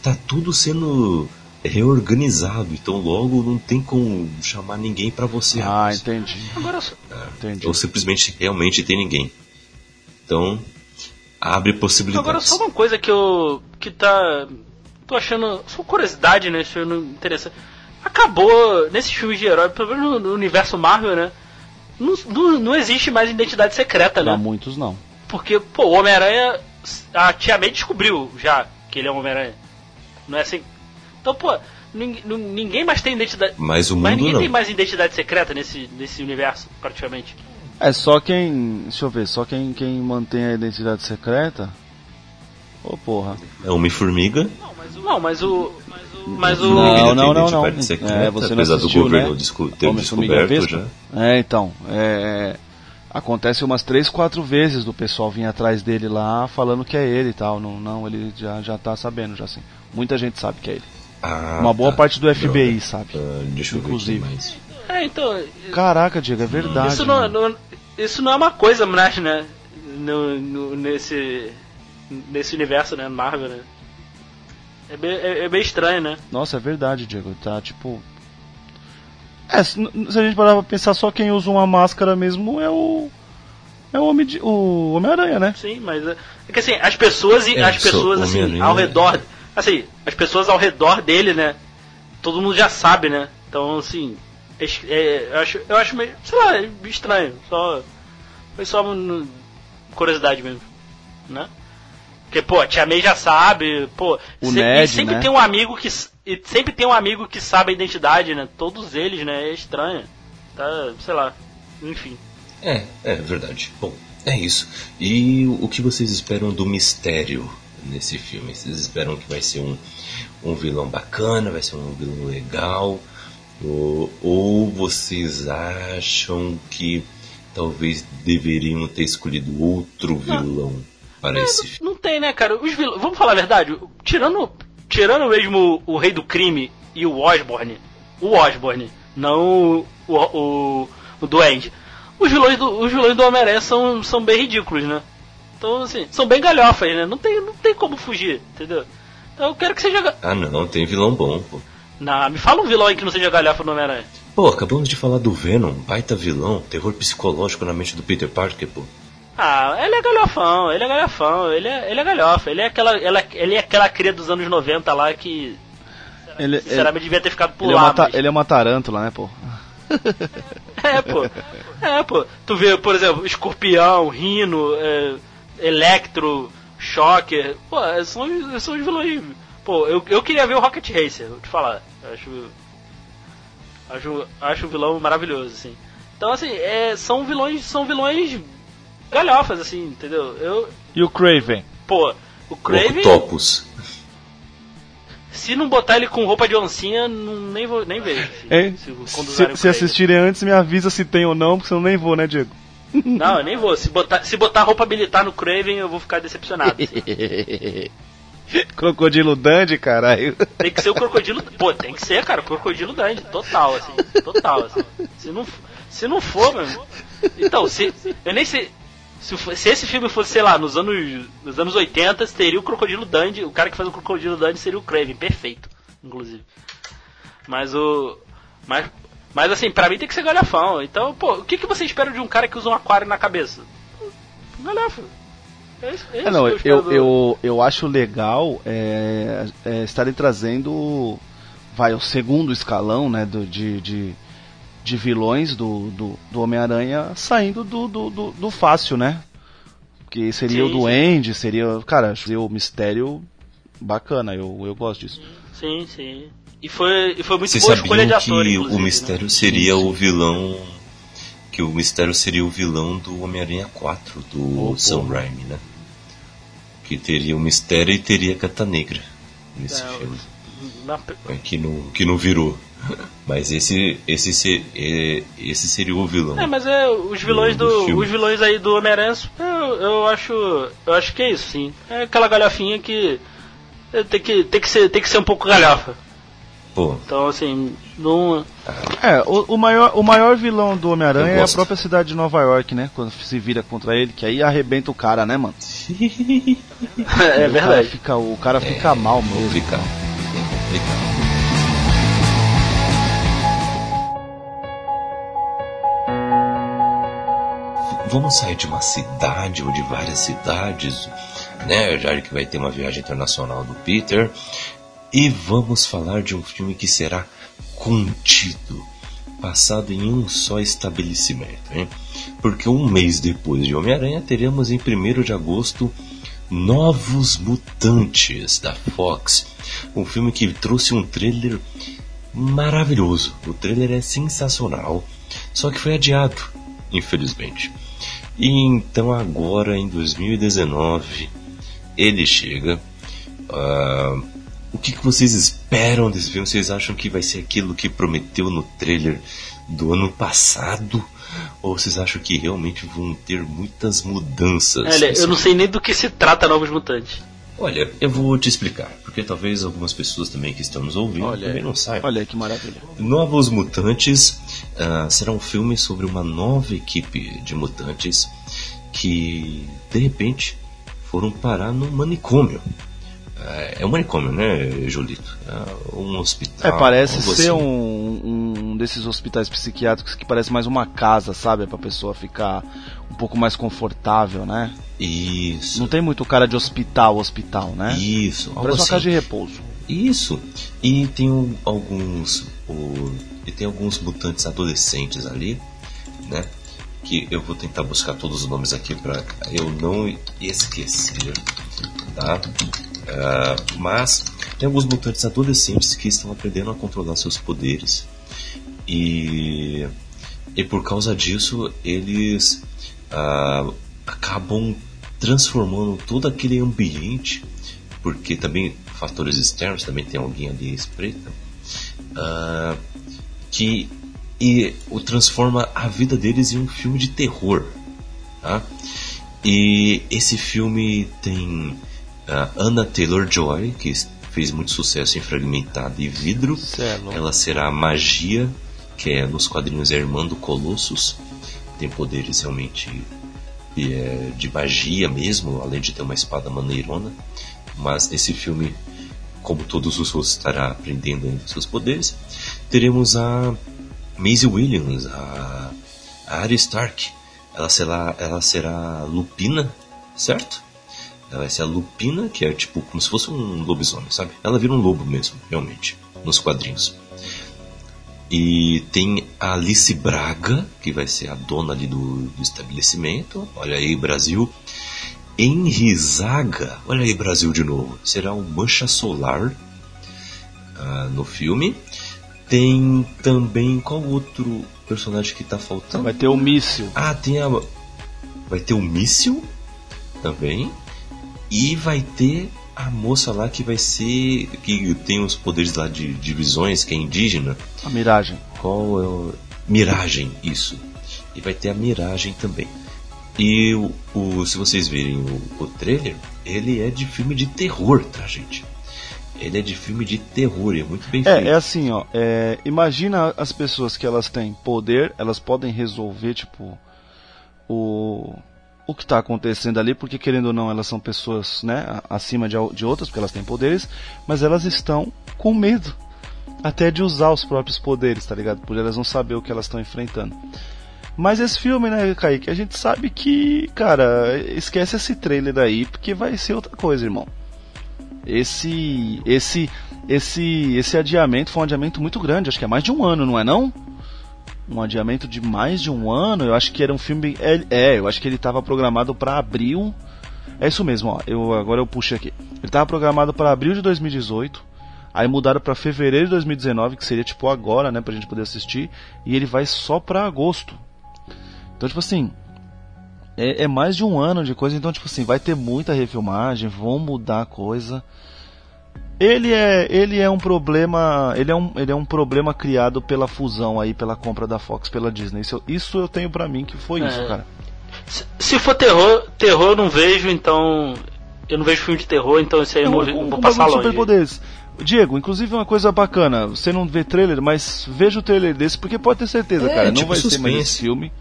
tá tudo sendo reorganizado, então logo não tem como chamar ninguém pra você. ah, rapaz. entendi. Agora, entendi. ou simplesmente realmente tem ninguém. Então, abre possibilidades. agora só uma coisa que eu. que tá. Tô achando. só curiosidade, né? Achando interessante. Acabou, nesses filmes de herói, pelo menos no, no universo Marvel, né? Não, não, não existe mais identidade secreta, Pra né? muitos não. Porque, pô, o Homem-Aranha. A Tia May descobriu já que ele é um Homem-Aranha. Não é assim? Então, pô, nin- nin- ninguém mais tem identidade. Mas o Mas mundo ninguém não. tem mais identidade secreta nesse, nesse universo, praticamente. É só quem. Deixa eu ver, só quem, quem mantém a identidade secreta. Ô porra. É Homem-Formiga. Não, mas o. Mas o. Não, Não, não, não, não. secreta, É, você não apesar assistiu, do governo né? desco- ter descoberto já. É, então. É, é, acontece umas três, quatro vezes do pessoal vir atrás dele lá falando que é ele e tal. Não, não ele já, já tá sabendo, já assim. Muita gente sabe que é ele. Ah, Uma boa tá. parte do FBI Droga. sabe. Ah, deixa eu Inclusive. ver aqui mais. É, então. Caraca, Diego, é verdade. Isso não, não- isso não é uma coisa, mas, né? No, no- nesse. Nesse universo, né? Marvel, né? É bem, é, é bem estranho, né? Nossa, é verdade, Diego. Tá tipo. É, se, se a gente parar pra pensar, só quem usa uma máscara mesmo é o. É o Homem de- o Homem-Aranha, né? Sim, mas é, é que assim, as pessoas e É, as pessoas assim, ao redor, assim, as pessoas ao redor dele, né? Todo mundo já sabe, né? Então, assim, é, é, eu acho, eu acho meio, sei lá, é estranho. Só foi só curiosidade mesmo, né? Porque, pô, a Tia May já sabe, pô. O se- Ned, e sempre né? tem um amigo que. E sempre tem um amigo que sabe a identidade, né? Todos eles, né? É estranho. Tá, sei lá. Enfim. É, é verdade. Bom, é isso. E o que vocês esperam do mistério nesse filme? Vocês esperam que vai ser um, um vilão bacana, vai ser um vilão legal? Ou, ou vocês acham que talvez deveriam ter escolhido outro vilão para esse filme? Não tem, né, cara? Os vilões. Vamos falar a verdade? Tirando, tirando mesmo o Rei do Crime e o Osborne. O Osborne, não o, o, o Duende. Os vilões do, os vilões do Homem-Aranha são, são bem ridículos, né? Então, assim, são bem galhofas, né? Não tem, não tem como fugir, entendeu? Então eu quero que seja. Ah não, tem vilão bom, pô. Não, me fala um vilão aí que não seja galhofa no Homem-Aranha. Pô, acabamos de falar do Venom, baita vilão, terror psicológico na mente do Peter Parker, pô. Ah, ele é galhofão, ele é galhofão, ele é, ele é galhofa, ele é aquela, ela, ele é aquela cria dos anos 90 lá que Ele, ele, sinceramente devia ter ficado por ele é lá. uma, ta- mas- ele é uma tarântula, né, pô? É, pô. É, pô. Tu vê, por exemplo, Escorpião, Rino, é, Electro, Shocker. Pô, é, são, são os vilões. Pô, eu, eu queria ver o Rocket Racer, vou te falar. Eu Acho. Acho, acho o vilão maravilhoso, assim. Então, assim, é, são vilões. São vilões galhofas, assim, entendeu? Eu. E o Craven? Pô, o Craven. Octopus. Se não botar ele com roupa de oncinha, não, nem, vou, nem vejo. assim, se Se, se Craven. assistirem antes, me avisa se tem ou não, porque senão eu nem vou, né, Diego? Não, eu nem vou. Se botar, se botar roupa militar no Craven, eu vou ficar decepcionado. assim. Crocodilo Dandy, caralho. Tem que ser o crocodilo. Pô, tem que ser, cara, o crocodilo Dandy. Total, assim. Total, assim. Se não, se não for, mano. Então, se. Eu nem sei. Se, se esse filme fosse, sei lá, nos anos, nos anos 80, teria o Crocodilo Dandy. O cara que faz o Crocodilo Dandy seria o Craven, perfeito, inclusive. Mas o. Mas, mas assim, pra mim tem que ser galhafão. Então, pô, o que, que você espera de um cara que usa um aquário na cabeça? Galhafa. É isso, é É, não, isso que eu eu, eu, eu acho legal é, é, estarem trazendo vai, o segundo escalão né, do, de, de, de vilões do, do, do Homem-Aranha saindo do, do, do, do fácil, né? Que seria Sim, o Duende, seria. Cara, seria o mistério bacana, eu, eu gosto disso. Sim, sim. E foi, e foi muito Vocês boa escolha de ator, que o né? mistério seria o vilão. Que o mistério seria o vilão do Homem-Aranha 4, do Oh, Sam. Raimi, né? Que teria o mistério e teria a Cata Negra nesse É, filme. Na- É, Que não, que não virou. Mas esse, esse, se- é, esse seria o vilão. É, mas é os vilões Do- do os vilões aí do Homem-Aranha, eu, eu acho, eu acho que é isso, sim. É aquela galhofinha que é, tem que tem que ser tem que ser um pouco galhofa. Pô, Então assim, não É, o, o maior, o maior vilão do Homem-Aranha é a própria cidade de Nova York, né? Quando se vira contra ele, que aí arrebenta o cara, né, mano? é O cara verdade. fica, o cara fica mal mesmo. complicado. complicado. Vamos sair de uma cidade ou de várias cidades, né? Já que vai ter uma viagem internacional do Peter. E vamos falar de um filme que será contido, passado em um só estabelecimento, hein? Porque um mês depois de Homem-Aranha teremos em 1 de agosto Novos Mutantes da Fox, um filme que trouxe um trailer maravilhoso. O trailer é sensacional, só que foi adiado, infelizmente. E então agora em 2019 ele chega. Ah, o que, que vocês esperam desse filme? Vocês acham que vai ser aquilo que prometeu no trailer do ano passado? Ou vocês acham que realmente vão ter muitas mudanças? Olha, eu não sei nem do que se trata Novos Mutantes. Olha, eu vou te explicar, porque talvez algumas pessoas também que estão nos ouvindo Olha também não saibam. Olha que maravilha. Novos Mutantes ah, será um filme sobre uma nova equipe de mutantes que, de repente, foram parar num manicômio. É, é um manicômio, né, Julito? É um hospital. É, parece ser um, um desses hospitais psiquiátricos que parece mais uma casa, sabe? Pra pessoa ficar um pouco mais confortável, né? Isso. Não tem muito cara de hospital, hospital, né? Isso, Parece uma assim. casa de repouso. Isso. E tem um- alguns. o- e tem alguns mutantes adolescentes ali, né? Que eu vou tentar buscar todos os nomes aqui para eu não esquecer. Tá? Ah, mas tem alguns mutantes adolescentes que estão aprendendo a controlar seus poderes. E, e por causa disso, eles ah, acabam transformando todo aquele ambiente, porque também fatores externos, também tem alguém ali espreita, ah, que e o transforma a vida deles em um filme de terror. Tá? E esse filme tem a Anna Taylor-Joy, que fez muito sucesso em Fragmentado e Vidro. É. Ela será a Magia, que é nos quadrinhos é irmã do Colossus. Tem poderes realmente é de magia mesmo, além de ter uma espada maneirona. Mas nesse filme, como todos os outros, estará aprendendo seus poderes. Teremos a Maisie Williams, a, a Arya Stark. Ela será, ela será Lupina, certo? Ela vai ser a Lupina, que é tipo como se fosse um lobisomem, sabe? Ela vira um lobo mesmo, realmente, nos quadrinhos. E tem a Alice Braga, que vai ser a dona ali do, do estabelecimento. Olha aí, Brasil. Henry Zaga, olha aí, Brasil de novo. Será o Mancha Solar ah, no filme. Tem também. Qual outro personagem que tá faltando? Vai ter o míssil. Ah, tem a. Vai ter o míssil também. E vai ter a moça lá que vai ser. que tem os poderes lá de, de visões, que é indígena. A miragem. Qual é o. Miragem, isso. E vai ter a Miragem também. E o, o- se vocês verem o, o trailer, ele é de filme de terror, tá, gente? Ele é de filme de terror, é muito bem feito. É, é assim, ó. é, imagina as pessoas que elas têm poder, elas podem resolver, tipo, o, o que está acontecendo ali, porque querendo ou não, elas são pessoas, né, acima de, de outras, porque elas têm poderes, mas elas estão com medo até de usar os próprios poderes, tá ligado? Por elas não saber o que elas estão enfrentando. Mas esse filme, né, Kaique, a gente sabe que, cara, esquece esse trailer aí, porque vai ser outra coisa, irmão. Esse, esse, esse, esse adiamento foi um adiamento muito grande, acho que é mais de um ano, não é não? Um adiamento de mais de um ano, eu acho que era um filme, é, é, eu acho que ele estava programado para abril, é isso mesmo, ó, eu, agora eu puxei aqui. Ele estava programado para abril de 2018, aí mudaram para fevereiro de 2019, que seria tipo agora, né, pra gente poder assistir, e ele vai só pra agosto. Então, tipo assim, é, é mais de um ano de coisa, então, tipo assim, vai ter muita refilmagem, vão mudar coisa. Ele é, ele é um problema, ele é um, ele é um problema criado pela fusão aí, pela compra da Fox pela Disney. Isso, eu- isso eu tenho pra mim que foi É. isso, cara. Se, se for terror, terror eu não vejo, então. Eu não vejo filme de terror, então isso aí eu Não, vou, com- vou passar longe. superpoderes. Diego, inclusive uma coisa bacana, você não vê trailer, mas veja o trailer desse, porque pode ter certeza, É, cara, não tipo vai ser mais suspense. esse filme.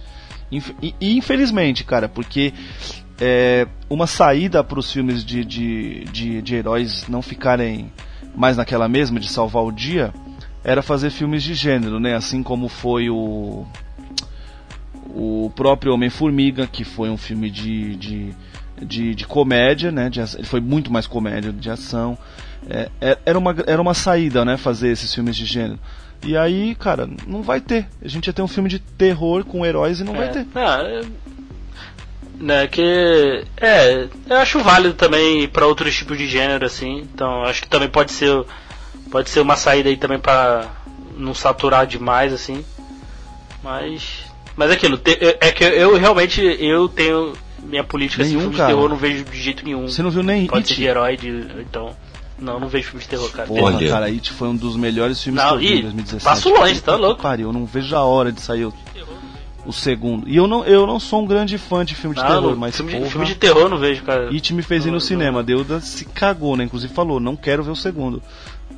Inf- e- e infelizmente, cara, porque é, uma saída para os filmes de, de, de, de heróis não ficarem mais naquela mesma de salvar o dia era fazer filmes de gênero, né? Assim como foi o o próprio Homem-Formiga, que foi um filme de, de, de, de comédia, né? De, ele foi muito mais comédia de ação. É, é- era, uma, era uma saída, né? Fazer esses filmes de gênero. E aí, cara, não vai ter. A gente ia ter um filme de terror com heróis e não vai É, ter. ah, é- né, que é, eu acho válido também para outros tipos de gênero assim. Então, acho que também pode ser pode ser uma saída aí também para não saturar demais assim. Mas mas é aquilo, te- é que eu realmente eu tenho minha política assim, Nenhum, filme cara. de terror eu não vejo de jeito nenhum. Você não viu nem Pode ser de It? herói de então não, não vejo filme de terror, cara. Porra, Olha. cara, It foi um dos melhores filmes Não, que eu vi em 2017. passo longe, tá louco? Pariu, eu não vejo a hora de sair o, segundo. E eu não, eu não sou um grande fã de filme de Não, terror, não, mas filme, porra, de, filme de terror não vejo, cara. It me fez ir Não, no não. cinema. Deuda se cagou, né? Inclusive falou, não quero ver o segundo.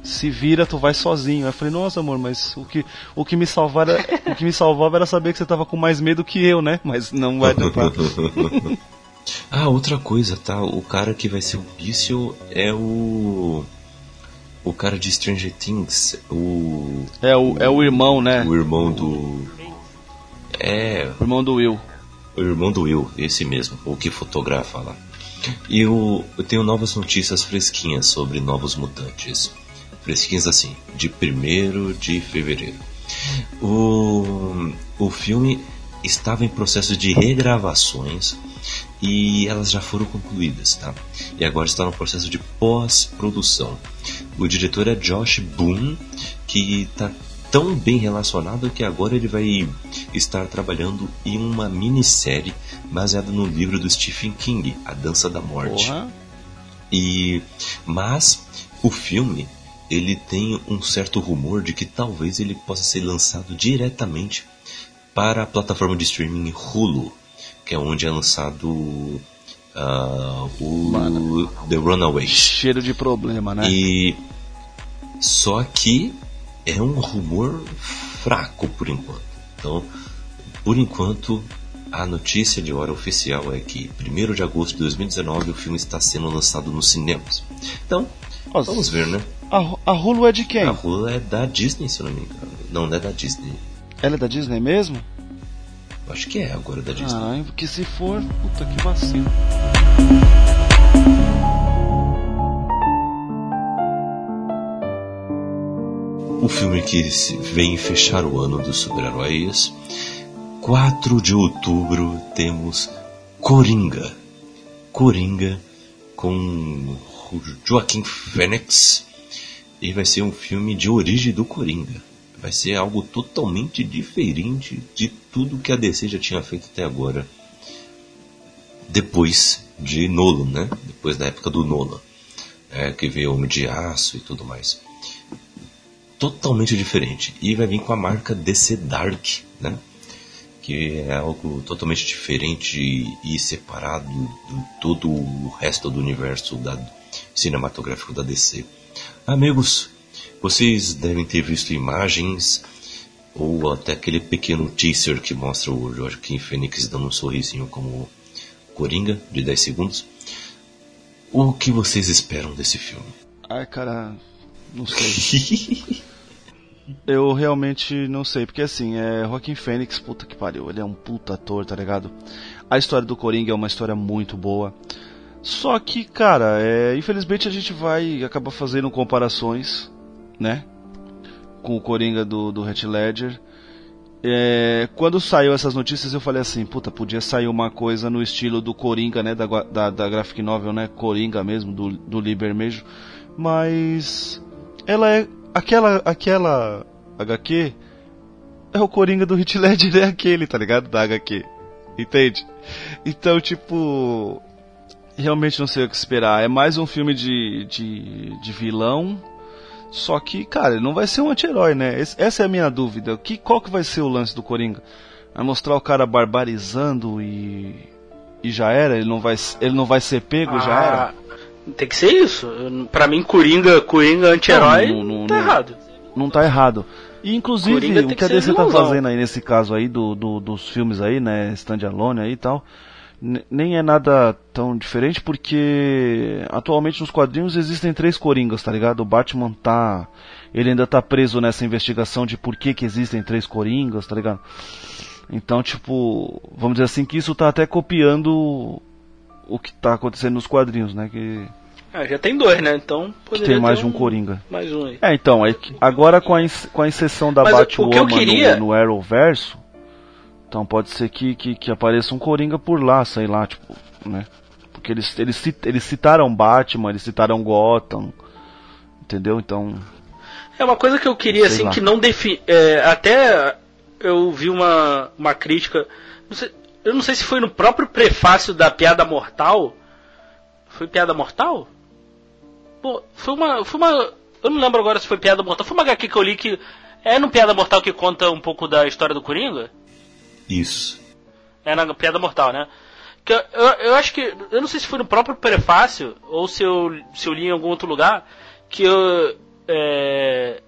Se vira, tu vai sozinho. Eu falei, nossa amor, mas o que, o que me salvava era, o que me salvava era saber que você tava com mais medo que eu, né? Mas não vai dar pra... ah, outra coisa, tá? O cara que vai ser o Míssil é o. O cara de Stranger Things, o. É o, é o irmão, né? O irmão do. É, O irmão do Will. o irmão do Will, esse mesmo, o que fotografa lá. E eu, eu tenho novas notícias fresquinhas sobre novos mutantes. Fresquinhas assim, de 1 de fevereiro. O, o filme estava em processo de regravações e elas já foram concluídas, tá? E agora está no processo de pós-produção. O diretor é Josh Boone, que está tão bem relacionado que agora ele vai estar trabalhando em uma minissérie baseada no livro do Stephen King, A Dança da Morte. Porra. E mas o filme ele tem um certo rumor de que talvez ele possa ser lançado diretamente para a plataforma de streaming Hulu, que é onde é lançado ah, o Mano. The Runaways. Cheiro de problema, né? E só que é um rumor fraco por enquanto. Então, por enquanto, a notícia de hora oficial é que 1 de agosto de 2019 o filme está sendo lançado nos cinemas. Então, Nossa, vamos ver, né? A, a Hulu é de quem? A rua é da Disney, se eu não me engano. Não, não é da Disney. Ela é da Disney mesmo? Acho que é agora da Disney. Caralho, porque se for, puta que vacilo. O filme que vem fechar o ano dos super-heróis. 4 de outubro temos Coringa. Coringa com Joaquim Phoenix. E vai ser um filme de origem do Coringa. Vai ser algo totalmente diferente de tudo que a DC já tinha feito até agora. Depois de Nolan, né? Depois da época do Nolan. É, que veio Homem de Aço e tudo mais totalmente diferente. E vai vir com a marca DC Dark, né? Que é algo totalmente diferente e separado de todo o resto do universo da, cinematográfico da DC. Amigos, vocês devem ter visto imagens ou até aquele pequeno teaser que mostra o Joaquim Phoenix dando um sorrisinho como Coringa de 10 segundos. O que vocês esperam desse filme? Ai, cara, não sei. Eu realmente não sei, porque assim, é Joaquim Fênix, puta que pariu, ele é um puta ator, tá ligado? A história do Coringa é uma história muito boa. Só que, cara, é, infelizmente a gente vai acabar fazendo comparações, né? Com o Coringa do, do Ledger. É, quando saiu essas notícias eu falei assim, puta, podia sair uma coisa no estilo do Coringa, né? Da, da, da graphic novel, né? Coringa mesmo, do, do Liber mesmo. Mas ela é aquela aquela HQ é o Coringa do Heath Ledger é aquele, tá ligado? Da HQ. Entende? Então, tipo, realmente não sei o que esperar. É mais um filme de de, de vilão. Só que, cara, ele não vai ser um anti-herói, né? Esse- essa é a minha dúvida. Que, qual que vai ser o lance do Coringa? Vai mostrar o cara barbarizando e. E já era? Ele não vai, ele não vai ser pego e já era? Tem que ser isso. Pra mim, Coringa, Coringa anti-herói, Não, não, tá não. errado. Não tá errado. E inclusive, Coringa o que a que ser DC tá fazendo aí nesse caso aí do, do- dos filmes aí, né, standalone aí e tal, nem é nada tão diferente porque atualmente nos quadrinhos existem três Coringas, tá ligado? O Batman tá, ele ainda tá preso nessa investigação de por que que existem três Coringas, tá ligado? Então, tipo, vamos dizer assim que isso tá até copiando o que tá acontecendo nos quadrinhos, né, que, Ah, já tem dois, né? Então poderia tem mais ter de um Coringa. Mais um aí. É, então, é que agora com a, com a inserção da Mas Batwoman queria- no, no Arrowverso, então pode ser que, que, que apareça um Coringa por lá, sei lá, tipo, né? Porque eles, eles, eles citaram Batman, eles citaram Gotham, entendeu? Então, É uma coisa que eu queria, assim, lá. que não define. até eu vi uma, uma crítica. não sei- eu não sei se foi no próprio prefácio da Piada Mortal. Foi Piada Mortal? Pô, foi uma. Foi uma. Eu não lembro agora se foi Piada Mortal. Foi uma HQ que eu li que. É no Piada Mortal que conta um pouco da história do Coringa? Isso. É na Piada Mortal, né? Que eu, eu, eu acho que. Eu não sei se foi no próprio prefácio ou se eu, se eu li em algum outro lugar. Que eu, é,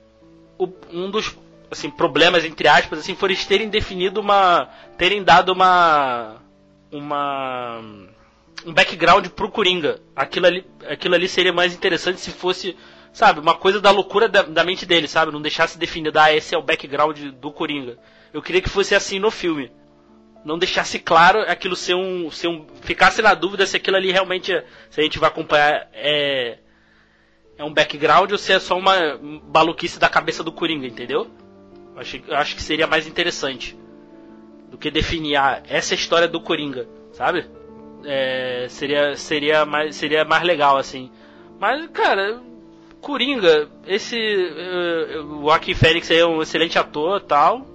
um dos assim, problemas, entre aspas, assim, foi eles terem definido uma. terem dado uma. uma. Um background pro Coringa. Aquilo ali, aquilo ali seria mais interessante se fosse. Sabe, uma coisa da loucura da, da mente dele, sabe? Não deixasse definido, ah, esse é o background do Coringa. Eu queria que fosse assim no filme não deixasse claro aquilo ser um, ser um. ficasse na dúvida se aquilo ali realmente. é- se a gente vai acompanhar é. é um background ou se é só uma baluquice da cabeça do Coringa, entendeu? Eu acho, eu acho que seria mais interessante do que definir ah, essa é história do Coringa, sabe? É, seria, seria, mais, seria mais legal, assim. Mas, cara, Coringa, esse. Uh, o Joaquim Fênix aí é um excelente ator tal.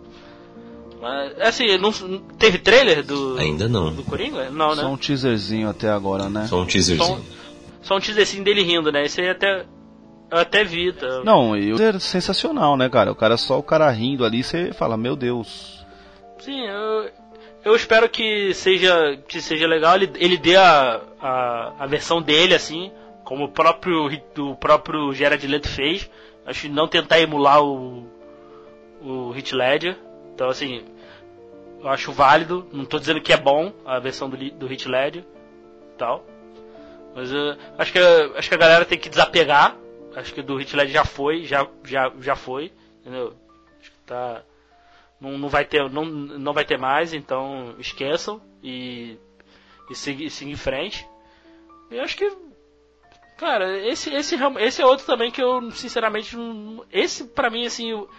Mas, assim, não, teve trailer do. Ainda não. Do Coringa? Não, né? Só um teaserzinho até agora, né? Só um teaserzinho. Só, só um teaserzinho dele rindo, né? Esse aí até. Eu até vi. Tá? Não, e o é sensacional, né, cara? O cara só o cara rindo ali, você fala, meu Deus. Sim, eu, eu espero que seja que seja legal. Ele, ele dê a, a, a versão dele, assim, como o próprio, o próprio Gerard Leto fez. Acho que não tentar emular o, o Hit Ledger. Então, assim, eu acho válido. Não estou dizendo que é bom a versão do, do Hit Ledger tal. Mas uh, acho, que, acho que a galera tem que desapegar Acho que do Hit Ledger já foi, já, já, já foi, entendeu? Acho que tá. Não, não, vai ter, não, não vai ter mais, então esqueçam e, e siga em frente. E acho que. Cara, esse, esse, esse é outro também que eu, sinceramente, esse pra mim, assim, eu,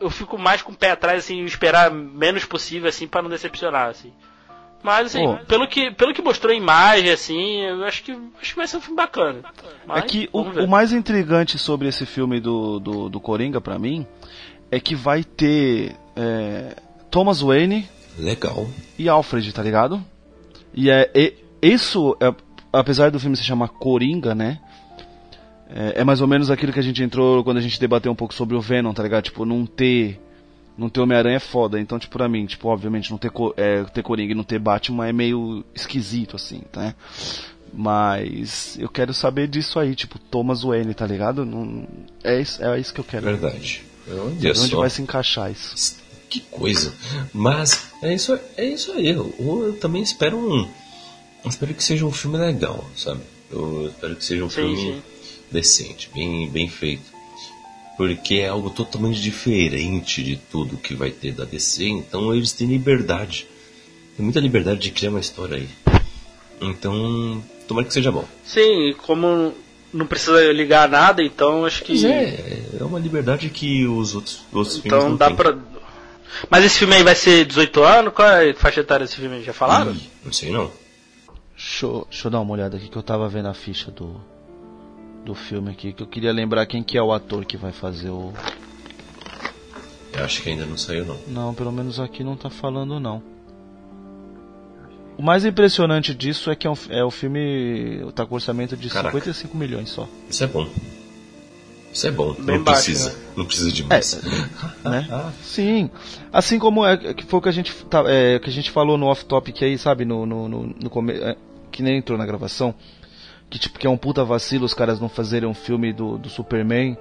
eu fico mais com o pé atrás, assim, esperar menos possível, assim, para não decepcionar, assim. Mas, assim, oh. pelo, que, pelo que mostrou a imagem, assim, eu acho que, acho que vai ser um filme bacana. Mas, é que o, o, mais intrigante sobre esse filme do, do, do Coringa, pra mim, é que vai ter é, Thomas Wayne. Legal. E Alfred, tá ligado? E é. E, isso, é, apesar do filme se chamar Coringa, né? É, é, mais ou menos aquilo que a gente entrou quando a gente debateu um pouco sobre o Venom, tá ligado? Tipo, não ter não ter Homem-Aranha é foda. Então, tipo, pra mim, tipo, obviamente, não ter, é, ter Coringa e não ter Batman é meio esquisito, assim, tá? Mas eu quero saber disso aí, tipo, Thomas Wayne, tá ligado? Não, é, é isso que eu quero. Verdade. Onde só. vai se encaixar isso? Que coisa. Mas é isso, é isso aí. Eu, eu também espero um. espero que seja um filme legal, sabe? Eu espero que seja um sim, filme sim. decente, bem, bem feito porque é algo totalmente diferente de tudo que vai ter da DC, então eles têm liberdade. Tem muita liberdade de criar uma história aí. Então, tomara que seja bom. Sim, como não precisa ligar nada, então acho que. Pois é, é uma liberdade que os outros, outros então, filmes não dá têm. pra. Mas esse filme aí vai ser 18 anos? Qual é a faixa etária desse filme? Já falaram? Ih, não sei não. Deixa, eu- deixa eu dar uma olhada aqui que eu tava vendo a ficha do, do filme aqui, que eu queria lembrar quem que é o ator que vai fazer o. Eu acho que ainda não saiu não. Não, pelo menos aqui não tá falando não. O mais impressionante disso é que é, um, é o filme tá com orçamento de Caraca. 55 milhões só. Isso é bom. Isso é bom. Bem não baixo, precisa. né? Não precisa de mais. É, né? Sim. Assim como é que foi o que a gente tá, é, que a gente falou no off topic aí, sabe, no no, no, no come, é, que nem entrou na gravação, que tipo que é um puta vacilo os caras não fazerem um filme do, do Superman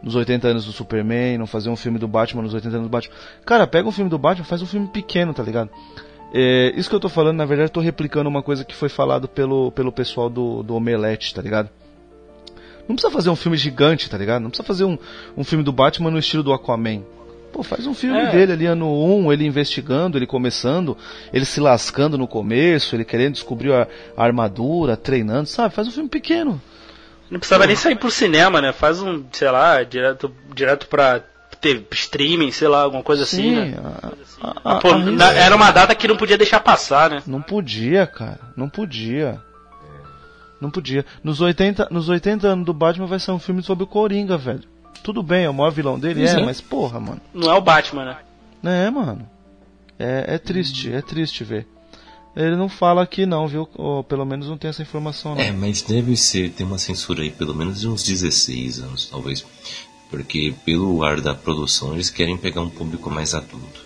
nos 80 anos do Superman, não fazer um filme do Batman nos 80 anos do Batman. Cara, pega um filme do Batman, faz um filme pequeno, tá ligado? É, isso que eu tô falando, na verdade, eu tô replicando uma coisa que foi falado pelo, pelo pessoal do, do Omelete, tá ligado? Não precisa fazer um filme gigante, tá ligado? Não precisa fazer um, um filme do Batman no estilo do Aquaman. Pô, faz um filme É. dele ali ano 1, ele investigando, ele começando, ele se lascando no começo, ele querendo descobrir a, a armadura, treinando, sabe? Faz um filme pequeno. Não precisava nem sair pro cinema, né? Faz um, sei lá, direto, direto pra ter streaming, sei lá, alguma coisa assim, né? a- a- Ah, a- pô, a- na- era uma data que não podia deixar passar, né? Não podia, cara. Não podia. Não podia. Nos 80, nos 80 anos do Batman vai ser um filme sobre o Coringa, velho. Tudo bem, é o maior vilão dele, é, é. mas porra, mano. Não é o Batman, né? É, mano. É, é triste, é triste ver. Ele não fala aqui não, viu? Ou pelo menos não tem essa informação não. É, mas deve ser, tem uma censura aí, pelo menos de uns 16 anos, talvez. Porque pelo ar da produção eles querem pegar um público mais adulto.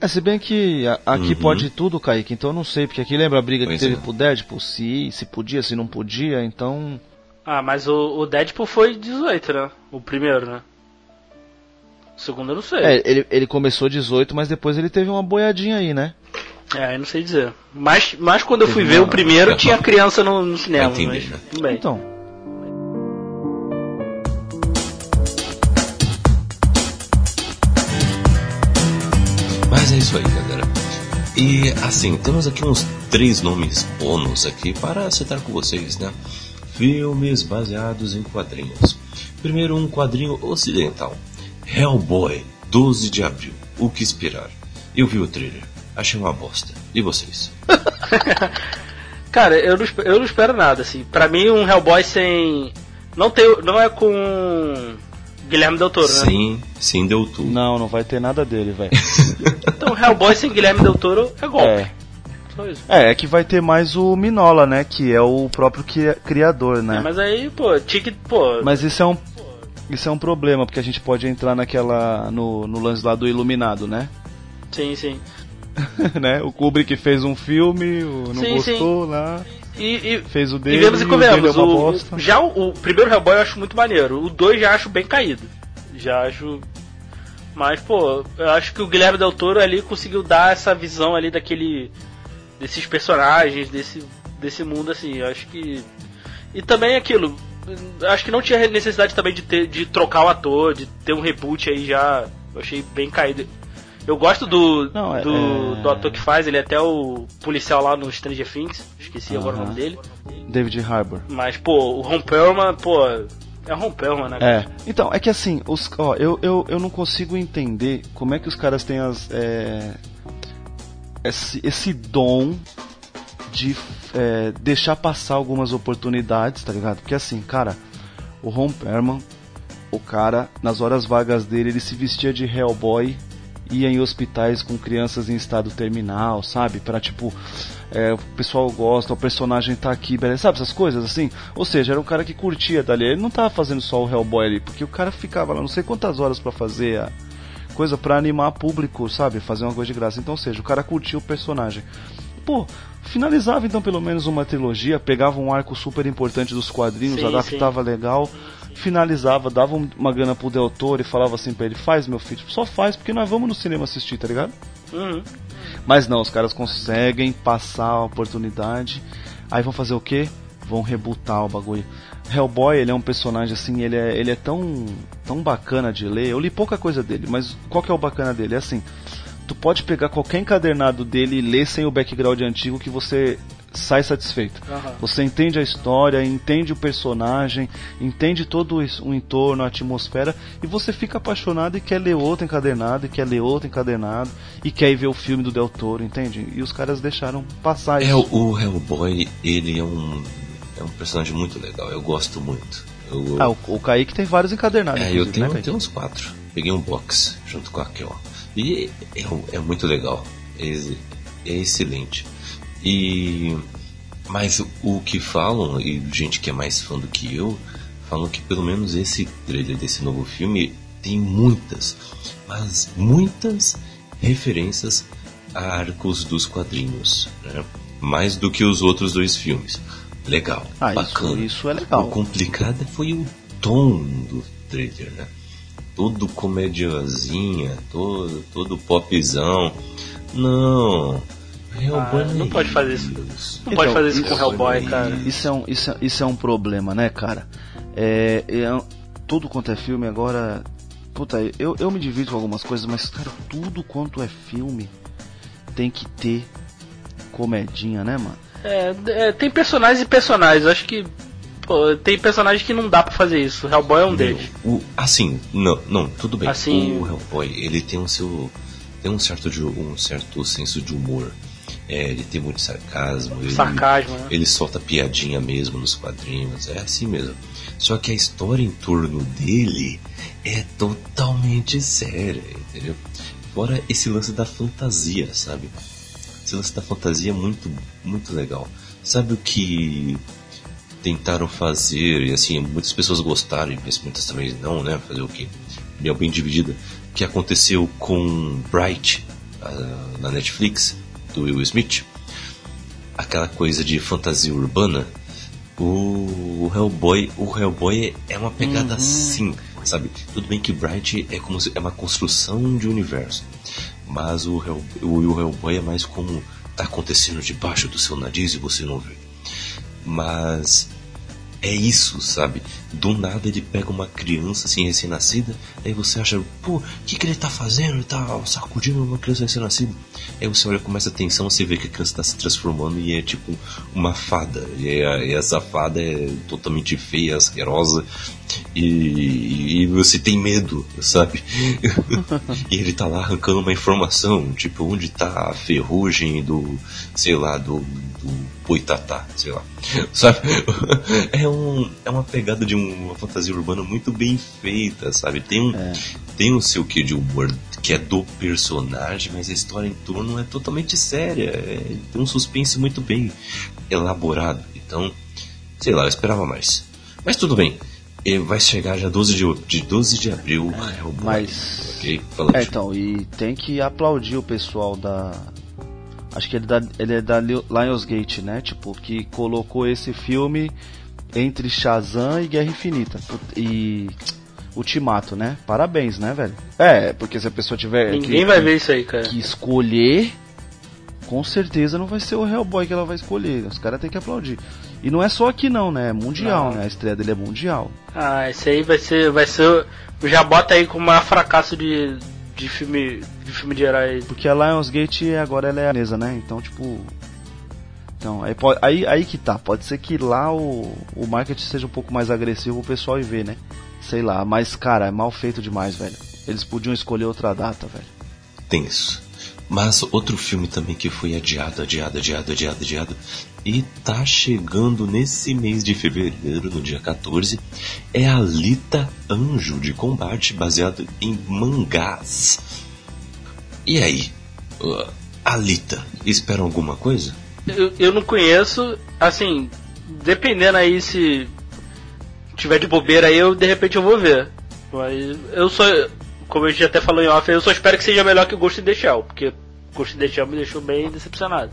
É, se bem que a- aqui Uhum. pode tudo, Kaique, então eu não sei, porque aqui lembra a briga Pois que teve é. pro Deadpool, se, se podia, se não podia, então... Ah, mas o, o Deadpool foi 18, né? O primeiro, né? O segundo eu não sei. É, ele, ele começou 18, mas depois ele teve uma boiadinha aí, né? É, eu não sei dizer. Mas, mas quando eu fui ver o primeiro, tinha criança no, no cinema. Vai entender, mas, né? tudo bem. Então, Mas é isso aí, galera. E assim, temos aqui uns três nomes bônus aqui para acertar com vocês, né? Filmes baseados em quadrinhos. Primeiro, um quadrinho ocidental. Hellboy, 12 de abril. O que esperar? Eu vi o trailer. Achei uma bosta. E vocês? Cara, eu não, eu não espero nada, assim. Pra mim, um Hellboy sem. Não, tem, não é com. Guilherme Del Toro, né? Sim, sim, deu tudo. Não, não vai ter nada dele, velho. Então, Hellboy sem Guilherme Del Toro é golpe. É. Só isso. É, é que vai ter mais o Minola, né? Que é o próprio cria- criador, né? É, mas aí, pô, tinha que. Pô, Mas isso é um isso é um problema, porque a gente pode entrar naquela no, no lance lá do Iluminado, né? sim, sim. né? O Kubrick fez um filme, não Sim, gostou lá, E, e, fez o e dele, vemos e o dele é comemos. uma O, bosta. já o, o primeiro Hellboy eu acho muito maneiro. O 2 já acho bem caído. Já acho. Mas, pô, eu acho que o Guilherme Del Toro ali conseguiu dar essa visão ali daquele. desses personagens, desse, desse mundo assim. Eu acho que. E também aquilo. Acho que não tinha necessidade também de, ter, de trocar o ator, de ter um reboot aí já. Eu achei bem caído. Eu gosto do, Não, é- do, é- do ator que faz, ele é até o policial lá no Stranger Things, esqueci agora o nome dele. David Harbour. Mas, pô, o Ron Perlman, pô, é o Ron Perlman, né? É, então, é que assim, os, ó, eu, eu, eu não consigo entender como é que os caras têm as, é, esse, esse dom de é, deixar passar algumas oportunidades, tá ligado? Porque assim, cara, o Ron Perlman, o cara, nas horas vagas dele, ele se vestia de Hellboy, ia em hospitais com crianças em estado terminal, sabe? Pra tipo, é, o pessoal gosta, o personagem tá aqui, beleza? Sabe essas coisas assim? Ou seja, era um cara que curtia dali. Ele não tava fazendo só o Hellboy ali, porque o cara ficava lá não sei quantas horas pra fazer a coisa pra animar público, sabe? Fazer uma coisa de graça. Então, ou seja, o cara curtia o personagem. Pô, finalizava então pelo menos uma trilogia, pegava um arco super importante dos quadrinhos, Sim, adaptava legal, finalizava, dava um- uma grana pro Del Toro e falava assim pra ele: faz meu filho, só faz porque nós vamos no cinema assistir, tá ligado? Uhum. Mas não, os caras conseguem passar a oportunidade. Aí vão fazer o quê? Vão rebutar o bagulho. Hellboy, ele é um personagem assim, ele é, ele é tão, tão bacana de ler. Eu li pouca coisa dele, mas qual que é o bacana dele? É assim, tu pode pegar qualquer encadernado dele e ler sem o background antigo que você sai satisfeito. Aham. Você entende a história, entende o personagem, entende todo o entorno, a atmosfera, e você fica apaixonado e quer ler outro encadernado, e quer ler outro encadernado, e quer ir ver o filme do Del Toro, entende? E os caras deixaram passar É, isso. o, o Hellboy, ele é um, é um personagem muito legal, eu gosto muito. Eu, Ah, o, o Kaique tem vários encadernados. é, eu inclusive, tenho, né, tenho uns quatro. Peguei um box junto com aquele, ó. E é, um- é muito legal. É, é excelente. E mas o, que falam, e gente que é mais fã do que eu, falam que pelo menos esse trailer desse novo filme tem muitas, mas muitas referências a arcos dos quadrinhos, né? Mais do que os outros dois filmes. Legal, Ah, isso, bacana. isso é legal. O complicado foi o tom do trailer, né? Todo comediazinha, todo, todo popzão. Não. Hellboy Ah, não é pode fazer isso. Não pode Então, fazer isso com Hellboy, é- cara. Isso é um, isso, é- isso é um problema, né, cara? É, é- tudo quanto é filme agora. Puta, eu, eu me divido com algumas coisas, mas, cara, tudo quanto é filme tem que ter comedinha, né, mano? É, é, tem personagens e personagens. Eu acho que. Pô, tem personagens que não dá pra fazer isso. O Hellboy é um deles. O, assim, não, não, tudo bem. Assim- O Hellboy, ele tem um seu. Tem um certo, um certo senso de humor. É, ele tem muito sarcasmo. Ele, Sarcasmo, né? Ele solta piadinha mesmo nos quadrinhos. É assim mesmo. Só que a história em torno dele é totalmente séria, entendeu? Fora esse lance da fantasia, sabe? Esse lance da fantasia é muito, muito legal. Sabe o que tentaram fazer, e assim, muitas pessoas gostaram, mas muitas também não, né? Fazer o que? Opinião bem dividida. Que aconteceu com Bright ah, na Netflix, do Will Smith. Aquela coisa de fantasia urbana. O, Hellboy, o Hellboy é uma pegada assim, sabe? Tudo bem que Bright é como se, é uma construção de universo, mas o, Hell, o, o Hellboy é mais como tá acontecendo debaixo do seu nariz e você não vê. Mas é isso, sabe? Do nada ele pega uma criança assim recém-nascida, aí você acha, pô, o que, que ele tá fazendo? Ele tá sacudindo uma criança recém-nascida. Aí você olha com mais atenção, você vê que a criança tá se transformando e é tipo uma fada. E, é- e essa fada é totalmente feia, asquerosa. E, e você tem medo, sabe? e ele tá lá arrancando uma informação, tipo, onde tá a ferrugem do, sei lá, do, do Boitatá, sei lá. Sabe? É, um, é uma pegada de um- uma fantasia urbana muito bem feita, sabe? Tem um, tem o seu quê de humor que é do personagem, mas a história em torno é totalmente séria. É, tem um suspense muito bem elaborado. Então, sei lá, eu esperava mais. Mas tudo bem. E vai chegar já 12 de, de 12 de abril. Hellboy, mas- Ok? Falando É, então, e tem que aplaudir o pessoal da. Acho que ele, da, ele é da Li- Lionsgate, né? Tipo, que colocou esse filme entre Shazam e Guerra Infinita. E. Ultimato, né? Parabéns, né, velho? É, porque se a pessoa tiver. Ninguém que- vai que- ver isso aí, cara. que escolher, com certeza não vai ser o Hellboy que ela vai escolher. Os caras têm que aplaudir. E não é só aqui não, né? É mundial, Não. né? A estreia dele é mundial. Ah, esse aí vai ser. Vai ser. Já bota aí como o maior fracasso de, de filme. De filme de herói. Porque a Lionsgate agora ela é a mesa, né? Então, tipo. Então, aí, pode, aí, aí que tá. Pode ser que lá o, o marketing seja um pouco mais agressivo o pessoal e ver, né? Sei lá, mas cara, é mal feito demais, velho. Eles podiam escolher outra data, velho. tenso. Mas outro filme também que foi adiado, adiado, adiado, adiado, adiado. E tá chegando nesse mês de fevereiro, no dia 14, é Alita Anjo de Combate, baseado em mangás. E aí? Uh, Alita, esperam alguma coisa? Eu, eu não conheço, assim, dependendo aí se tiver de bobeira aí, eu de repente eu vou ver. Mas eu só, como a gente até falou em off, eu só espero que seja melhor que o Ghost in the Shell, porque Ghost in the Shell me deixou bem decepcionado.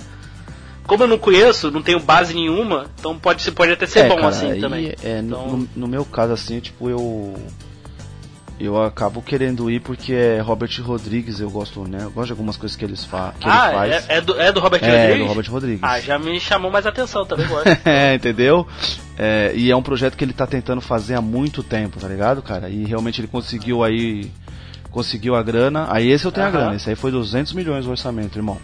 Como eu não conheço, não tenho base nenhuma, então pode, ser- pode até ser bom cara, assim aí, também. É, no- Então- no, no meu caso, assim, tipo, eu. Eu acabo querendo ir porque é Robert Rodrigues, eu gosto, né? Eu gosto de algumas coisas que, eles fa que ah, ele faz. é, é do, é do Robert É, Rodrigues? do Robert Rodrigues. Ah, já me chamou mais atenção, também gosto. É, entendeu? É, e é um projeto que ele tá tentando fazer há muito tempo, tá ligado, cara? E realmente ele conseguiu aí. Conseguiu a grana. Aí esse eu tenho a Aham. grana. Esse aí foi 200 milhões o orçamento, irmão.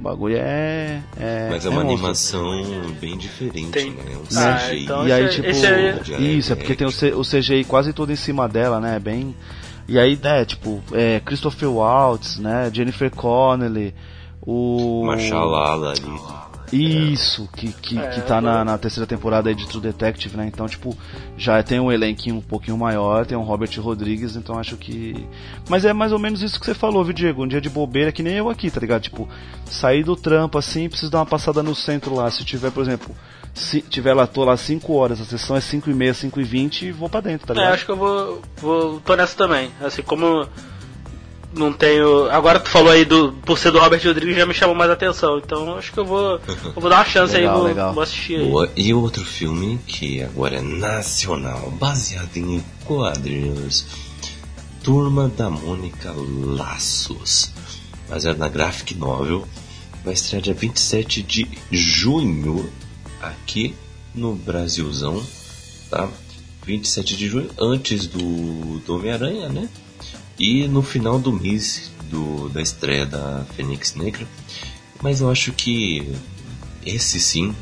O bagulho é. é Mas é uma monstro. animação bem diferente, Tem- né? Um Ah, CGI. então E aí, esse- tipo. aí- Isso, é porque tem o, C- o CGI quase todo em cima dela, né? Bem. E aí, né, tipo, é, Christopher Waltz, né? Jennifer Connelly, o. Machalala ali. Isso, que, que, É, que tá na, na terceira temporada aí de True Detective, né? Então, tipo, já tem um elenquinho um pouquinho maior, tem um Robert Rodrigues, então acho que. Mas é mais ou menos isso que você falou, viu, Diego? Um dia de bobeira, que nem eu aqui, tá ligado? Tipo, sair do trampo assim, preciso dar uma passada no centro lá. Se tiver, por exemplo, se tiver lá, tô lá 5 horas, a sessão é 5 e meia, 5 e 20 e vou pra dentro, tá É, ligado? acho que eu vou, vou. tô nessa também. Assim, como não tenho. Agora tu falou aí do. Por ser do Robert Rodrigues já me chamou mais atenção. Então acho que eu vou. Eu vou dar uma chance Legal, aí, vou, legal. vou assistir aí. Boa. E outro filme que agora é nacional, baseado em quadrinhos. Turma da Mônica Laços. Baseado na graphic novel. Vai estrear dia 27 de junho aqui no Brasilzão, tá? 27 de junho, antes do, do Homem-Aranha, né? E no final do mês do, da estreia da Fênix Negra. Mas eu acho que esse sim,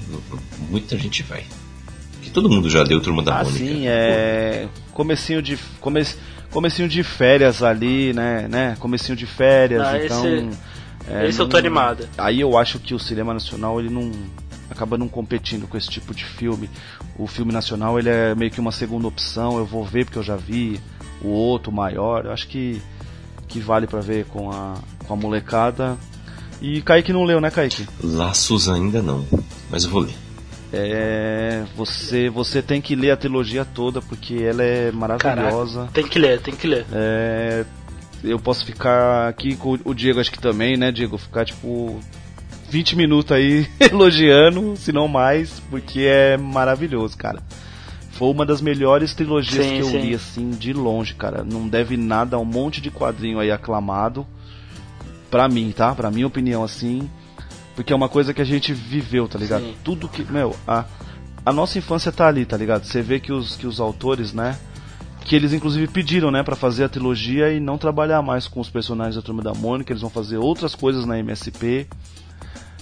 muita gente vai. Que todo mundo já deu Turma da Ah, Mônica. sim, é. Comecinho de. Come... Comecinho de férias ali, né? né? Comecinho de férias, Ah, então. esse- é, esse eu tô animado. Aí eu acho que o cinema nacional ele não. acaba não competindo com esse tipo de filme. O filme nacional ele é meio que uma segunda opção, eu vou ver porque eu já vi o outro maior. Eu acho que, que vale pra ver com a, com a molecada. E Kaique não leu, né, Kaique? Laços ainda não, mas eu vou ler. É, você, você tem que ler a trilogia toda porque ela é maravilhosa. Tem que ler, tem que ler. É, eu posso ficar aqui com o Diego, acho que também, né, Diego? Ficar tipo 20 minutos aí elogiando, se não mais, porque é maravilhoso, cara. Foi uma das melhores trilogias Sim, que eu sim. li, assim, de longe, cara. Não deve nada a um monte de quadrinho aí aclamado. Pra mim, tá? Pra minha opinião, assim. Porque é uma coisa que a gente viveu, tá ligado? Sim. Tudo que. Meu, a, a nossa infância tá ali, tá ligado? Você vê que os, que os autores, né? Que eles inclusive pediram, né, para fazer a trilogia e não trabalhar mais com os personagens da Turma da Mônica, eles vão fazer outras coisas na MSP,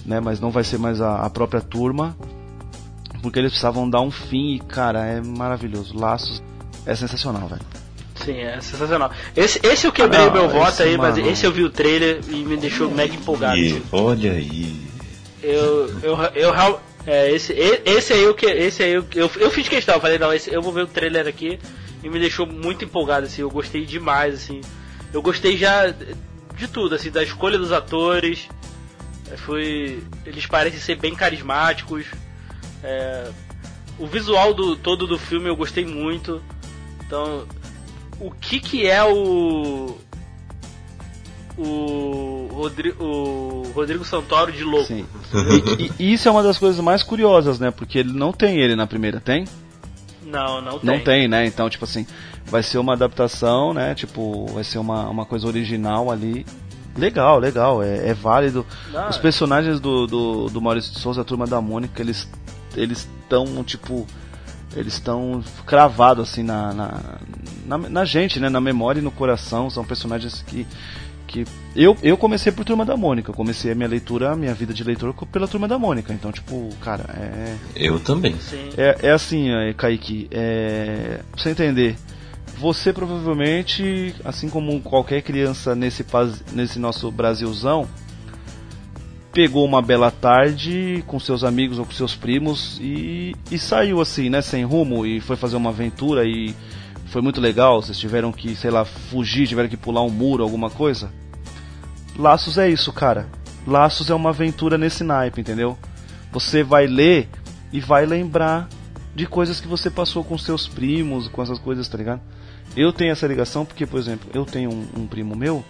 né, mas não vai ser mais a, a própria turma, porque eles precisavam dar um fim e, cara, é maravilhoso. Laços é sensacional, velho. Sim, é sensacional. Esse, esse eu quebrei Ah, o meu voto aí, mas mano. esse eu vi o trailer e me deixou mega empolgado. E assim. olha aí. Eu, eu, eu, real- é, esse, esse aí eu que, esse aí eu, eu, eu fiz questão, eu falei não, esse, eu vou ver o trailer aqui e me deixou muito empolgado assim. Eu gostei demais assim. Eu gostei já de tudo assim, da escolha dos atores. É, Foi, eles parecem ser bem carismáticos. É, o visual do todo do filme eu gostei muito. Então, o que que é o o, Rodri, o Rodrigo Santoro de louco? Sim. E, e isso é uma das coisas mais curiosas, né? Porque ele não tem ele na primeira, tem? Não, não tem. Não tem, né? Então, tipo assim, vai ser uma adaptação, né? Tipo, vai ser uma, uma coisa original ali. Legal, legal, é, é válido. Não, Os personagens do, do, do Maurício de Souza, a turma da Mônica, eles eles estão, tipo, eles estão cravados assim na, na, na, na gente, né? Na memória e no coração. São personagens que. que eu, eu comecei por Turma da Mônica, eu comecei a minha leitura, a minha vida de leitor pela Turma da Mônica. Então, tipo, cara, é. Eu também. É, é assim, é, Kaique, é, pra você entender, você provavelmente, assim como qualquer criança nesse, nesse nosso Brasilzão, pegou uma bela tarde com seus amigos ou com seus primos e, e saiu assim, né, sem rumo e foi fazer uma aventura e foi muito legal. Vocês tiveram que, sei lá, fugir, tiveram que pular um muro, alguma coisa. Laços é isso, cara. Laços é uma aventura nesse naipe, entendeu? Você vai ler e vai lembrar de coisas que você passou com seus primos, com essas coisas, tá ligado? Eu tenho essa ligação porque, por exemplo, eu tenho um, um primo meu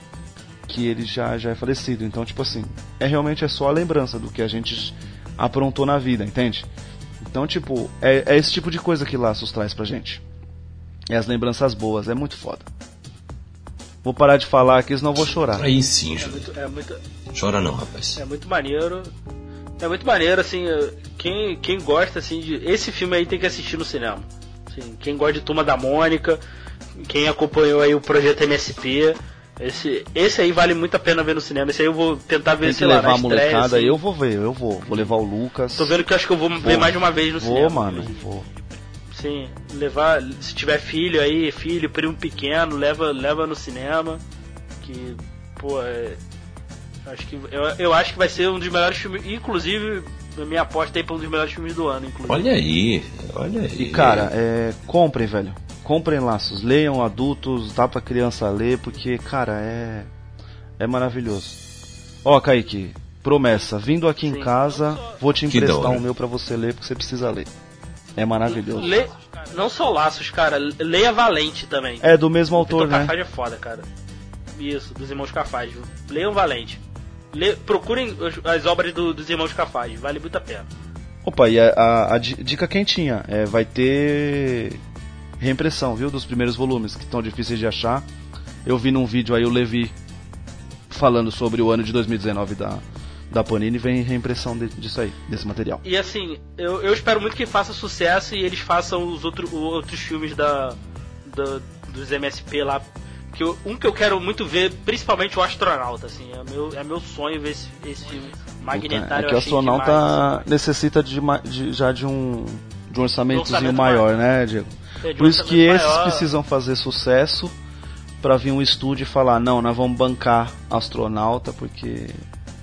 que ele já, já é falecido. Então, tipo assim, é realmente é só a lembrança do que a gente aprontou na vida, entende? Então, tipo, é, é esse tipo de coisa que Laços traz pra gente. É as lembranças boas, é muito foda. Vou parar de falar aqui, senão eu vou chorar. Aí sim, É muito, é muito, Chora não, rapaz. é muito maneiro. É muito maneiro, assim, quem, quem gosta, assim, de... Esse filme aí tem que assistir no cinema. Assim, quem gosta de Turma da Mônica, quem acompanhou aí o projeto MSP, esse, esse aí vale muito a pena ver no cinema. Esse aí eu vou tentar ver, Tem que sei lá, levar a estreia, molecada, assim. eu vou ver, eu vou. Vou levar o Lucas. Tô vendo que eu acho que eu vou, ver Vou. mais de uma vez no Vou, cinema. mano, inclusive. vou. Sim, levar, se tiver filho aí, filho, primo pequeno, leva, leva no cinema. Que, pô, é, acho que eu, eu acho que vai ser um dos melhores filmes, inclusive, a minha aposta aí pra um dos melhores filmes do ano, inclusive. Olha aí, olha aí. E cara, é, comprem, velho. Comprem laços, leiam adultos, dá pra criança ler, porque, cara, é. É maravilhoso. Ó, Kaique, promessa, vindo aqui em Sim. casa, vou te Que emprestar o meu pra você ler, porque você precisa ler. É maravilhoso. Lê, não só laços, cara, leia Valente também. É do mesmo autor, Vitor né? Cafage é foda, cara. Isso, dos irmãos Cafage. Leiam Valente. Lê, procurem as obras do- dos irmãos Cafage, vale muito a pena. Opa, e a, a- a di- dica quentinha, é, vai ter reimpressão, viu, dos primeiros volumes, que estão difíceis de achar. Eu vi num vídeo aí o Levi falando sobre o ano de 2019 da, da Panini, vem reimpressão de- disso aí, desse material. E assim, eu, eu espero muito que faça sucesso e eles façam os outro, outros filmes da, da- dos MSP lá. Que eu- um que eu quero muito ver, principalmente o Astronauta, assim, é meu, é meu sonho ver esse, esse filme. Magnetário é que o demais, astronauta assim. necessita de, de- já de um, de um orçamentozinho orçamento maior, né, Diego? É, Por isso que esses maior. precisam fazer sucesso pra vir um estúdio e falar, não, nós vamos bancar astronauta, porque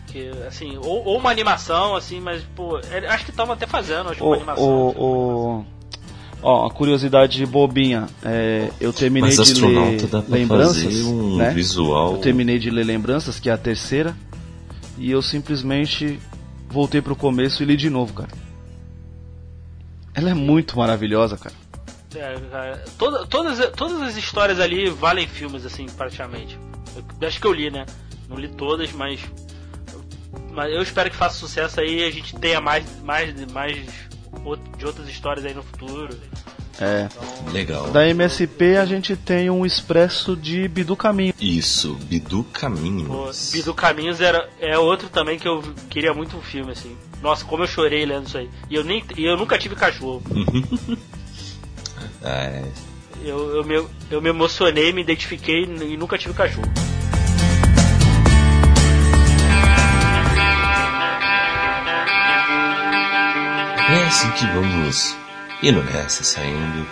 Que, assim, ou, ou uma animação, assim, mas, pô, é- acho que estavam até fazendo, acho que uma O, animação. o, o- Ó, a curiosidade bobinha. é, eu terminei Mas de ler Lembranças. um né? visual. Eu terminei de ler Lembranças, que é a terceira. E eu simplesmente voltei pro começo e li de novo, cara. Ela é muito maravilhosa, cara. É, cara, toda- todas, todas as histórias ali valem filmes, assim, praticamente. Eu, acho que eu li, né? Não li todas, mas. Mas eu espero que faça sucesso aí e a gente tenha mais, mais, mais de outras histórias aí no futuro. É. Legal. Da MSP a gente tem um expresso de Bidu Caminho. Isso, Bidu Pô, Caminhos. Bidu Caminhos era, é outro também que eu queria muito um filme, assim. Nossa, como eu chorei lendo isso aí. E eu, nem, e eu nunca tive cachorro. É, Eu, eu, me, eu me emocionei, me identifiquei e nunca tive cachorro. É assim que vamos indo nessa, saindo,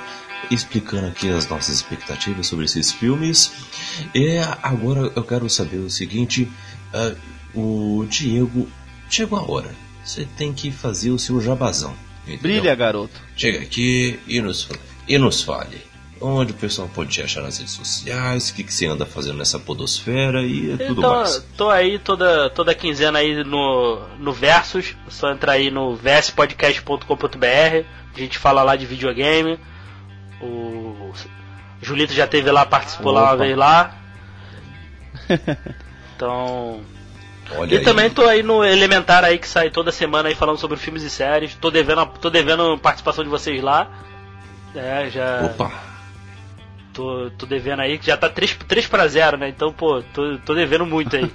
explicando aqui as nossas expectativas sobre esses filmes. E agora eu quero saber o seguinte: ah, o Diego, chegou a hora. Você tem que fazer o seu jabazão. entendeu? Brilha, garoto. Chega aqui e nos, e nos fale. Onde o pessoal pode te achar nas redes sociais, o que, que você anda fazendo nessa podosfera e tudo então, mais. tô aí toda, toda quinzena aí no, no Versus. É só entrar aí no vspodcast.com.br. A gente fala lá de videogame. O Julito já teve lá, participou lá uma Opa. vez lá. Então. Olha E aí. também tô aí no Elementar aí que sai toda semana aí falando sobre filmes e séries. Tô devendo, tô devendo participação de vocês lá. É, já. Opa! Tô, tô devendo aí, que já tá 3, 3 pra 0, né? Então, pô, tô, tô devendo muito aí.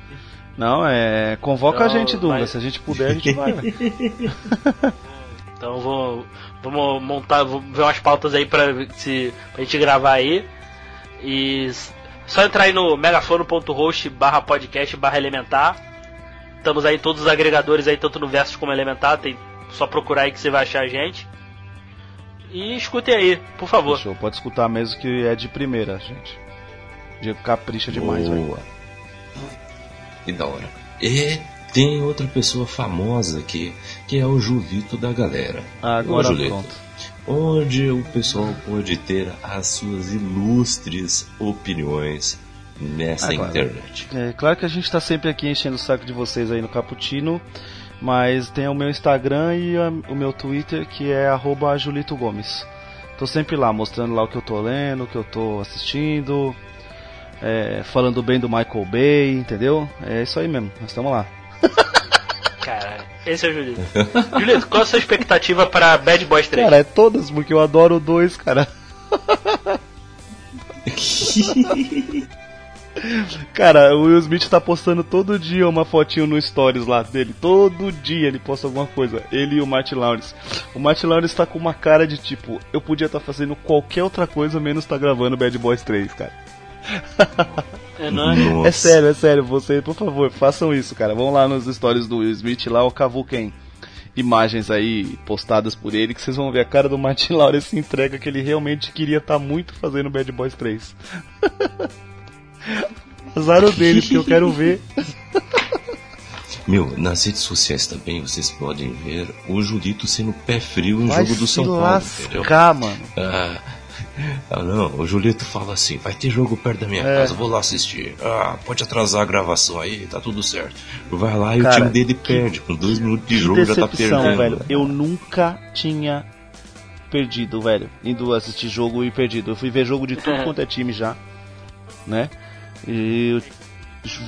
Não, é. Convoca a Não, gente, Dunga. vai. Se a gente puder, a gente vai. velho. Então vou, vamos montar, vou ver umas pautas aí pra, se, pra gente gravar aí. E só entrar aí no megafono.host barra podcast barra elementar. Estamos aí todos os agregadores aí, tanto no Versus como Elementar. Tem só procurar aí que você vai achar a gente. E escutem aí, por favor. Fechou, pode escutar mesmo que é de primeira, gente. Diego capricha demais, velho. Boa. Que da hora. E tem outra pessoa famosa aqui, que é o Julito da galera. Agora Ô, Julito, pronto. Onde o pessoal pode ter as suas ilustres opiniões nessa Agora. internet. É, claro que a gente tá sempre aqui enchendo o saco de vocês aí no Caputino, mas tem o meu Instagram e o meu Twitter que é arroba Julito Gomes. Tô sempre lá, mostrando lá o que eu tô lendo, o que eu tô assistindo, é, falando bem do Michael Bay, entendeu? É isso aí mesmo, nós estamos lá. Caralho, esse é o Julito. Julito, qual a sua expectativa para Bad Boys 3? Cara, é todas, porque eu adoro 2, cara. Cara, o Will Smith tá postando todo dia uma fotinho no Stories lá dele. Todo dia ele posta alguma coisa. Ele e o Martin Lawrence. O Martin Lawrence tá com uma cara de tipo, eu podia estar fazendo qualquer outra coisa menos tá gravando Bad Boys 3, cara. É, não é? É sério, é sério. Vocês, por favor, façam isso, cara. Vão lá nos stories do Will Smith, lá o cavuquem imagens aí postadas por ele, que vocês vão ver a cara do Martin Lawrence se entrega que ele realmente queria estar muito fazendo Bad Boys 3. Azar o dele, porque eu quero ver. Meu, nas redes sociais também vocês podem ver o Julito sendo pé frio em Vai jogo do se São Paulo, entendeu? lascar, mano. Ah, ah, não, o Julito fala assim, vai ter jogo perto da minha É. casa, vou lá assistir. Ah, pode atrasar a gravação aí, tá tudo certo. Vai lá e o Cara, time dele perde, com dois minutos de Que jogo já tá perdendo. velho. Eu nunca tinha perdido, velho. Indo assistir jogo e perdido. Eu fui ver jogo de tudo quanto é time já, né? E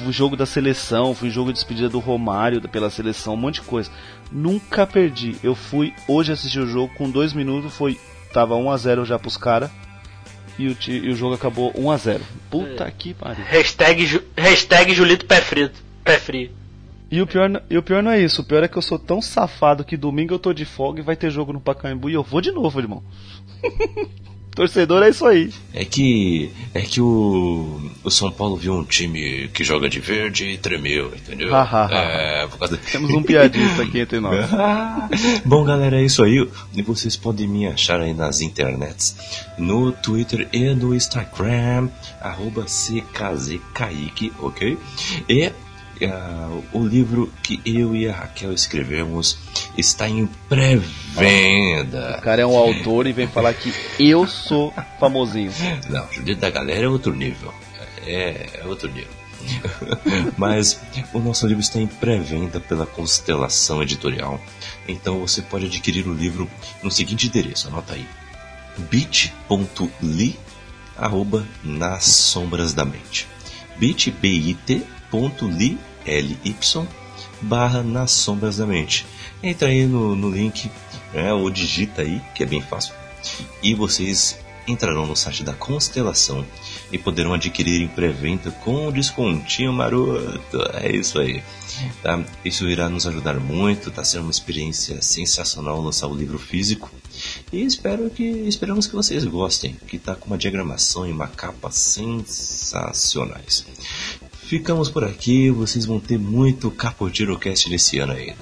o jogo da seleção, fui jogo de despedida do Romário pela seleção, um monte de coisa. Nunca perdi. Eu fui hoje assistir o jogo com dois minutos, foi tava 1 a 0 já pros caras. E o, e o jogo acabou 1 a 0 Puta que pariu. Hashtag, Ju- hashtag Julito Pé Frio. Pé frio. E o, pior, e o pior não é isso, o pior é que eu sou tão safado que domingo eu tô de folga e vai ter jogo no Pacaembu e eu vou de novo, irmão. Torcedor é isso aí. É que. É que o. O São Paulo viu um time que joga de verde e tremeu, entendeu? É, por causa Temos um piadista aqui entre nós. Bom, galera, é isso aí. E vocês podem me achar aí nas internets, no Twitter e no Instagram, arroba CKZKaique, ok? E ah, o livro que eu e a Raquel escrevemos está em O pré-venda. cara é um autor e vem falar que eu sou famosinho. Não, Julito da Galera é outro nível. É, é outro nível. Mas o nosso livro está em pré-venda pela Constelação Editorial. Então você pode adquirir o livro no seguinte endereço, anota aí. bit.ly arroba nas sombras da mente. bit.ly ly barra nas sombras da mente. Entra aí no, no link, né, ou digita aí, que é bem fácil. e vocês entrarão no site da Constelação e poderão adquirir em pré-venda com descontinho maroto. É isso aí. Tá? Isso irá nos ajudar muito, tá sendo uma experiência sensacional lançar o livro físico. E espero que esperamos que vocês gostem, que tá com uma diagramação e uma capa sensacionais. Ficamos por aqui, vocês vão ter muito Capogirocast nesse ano ainda.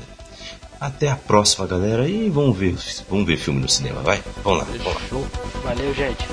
Até a próxima, galera, e vamos ver, vamos ver filme no cinema, vai? Vamos lá, vamos lá. Valeu, gente.